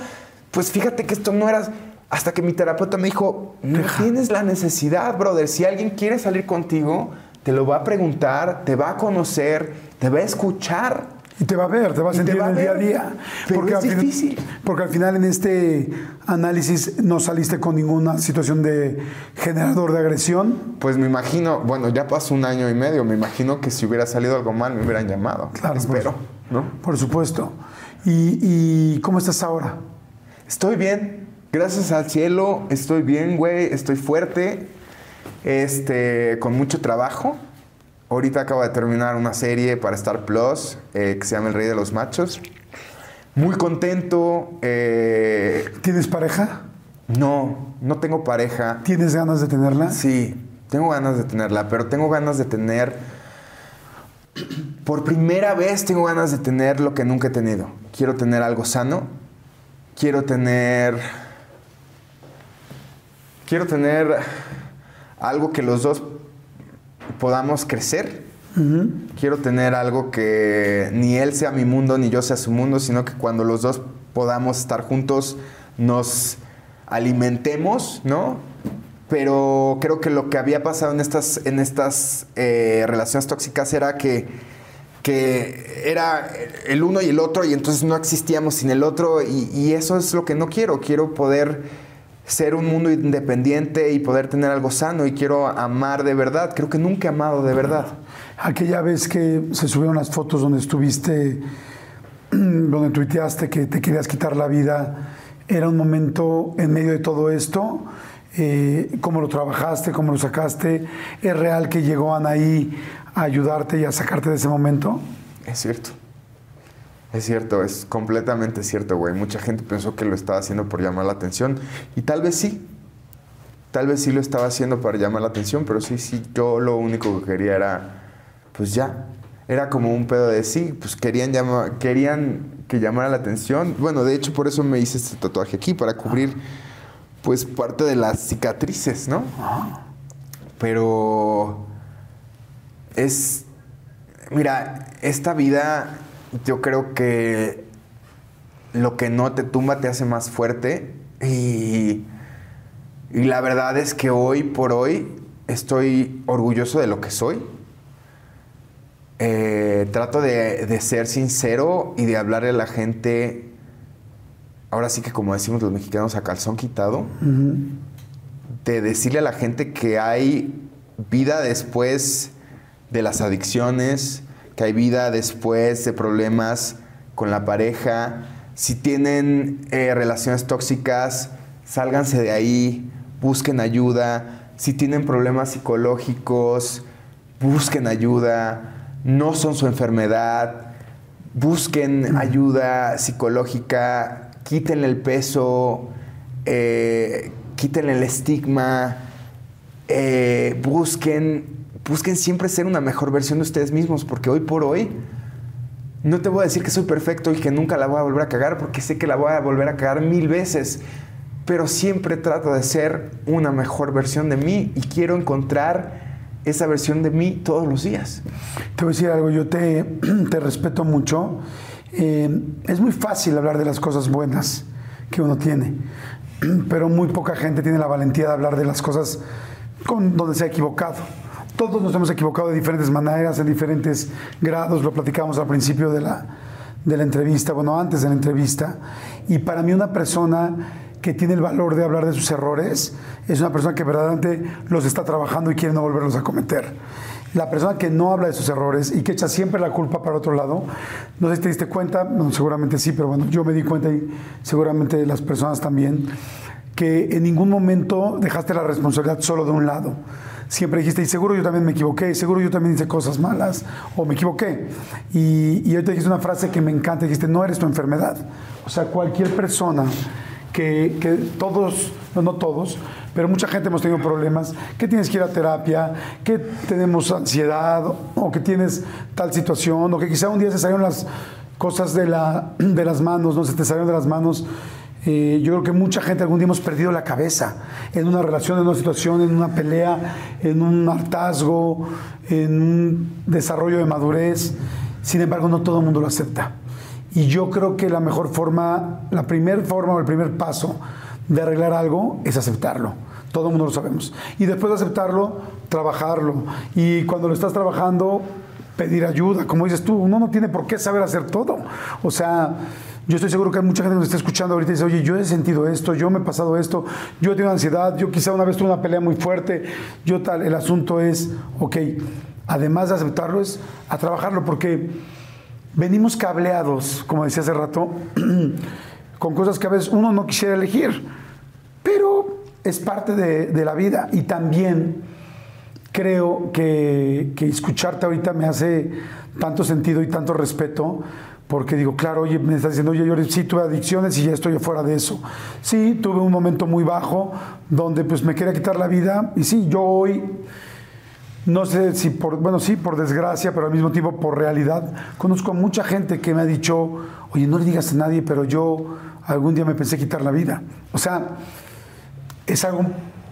pues fíjate que esto no era... Hasta que mi terapeuta me dijo, no tienes la necesidad, brother. Si alguien quiere salir contigo, te lo va a preguntar, te va a conocer, te va a escuchar. Y te va a ver, te va a sentir va en el día a día. pero es al final- difícil. porque al final en este análisis no saliste con ninguna situación de generador de agresión. Pues me imagino, bueno, ya pasó un año y medio, me imagino que si hubiera salido algo mal me hubieran llamado. Claro, Espero, pues. ¿no? Por supuesto. ¿Y, y cómo estás ahora? Estoy bien, gracias al cielo, estoy bien, güey, estoy fuerte, este, con mucho trabajo. Ahorita acabo de terminar una serie para Star Plus eh, que se llama El Rey de los Machos. Muy contento. eh, ¿Tienes pareja? no, no tengo pareja. ¿Tienes ganas de tenerla? Sí, tengo ganas de tenerla, pero tengo ganas de tener. Por primera vez tengo ganas de tener lo que nunca he tenido. Quiero tener algo sano. Quiero tener quiero tener algo que los dos podamos crecer. Quiero tener algo que ni él sea mi mundo ni yo sea su mundo, sino que cuando los dos podamos estar juntos nos alimentemos, ¿no? Pero creo que lo que había pasado en estas, en estas eh, relaciones tóxicas era que, que era el uno y el otro y entonces no existíamos sin el otro y, y eso es lo que no quiero. Quiero poder ser un mundo independiente y poder tener algo sano y quiero amar de verdad. Creo que nunca he amado de verdad. Aquella vez que se subieron las fotos donde estuviste, [clears throat] donde tuiteaste que te querías quitar la vida, ¿era un momento en medio de todo esto? Eh, ¿Cómo lo trabajaste? ¿Cómo lo sacaste? ¿Es real que llegó Anaí a ayudarte y a sacarte de ese momento? Es cierto. Es cierto, es completamente cierto, güey. Mucha gente pensó que lo estaba haciendo por llamar la atención y tal vez sí. Tal vez sí lo estaba haciendo para llamar la atención, pero sí, sí, yo lo único que quería era, pues ya. Era como un pedo de sí, pues querían, llamar, querían que llamara la atención. Bueno, de hecho por eso me hice este tatuaje aquí, para cubrir pues parte de las cicatrices, ¿no? Pero es, mira, esta vida yo creo que lo que no te tumba te hace más fuerte y, y la verdad es que hoy por hoy estoy orgulloso de lo que soy. Eh, trato de, de, ser sincero y de hablarle a la gente, ahora sí que como decimos los mexicanos, a calzón quitado, uh -huh. de decirle a la gente que hay vida después de las adicciones, que hay vida después de problemas con la pareja. Si tienen eh, relaciones tóxicas, sálganse de ahí, busquen ayuda. Si tienen problemas psicológicos, busquen ayuda. No son su enfermedad. Busquen ayuda psicológica. Quítenle el peso. Eh, quítenle el estigma. Eh, busquen busquen siempre ser una mejor versión de ustedes mismos, porque hoy por hoy no te voy a decir que soy perfecto y que nunca la voy a volver a cagar, porque sé que la voy a volver a cagar mil veces, pero siempre trato de ser una mejor versión de mí y quiero encontrar esa versión de mí todos los días. Te voy a decir algo, yo te, [clears throat] te respeto mucho. Eh, es muy fácil hablar de las cosas buenas que uno tiene, [clears throat] pero muy poca gente tiene la valentía de hablar de las cosas con, donde se ha equivocado. Todos nos hemos equivocado de diferentes maneras, en diferentes grados, lo platicamos al principio de la, de la entrevista, bueno, antes de la entrevista, y para mí una persona que tiene el valor de hablar de sus errores es una persona que verdaderamente los está trabajando y quiere no volverlos a cometer. La persona que no habla de sus errores y que echa siempre la culpa para otro lado, no sé si te diste cuenta, seguramente sí, pero bueno, yo me di cuenta y seguramente las personas también, que en ningún momento dejaste la responsabilidad solo de un lado siempre dijiste, y seguro yo también me equivoqué, y seguro yo también hice cosas malas, o me equivoqué. Y, y ahorita dijiste una frase que me encanta, dijiste, no eres tu enfermedad. O sea, cualquier persona que, que todos, no, no todos, pero mucha gente hemos tenido problemas, que tienes que ir a terapia, que tenemos ansiedad, o que tienes tal situación, o que quizá un día se salieron las cosas de, la, de las manos, no se te salieron de las manos. Eh, yo creo que mucha gente algún día hemos perdido la cabeza en una relación, en una situación, en una pelea, en un hartazgo, en un desarrollo de madurez. Sin embargo, no todo el mundo lo acepta. Y yo creo que la mejor forma, la primera forma o el primer paso de arreglar algo es aceptarlo. Todo el mundo lo sabemos. Y después de aceptarlo, trabajarlo. Y cuando lo estás trabajando, pedir ayuda. Como dices tú, uno no tiene por qué saber hacer todo. O sea, yo estoy seguro que hay mucha gente que nos está escuchando ahorita y dice, oye, yo he sentido esto, yo me he pasado esto, yo he tenido ansiedad, yo quizá una vez tuve una pelea muy fuerte, yo tal, el asunto es, ok, además de aceptarlo, es a trabajarlo, porque venimos cableados, como decía hace rato, [clears throat] con cosas que a veces uno no quisiera elegir, pero es parte de, la vida. Y también creo que escucharte ahorita me hace tanto sentido y tanto respeto porque digo, claro, oye, me estás diciendo, oye, yo sí tuve adicciones y ya estoy fuera de eso. Sí, tuve un momento muy bajo donde pues me quería quitar la vida y sí, yo hoy, no sé si por, bueno, sí, por desgracia, pero al mismo tiempo por realidad, conozco a mucha gente que me ha dicho, oye, no le digas a nadie, pero yo algún día me pensé quitar la vida. O sea, es algo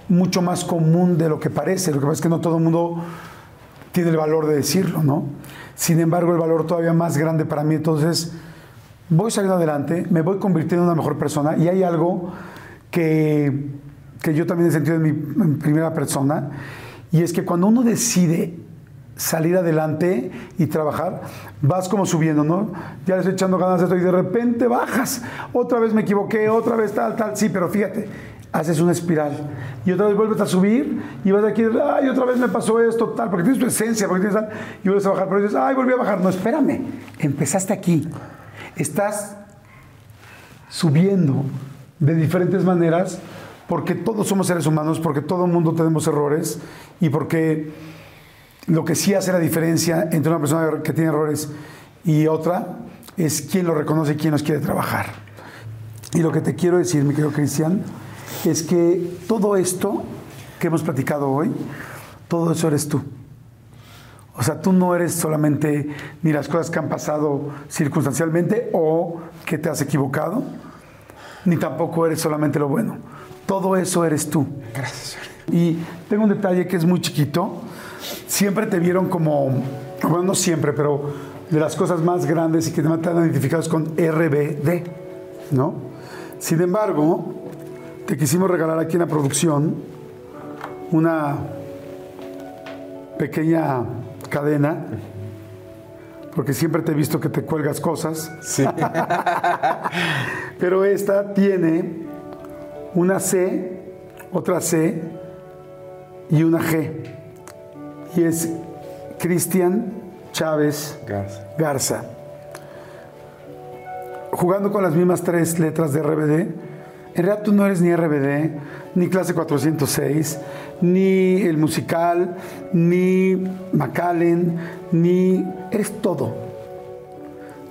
mucho más común de lo que parece. Lo que pasa es que no todo el mundo tiene el valor de decirlo, ¿no? Sin embargo, el valor todavía más grande para mí, entonces, voy saliendo adelante, me voy convirtiendo en una mejor persona y hay algo que, que yo también he sentido en mi primera persona, y es que cuando uno decide salir adelante y trabajar, vas como subiendo, ¿no? Ya le estoy echando ganas a esto y de repente bajas. Otra vez me equivoqué, otra vez tal, tal. Sí, pero fíjate, haces una espiral y otra vez vuelves a subir y vas aquí, ay, otra vez me pasó esto, tal, porque tienes tu esencia, porque tienes tal, y vuelves a bajar, pero dices, ay, volví a bajar. No, espérame, empezaste aquí. Estás subiendo de diferentes maneras porque todos somos seres humanos, porque todo mundo tenemos errores y porque lo que sí hace la diferencia entre una persona que tiene errores y otra es quién lo reconoce y quién los quiere trabajar. Y lo que te quiero decir, mi querido Cristian, es que todo esto que hemos platicado hoy, todo eso eres tú. O sea, tú no eres solamente ni las cosas que han pasado circunstancialmente o que te has equivocado, ni tampoco eres solamente lo bueno. Todo eso eres tú. Gracias. Y tengo un detalle que es muy chiquito. Siempre te vieron como, bueno, no siempre, pero de las cosas más grandes y que te han identificado con RBD, ¿no? Sin embargo, te quisimos regalar aquí en la producción una pequeña cadena, porque siempre te he visto que te cuelgas cosas. Sí. [laughs] Pero esta tiene una C, otra C y una G. Y es Cristian Chávez Garza. Garza. Jugando con las mismas tres letras de RBD, en realidad tú no eres ni RBD, ni clase 406, ni el musical, ni McAllen, ni... Eres todo.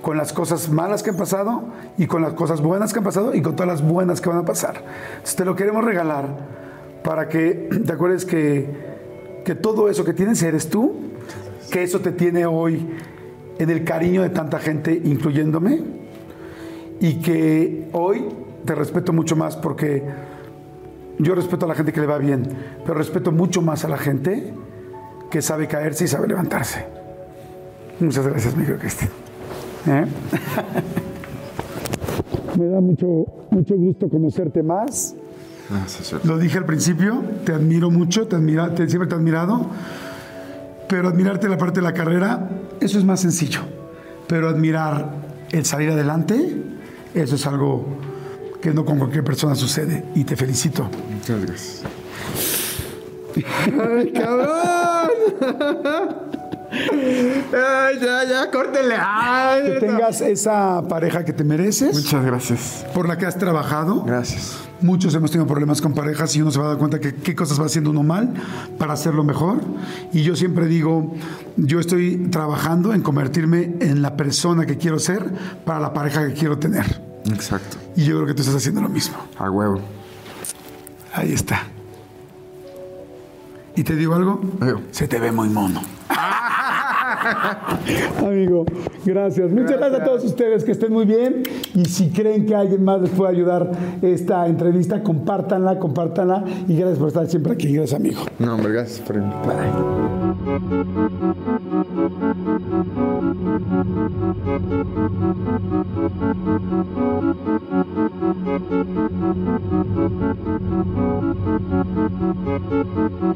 Con las cosas malas que han pasado y con las cosas buenas que han pasado y con todas las buenas que van a pasar. Entonces te lo queremos regalar para que [clears throat] te acuerdes que, que todo eso que tienes eres tú, que eso te tiene hoy en el cariño de tanta gente, incluyéndome, y que hoy te respeto mucho más porque yo respeto a la gente que le va bien, pero respeto mucho más a la gente que sabe caerse y sabe levantarse. Muchas gracias, mi Cristian. ¿Eh? [laughs] Me da mucho, mucho gusto conocerte más. Gracias. Lo dije al principio, te admiro mucho, te admira, te- siempre te he admirado, pero admirarte la parte de la carrera, eso es más sencillo. Pero admirar el salir adelante, eso es algo que no con cualquier persona sucede. Y te felicito. Muchas gracias. ¡Ay, cabrón! ¡Ay, ya, ya, córtenle! ¡Ay! Que tengas esa pareja que te mereces, Muchas gracias. por la que has trabajado. Gracias. Muchos hemos tenido problemas con parejas y uno se va a dar cuenta que qué cosas va haciendo uno mal para hacerlo mejor. Y yo siempre digo, yo estoy trabajando en convertirme en la persona que quiero ser para la pareja que quiero tener. Exacto. Y yo creo que tú estás haciendo lo mismo. A huevo. Ahí está. ¿Y te digo algo? Se te ve muy mono. [laughs] Amigo, gracias. Muchas gracias a todos ustedes, que estén muy bien. Y si creen que alguien más les puede ayudar esta entrevista, compártanla, compártanla. Y gracias por estar siempre aquí. Gracias, amigo. No, hombre, gracias por invitarme. Thank you.